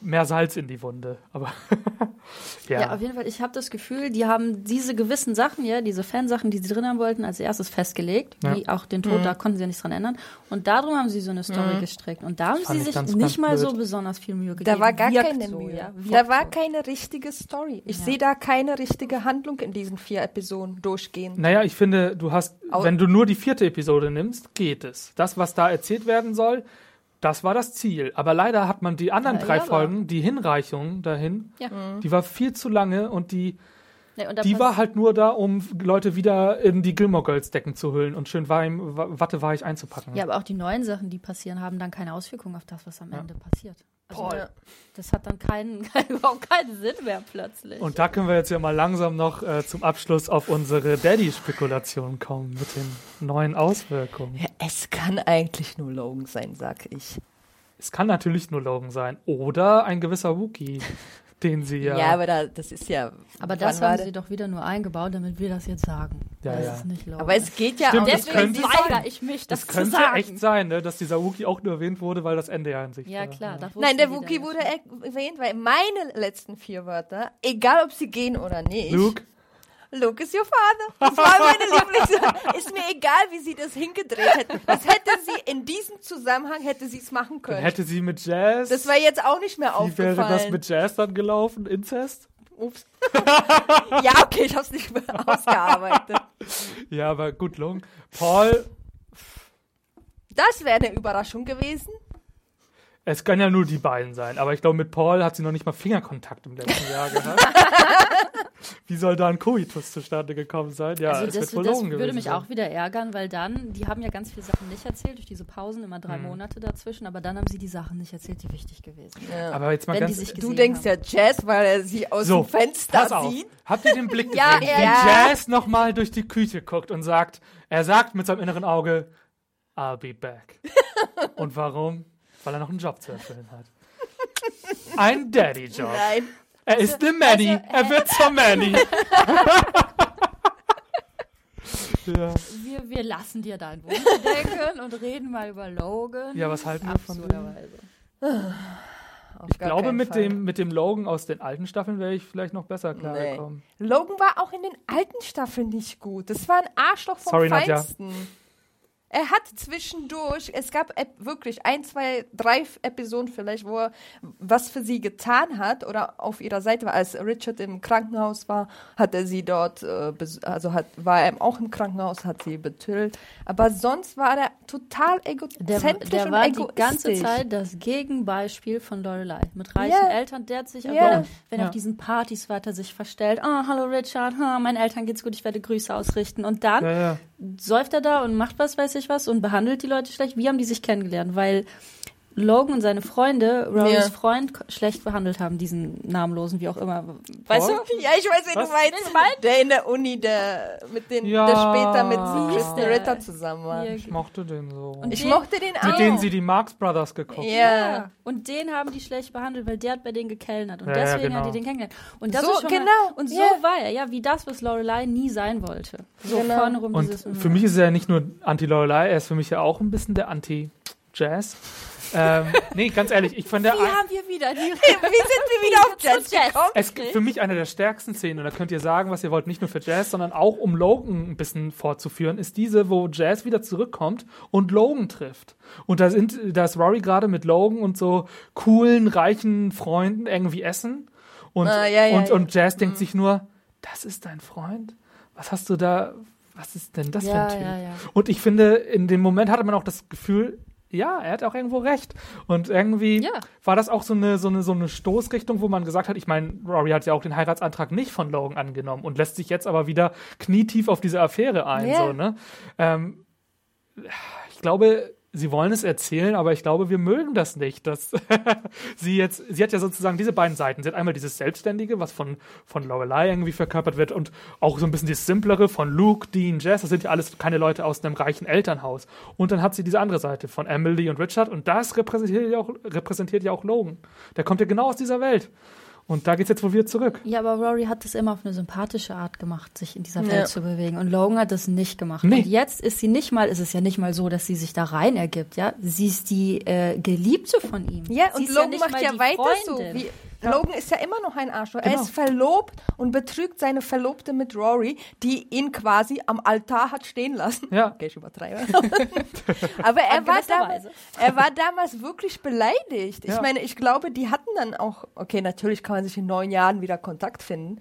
mehr Salz in die Wunde. Aber ja. Ja, auf jeden Fall. Ich habe das Gefühl, die haben diese gewissen Sachen, ja, diese Fansachen, die sie drin haben wollten, als erstes festgelegt, Ja. wie auch den Mhm. Tod, da konnten sie ja nichts dran ändern. Und darum haben sie so eine Story gestrickt. Und da haben sie ich sich ganz, nicht ganz mal so blöd. besonders viel Mühe gegeben. Da war gar Wirkt keine so, Mühe. Ja, da war so. keine richtige Story. Ich Ja. sehe da keine richtige Handlung in diesen vier Episoden durchgehen. Naja, ich finde, du hast, Au- wenn du nur die vierte Episode nimmst, geht es. Das, was da erzählt werden soll, das war das Ziel. Aber leider hat man die anderen Ja, drei ja, Folgen, die Hinreichung dahin, Ja. die war viel zu lange und die Nee, und Die war halt nur da, um Leute wieder in die Gilmore Girls Decken zu hüllen und schön weim, wa- watteweich einzupacken. Ja, aber auch die neuen Sachen, die passieren, haben dann keine Auswirkungen auf das, was am Ende passiert. Also, Paul. Das hat dann keinen, überhaupt keinen Sinn mehr plötzlich. Und da können wir jetzt ja mal langsam noch äh, zum Abschluss auf unsere Daddy-Spekulation kommen mit den neuen Auswirkungen. Ja, es kann eigentlich nur Logan sein, sag ich. Es kann natürlich nur Logan sein oder ein gewisser Wookie, den sie ja. Ja, aber da, das ist ja. aber das war haben sie doch wieder nur eingebaut, damit wir das jetzt sagen. Ja, das ja. ist nicht logisch. Aber es geht ja Stimmt, auch das nicht. könnte um weigere ich mich, das, das zu könnte sagen. echt sein, ne, dass dieser Wookie auch nur erwähnt wurde, weil das Ende ja in sich Ja, war. klar. das Nein, der Wookie wurde ja er- erwähnt, weil meine letzten vier Wörter, egal ob sie gehen oder nicht, Luke, Luke is your father. Das war meine Lieblings. Ist mir egal, wie sie das hingedreht hätten. Das hätte sie in diesem Zusammenhang hätte sie es machen dann können. hätte sie mit Jazz. Das war jetzt auch nicht mehr wie wäre aufgefallen. das mit Jazz dann gelaufen? Inzest? Ups. ja, okay, ich hab's nicht mehr ausgearbeitet. Ja, aber gut, Logan. Paul, Das wäre eine Überraschung gewesen. Es können ja nur die beiden sein, aber ich glaube, mit Paul hat sie noch nicht mal Fingerkontakt im letzten Jahr gehabt. Wie soll da ein Koitus zustande gekommen sein? Ja, Also es das, das würde mich sein. auch wieder ärgern, weil dann, die haben ja ganz viele Sachen nicht erzählt, durch diese Pausen, immer drei Monate dazwischen, aber dann haben sie die Sachen nicht erzählt, die wichtig gewesen sind. Aber jetzt mal Wenn ganz Du denkst haben. ja Jazz, weil er sie aus so, dem Fenster pass auf. sieht. Habt ihr den Blick Ja, gesehen, ja. wie Jazz nochmal durch die Küche guckt und sagt, er sagt mit seinem inneren Auge, I'll be back. und warum? Weil er noch einen Job zu erfüllen hat. Ein Daddy-Job. Nein. Er ist eine Manny. also, er wird zur Manny. ja. Wir, wir lassen dir dein Wunsch denken und reden mal über Logan. ja, was halten wir von dem? Ich glaube, mit dem, mit dem Logan aus den alten Staffeln wäre ich vielleicht noch besser Nee. klargekommen. Logan war auch in den alten Staffeln nicht gut. Das war ein Arschloch vom Sorry, Nadja. Er hat zwischendurch, es gab wirklich ein, zwei, drei Episoden vielleicht, wo er was für sie getan hat oder auf ihrer Seite war. Als Richard im Krankenhaus war, hat er sie dort, äh, also hat, war er auch im Krankenhaus, hat sie betüllt. Aber sonst war er total Der, egozentrisch der und war die ganze Zeit das Gegenbeispiel von Lorelei. Mit reichen Ja. Eltern, der hat sich, Ja. wenn, er, wenn er Ja. auf diesen Partys weiter sich verstellt, ah, hallo Richard, ha, meinen Eltern geht's gut, ich werde Grüße ausrichten. Und dann Ja, ja. Säuft er da und macht was, weiß ich was, und behandelt die Leute schlecht. Wie haben die sich kennengelernt? Weil Logan und seine Freunde, Rorys Ja. Freund, schlecht behandelt haben, diesen namenlosen, wie auch immer. Weißt du? Ja, ich weiß, wen Was? du meinst. Der in der Uni, der mit den, Ja. der später mit Kristen? Ritter zusammen war. Ich mochte den so. Und Ich den- mochte den auch. Mit denen sie die Marx Brothers geguckt. Ja. Ja. Und den haben die schlecht behandelt, weil der hat bei denen gekellnert. Und Ja, ja, deswegen genau. hat die den kennengelernt. Und das So, ist schon mal, genau, Und so war er, ja, wie das, was Lorelei nie sein wollte. So Genau. vorne rum Und dieses für mich ist er ja nicht nur Anti-Lorelei, er ist für mich ja auch ein bisschen der Anti-Jazz. Ähm, nee, ganz ehrlich, ich fand der Wie haben wir wieder die Wie sind wir wieder auf Jazz gekommen? es für mich eine der stärksten Szenen, und da könnt ihr sagen, was ihr wollt, nicht nur für Jazz, sondern auch um Logan ein bisschen fortzuführen, ist diese, wo Jazz wieder zurückkommt und Logan trifft. Und da sind, da ist Rory gerade mit Logan und so coolen, reichen Freunden irgendwie essen. Und, Ah, ja, ja, und, ja. und Jazz denkt sich nur, das ist dein Freund? Was hast du da, was ist denn das Ja, für ein Typ? ja, ja. Und ich finde, in dem Moment hatte man auch das Gefühl, ja, er hat auch irgendwo recht. Und irgendwie Ja. war das auch so eine, so, eine, so eine Stoßrichtung, wo man gesagt hat, ich meine, Rory hat ja auch den Heiratsantrag nicht von Logan angenommen und lässt sich jetzt aber wieder knietief auf diese Affäre ein. Ja. So, ne? ähm, ich glaube, sie wollen es erzählen, aber ich glaube, wir mögen das nicht, dass sie jetzt, sie hat ja sozusagen diese beiden Seiten. Sie hat einmal dieses Selbstständige, was von, von Lorelei irgendwie verkörpert wird und auch so ein bisschen das Simplere von Luke, Dean, Jess. Das sind ja alles keine Leute aus einem reichen Elternhaus. Und dann hat sie diese andere Seite von Emily und Richard und das repräsentiert ja auch, repräsentiert ja auch Logan. Der kommt ja genau aus dieser Welt. Und da geht's jetzt wohl wieder zurück. Ja, aber Rory hat das immer auf eine sympathische Art gemacht, sich in dieser Ja. Welt zu bewegen. Und Logan hat das nicht gemacht. Nee. Und jetzt ist sie nicht mal, ist es ja nicht mal so, dass sie sich da rein ergibt, ja. Sie ist die äh, Geliebte von ihm. Ja, sie und ist Logan nicht macht mal ja die weiter Freundin. so. Wie, Logan ist ja immer noch ein Arschloch. Er Genau. ist verlobt und betrügt seine Verlobte mit Rory, die ihn quasi am Altar hat stehen lassen. Ja. Okay, ich übertreibe. Aber er war, damals, er war damals wirklich beleidigt. Ich Ja. meine, ich glaube, die hatten dann auch, okay, natürlich kann man sich in neun Jahren wieder Kontakt finden,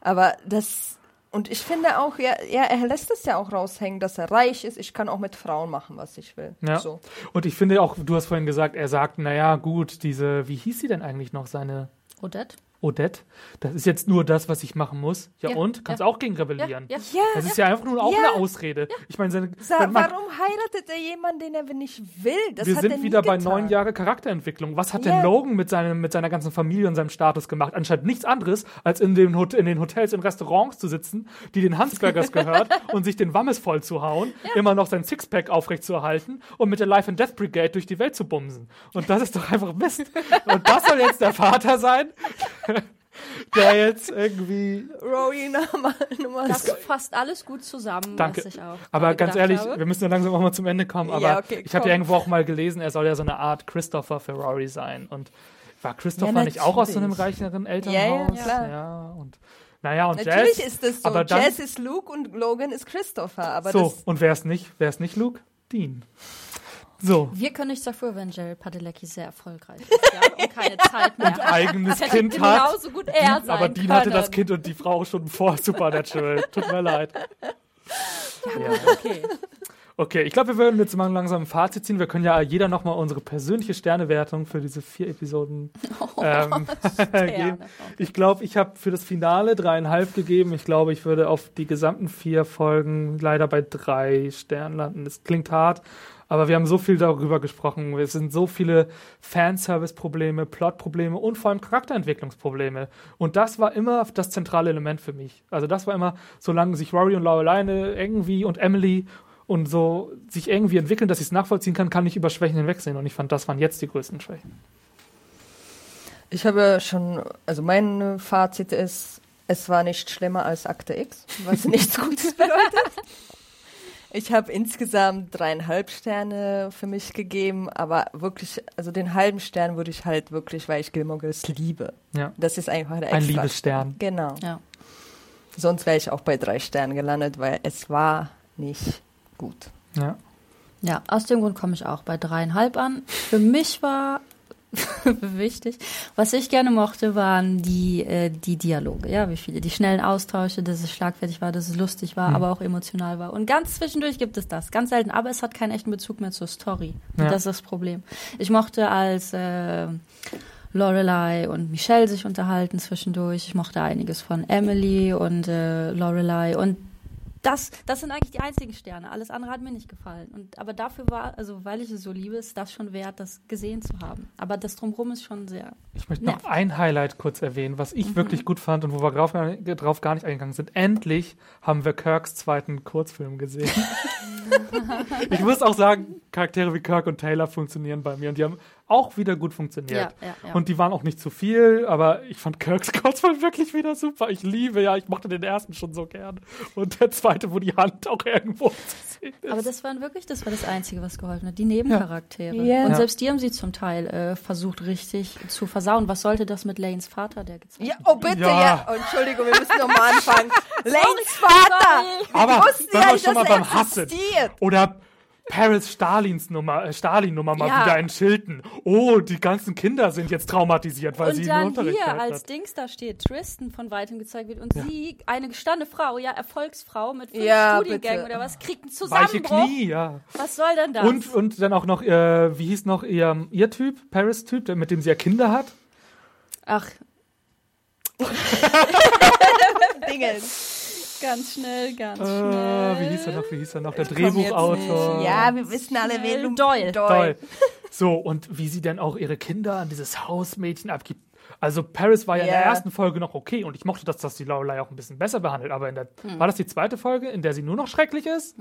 aber das, und ich finde auch, ja, ja, er lässt es ja auch raushängen, dass er reich ist. Ich kann auch mit Frauen machen, was ich will. Ja. So. Und ich finde auch, du hast vorhin gesagt, er sagt, naja, gut, diese, wie hieß sie denn eigentlich noch, seine Odette? Odette? Das ist jetzt nur das, was ich machen muss. Ja, Ja, und? Kannst ja. auch gegen rebellieren. Ja, Ja, Das ist ja einfach nur auch Ja. eine Ausrede. Ich meine, seine, Sa man, warum heiratet er jemanden, den er nicht will? Das wir hat sind wieder bei getan. neun Jahre Charakterentwicklung. Was hat Ja. denn Logan mit, seinem, mit seiner ganzen Familie und seinem Status gemacht? Anstatt nichts anderes, als in den, Hot in den Hotels und Restaurants zu sitzen, die den Hansbergers gehört und sich den Wammes voll zu hauen, immer noch sein Sixpack aufrecht zu erhalten und mit der Life and Death Brigade durch die Welt zu bumsen. Und das ist doch einfach Mist. Und das soll jetzt der Vater sein, der jetzt irgendwie Rory Nummer, Nummer Das fasst alles gut zusammen, Danke. was ich auch Aber ganz ehrlich, habe. wir müssen ja langsam auch mal zum Ende kommen. Aber Ja, okay, ich habe ja irgendwo auch mal gelesen, er soll ja so eine Art Christopher für Rory sein. Und war Christopher Ja, nicht auch aus so einem reicheren Elternhaus? ja, klar. Ja, und naja, und Natürlich Jazz. ist es so. aber dann, Jazz ist Luke und Logan ist Christopher. Aber so, das, und wer ist nicht? Wer ist nicht Luke? Dean. So. Wir können nichts dafür, wenn Jared Padalecki sehr erfolgreich ist ja, und keine Zeit mehr Und eigenes Das Kind hat. genauso gut er sein Aber Dean hatte das. Kind und die Frau schon vor Supernatural. Tut mir leid. Ja. Okay. Okay, ich glaube, wir würden jetzt mal langsam ein Fazit ziehen. Wir können ja jeder nochmal unsere persönliche Sternewertung für diese vier Episoden ähm, geben. Ich glaube, ich habe für das Finale dreieinhalb gegeben. Ich glaube, ich würde auf die gesamten vier Folgen leider bei drei Sternen landen. Das klingt hart, aber wir haben so viel darüber gesprochen. Es sind so viele Fanservice-Probleme, Plot-Probleme und vor allem Charakterentwicklungsprobleme. Und das war immer das zentrale Element für mich. Also das war immer, solange sich Rory und Lorelei irgendwie und Emily und so sich irgendwie entwickeln, dass ich es nachvollziehen kann, kann ich über Schwächen hinwegsehen. Und ich fand, das waren jetzt die größten Schwächen. ich habe schon, also mein Fazit ist, es war nicht schlimmer als Akte X, was nichts Gutes bedeutet. Ich habe insgesamt dreieinhalb Sterne für mich gegeben, aber wirklich, also den halben Stern würde ich halt wirklich, weil ich Gilmore Girls liebe. Ja. Das ist einfach der Ein Liebesstern. Genau. Ja. Sonst wäre ich auch bei drei Sternen gelandet, weil es war nicht gut. Ja. Ja, aus dem Grund komme ich auch bei dreieinhalb an. Für mich war wichtig. Was ich gerne mochte, waren die, äh, die Dialoge, ja, wie viele, die schnellen Austausche, dass es schlagfertig war, dass es lustig war, Mhm. aber auch emotional war. Und ganz zwischendurch gibt es das, ganz selten, aber es hat keinen echten Bezug mehr zur Story. Und Ja. das ist das Problem. Ich mochte als äh, Lorelei und Michelle sich unterhalten zwischendurch. Ich mochte einiges von Emily und äh, Lorelei und das, das sind eigentlich die einzigen Sterne. Alles andere hat mir nicht gefallen. Und, aber dafür war, also weil ich es so liebe, ist das schon wert, das gesehen zu haben. Aber das drumherum ist schon sehr. Ich möchte noch Nervig. ein Highlight kurz erwähnen, was Mhm. ich wirklich gut fand und wo wir drauf, drauf gar nicht eingegangen sind. Endlich haben wir Kirks zweiten Kurzfilm gesehen. ich muss auch sagen, Charaktere wie Kirk und Taylor funktionieren bei mir und die haben auch wieder gut funktioniert. Ja, ja, ja. Und die waren auch nicht zu viel, aber ich fand Kirks Kurzfilm wirklich wieder super. Ich liebe, ja, ich mochte den ersten schon so gern. Und der zweite, wo die Hand auch irgendwo zu sehen ist. Aber das waren wirklich, das war das Einzige, was geholfen hat. Die Nebencharaktere. Ja. Und Ja. selbst die haben sie zum Teil äh, versucht, richtig zu versauen. Was sollte das mit Lanes Vater, der gezeigt Ja, oh bitte, Ja. ja. Oh, Entschuldigung, wir müssen nochmal anfangen. Lanes Vater! Aber wenn ja wir schon mal beim Hassen. existiert. Oder Paris Stalins Nummer, äh, Stalin-Nummer mal Ja. wieder in Schilden. Oh, die ganzen Kinder sind jetzt traumatisiert, weil sie Und im dann Unterricht hier als hat. Dings da steht, Tristan von weitem gezeigt wird und sie, eine gestandene Frau, ja, Erfolgsfrau mit fünf Ja, Studiengängen bitte. oder was, kriegt einen Weiche Zusammenbruch. Knie, ja. Was soll denn das? Und, und dann auch noch, äh, wie hieß noch ihr, ihr Typ, Paris-Typ, der- mit dem sie ja Kinder hat? Ach, Dingen. Ganz schnell, ganz Äh, schnell. wie hieß er noch, wie hieß er noch? Der Drehbuchautor. Ja, wir wissen alle, wen du... Doyle. Toll. So, und wie sie dann auch ihre Kinder an dieses Hausmädchen abgibt. Also Paris war ja in der Ja. ersten Folge noch okay und ich mochte, dass das die Lorelei auch ein bisschen besser behandelt. Aber in der, Hm. war das die zweite Folge, in der sie nur noch schrecklich ist?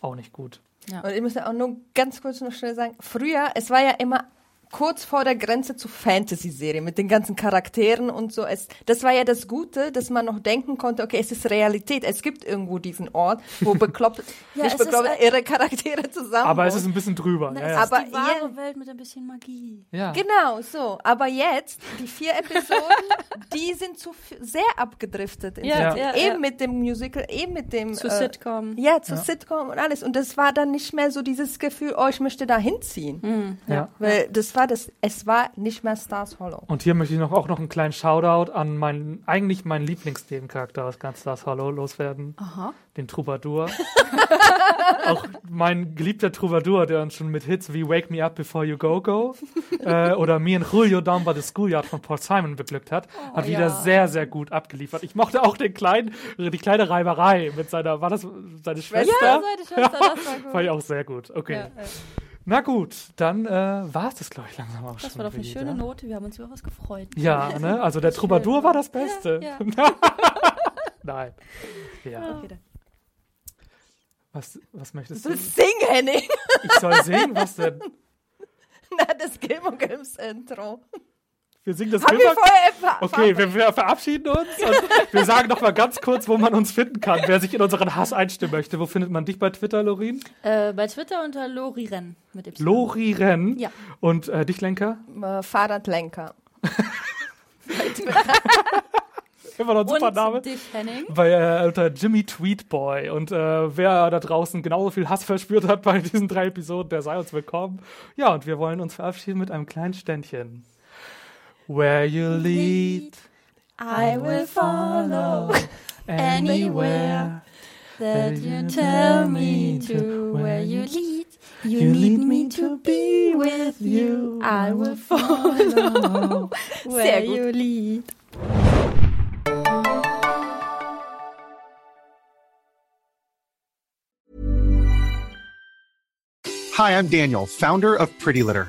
Auch nicht gut. Und ich muss ja auch nur ganz kurz noch schnell sagen, früher, es war ja immer kurz vor der Grenze zu Fantasy-Serie mit den ganzen Charakteren und so. Es, das war ja das Gute, dass man noch denken konnte, okay, es ist Realität. Es gibt irgendwo diesen Ort, wo bekloppt, Ja, nicht es ist bekloppt, ein- irre Charaktere zusammen Aber es ist ein bisschen drüber. Na, Ja, es ja. ist Aber die wahre ihr- Welt mit ein bisschen Magie. ja. Genau, so. Aber jetzt, die vier Episoden, die sind zu sehr abgedriftet. Ja, ja, eben ja. mit dem Musical, eben mit dem... Zu äh, Sitcom. Ja, zu Sitcom und alles. Und das war dann nicht mehr so dieses Gefühl, oh, ich möchte da hinziehen. ja. Weil das war das, es war nicht mehr Stars Hollow. Und hier möchte ich noch auch noch einen kleinen Shoutout an meinen, eigentlich meinen Lieblingsnebencharakter aus ganz Stars Hollow loswerden. Aha. Den Troubadour. auch mein geliebter Troubadour, der uns schon mit Hits wie Wake Me Up Before You Go Go äh, oder Me and Julio Down by the Schoolyard von Paul Simon beglückt hat, hat wieder ja. sehr, sehr gut abgeliefert. Ich mochte auch den kleinen, die kleine Reiberei mit seiner, war das seine Schwester? Ja, seine Schwester, das war gut. Fand ich auch sehr gut. Okay. Ja, ja. Na gut, dann äh, war es das, glaube ich, langsam auch schon. Das war doch eine schöne Note. Wir haben uns über was gefreut. Ja, ne? Also der Troubadour war das Beste. Ja, Nein. Ja. Okay. Was, was möchtest Du du? sing, Henning! Ich soll singen, was denn? Na, das Gilmore Girls Intro. Wir singen das Haben wir Gilmore- vorher Okay, wir, wir verabschieden uns und wir sagen noch mal ganz kurz, wo man uns finden kann, wer sich in unseren Hass einstimmen möchte. Wo findet man dich bei Twitter, Lorin? Äh, bei Twitter unter Lori Renn mit Y. Lori Renn. Ja. Und äh, dich, Lenker? äh, Fahrradlenker. Immer noch ein super Und Name. dich, Henning. Bei, äh, unter Jimmy Tweetboy. Und äh, wer da draußen genauso viel Hass verspürt hat bei diesen drei Episoden, der sei uns willkommen. Ja, und wir wollen uns verabschieden mit einem kleinen Ständchen. Where you lead, I will follow anywhere. that you tell me to where you lead. You lead me to be with you. I will follow where you lead. Hi, I'm Daniel, founder of Pretty Litter.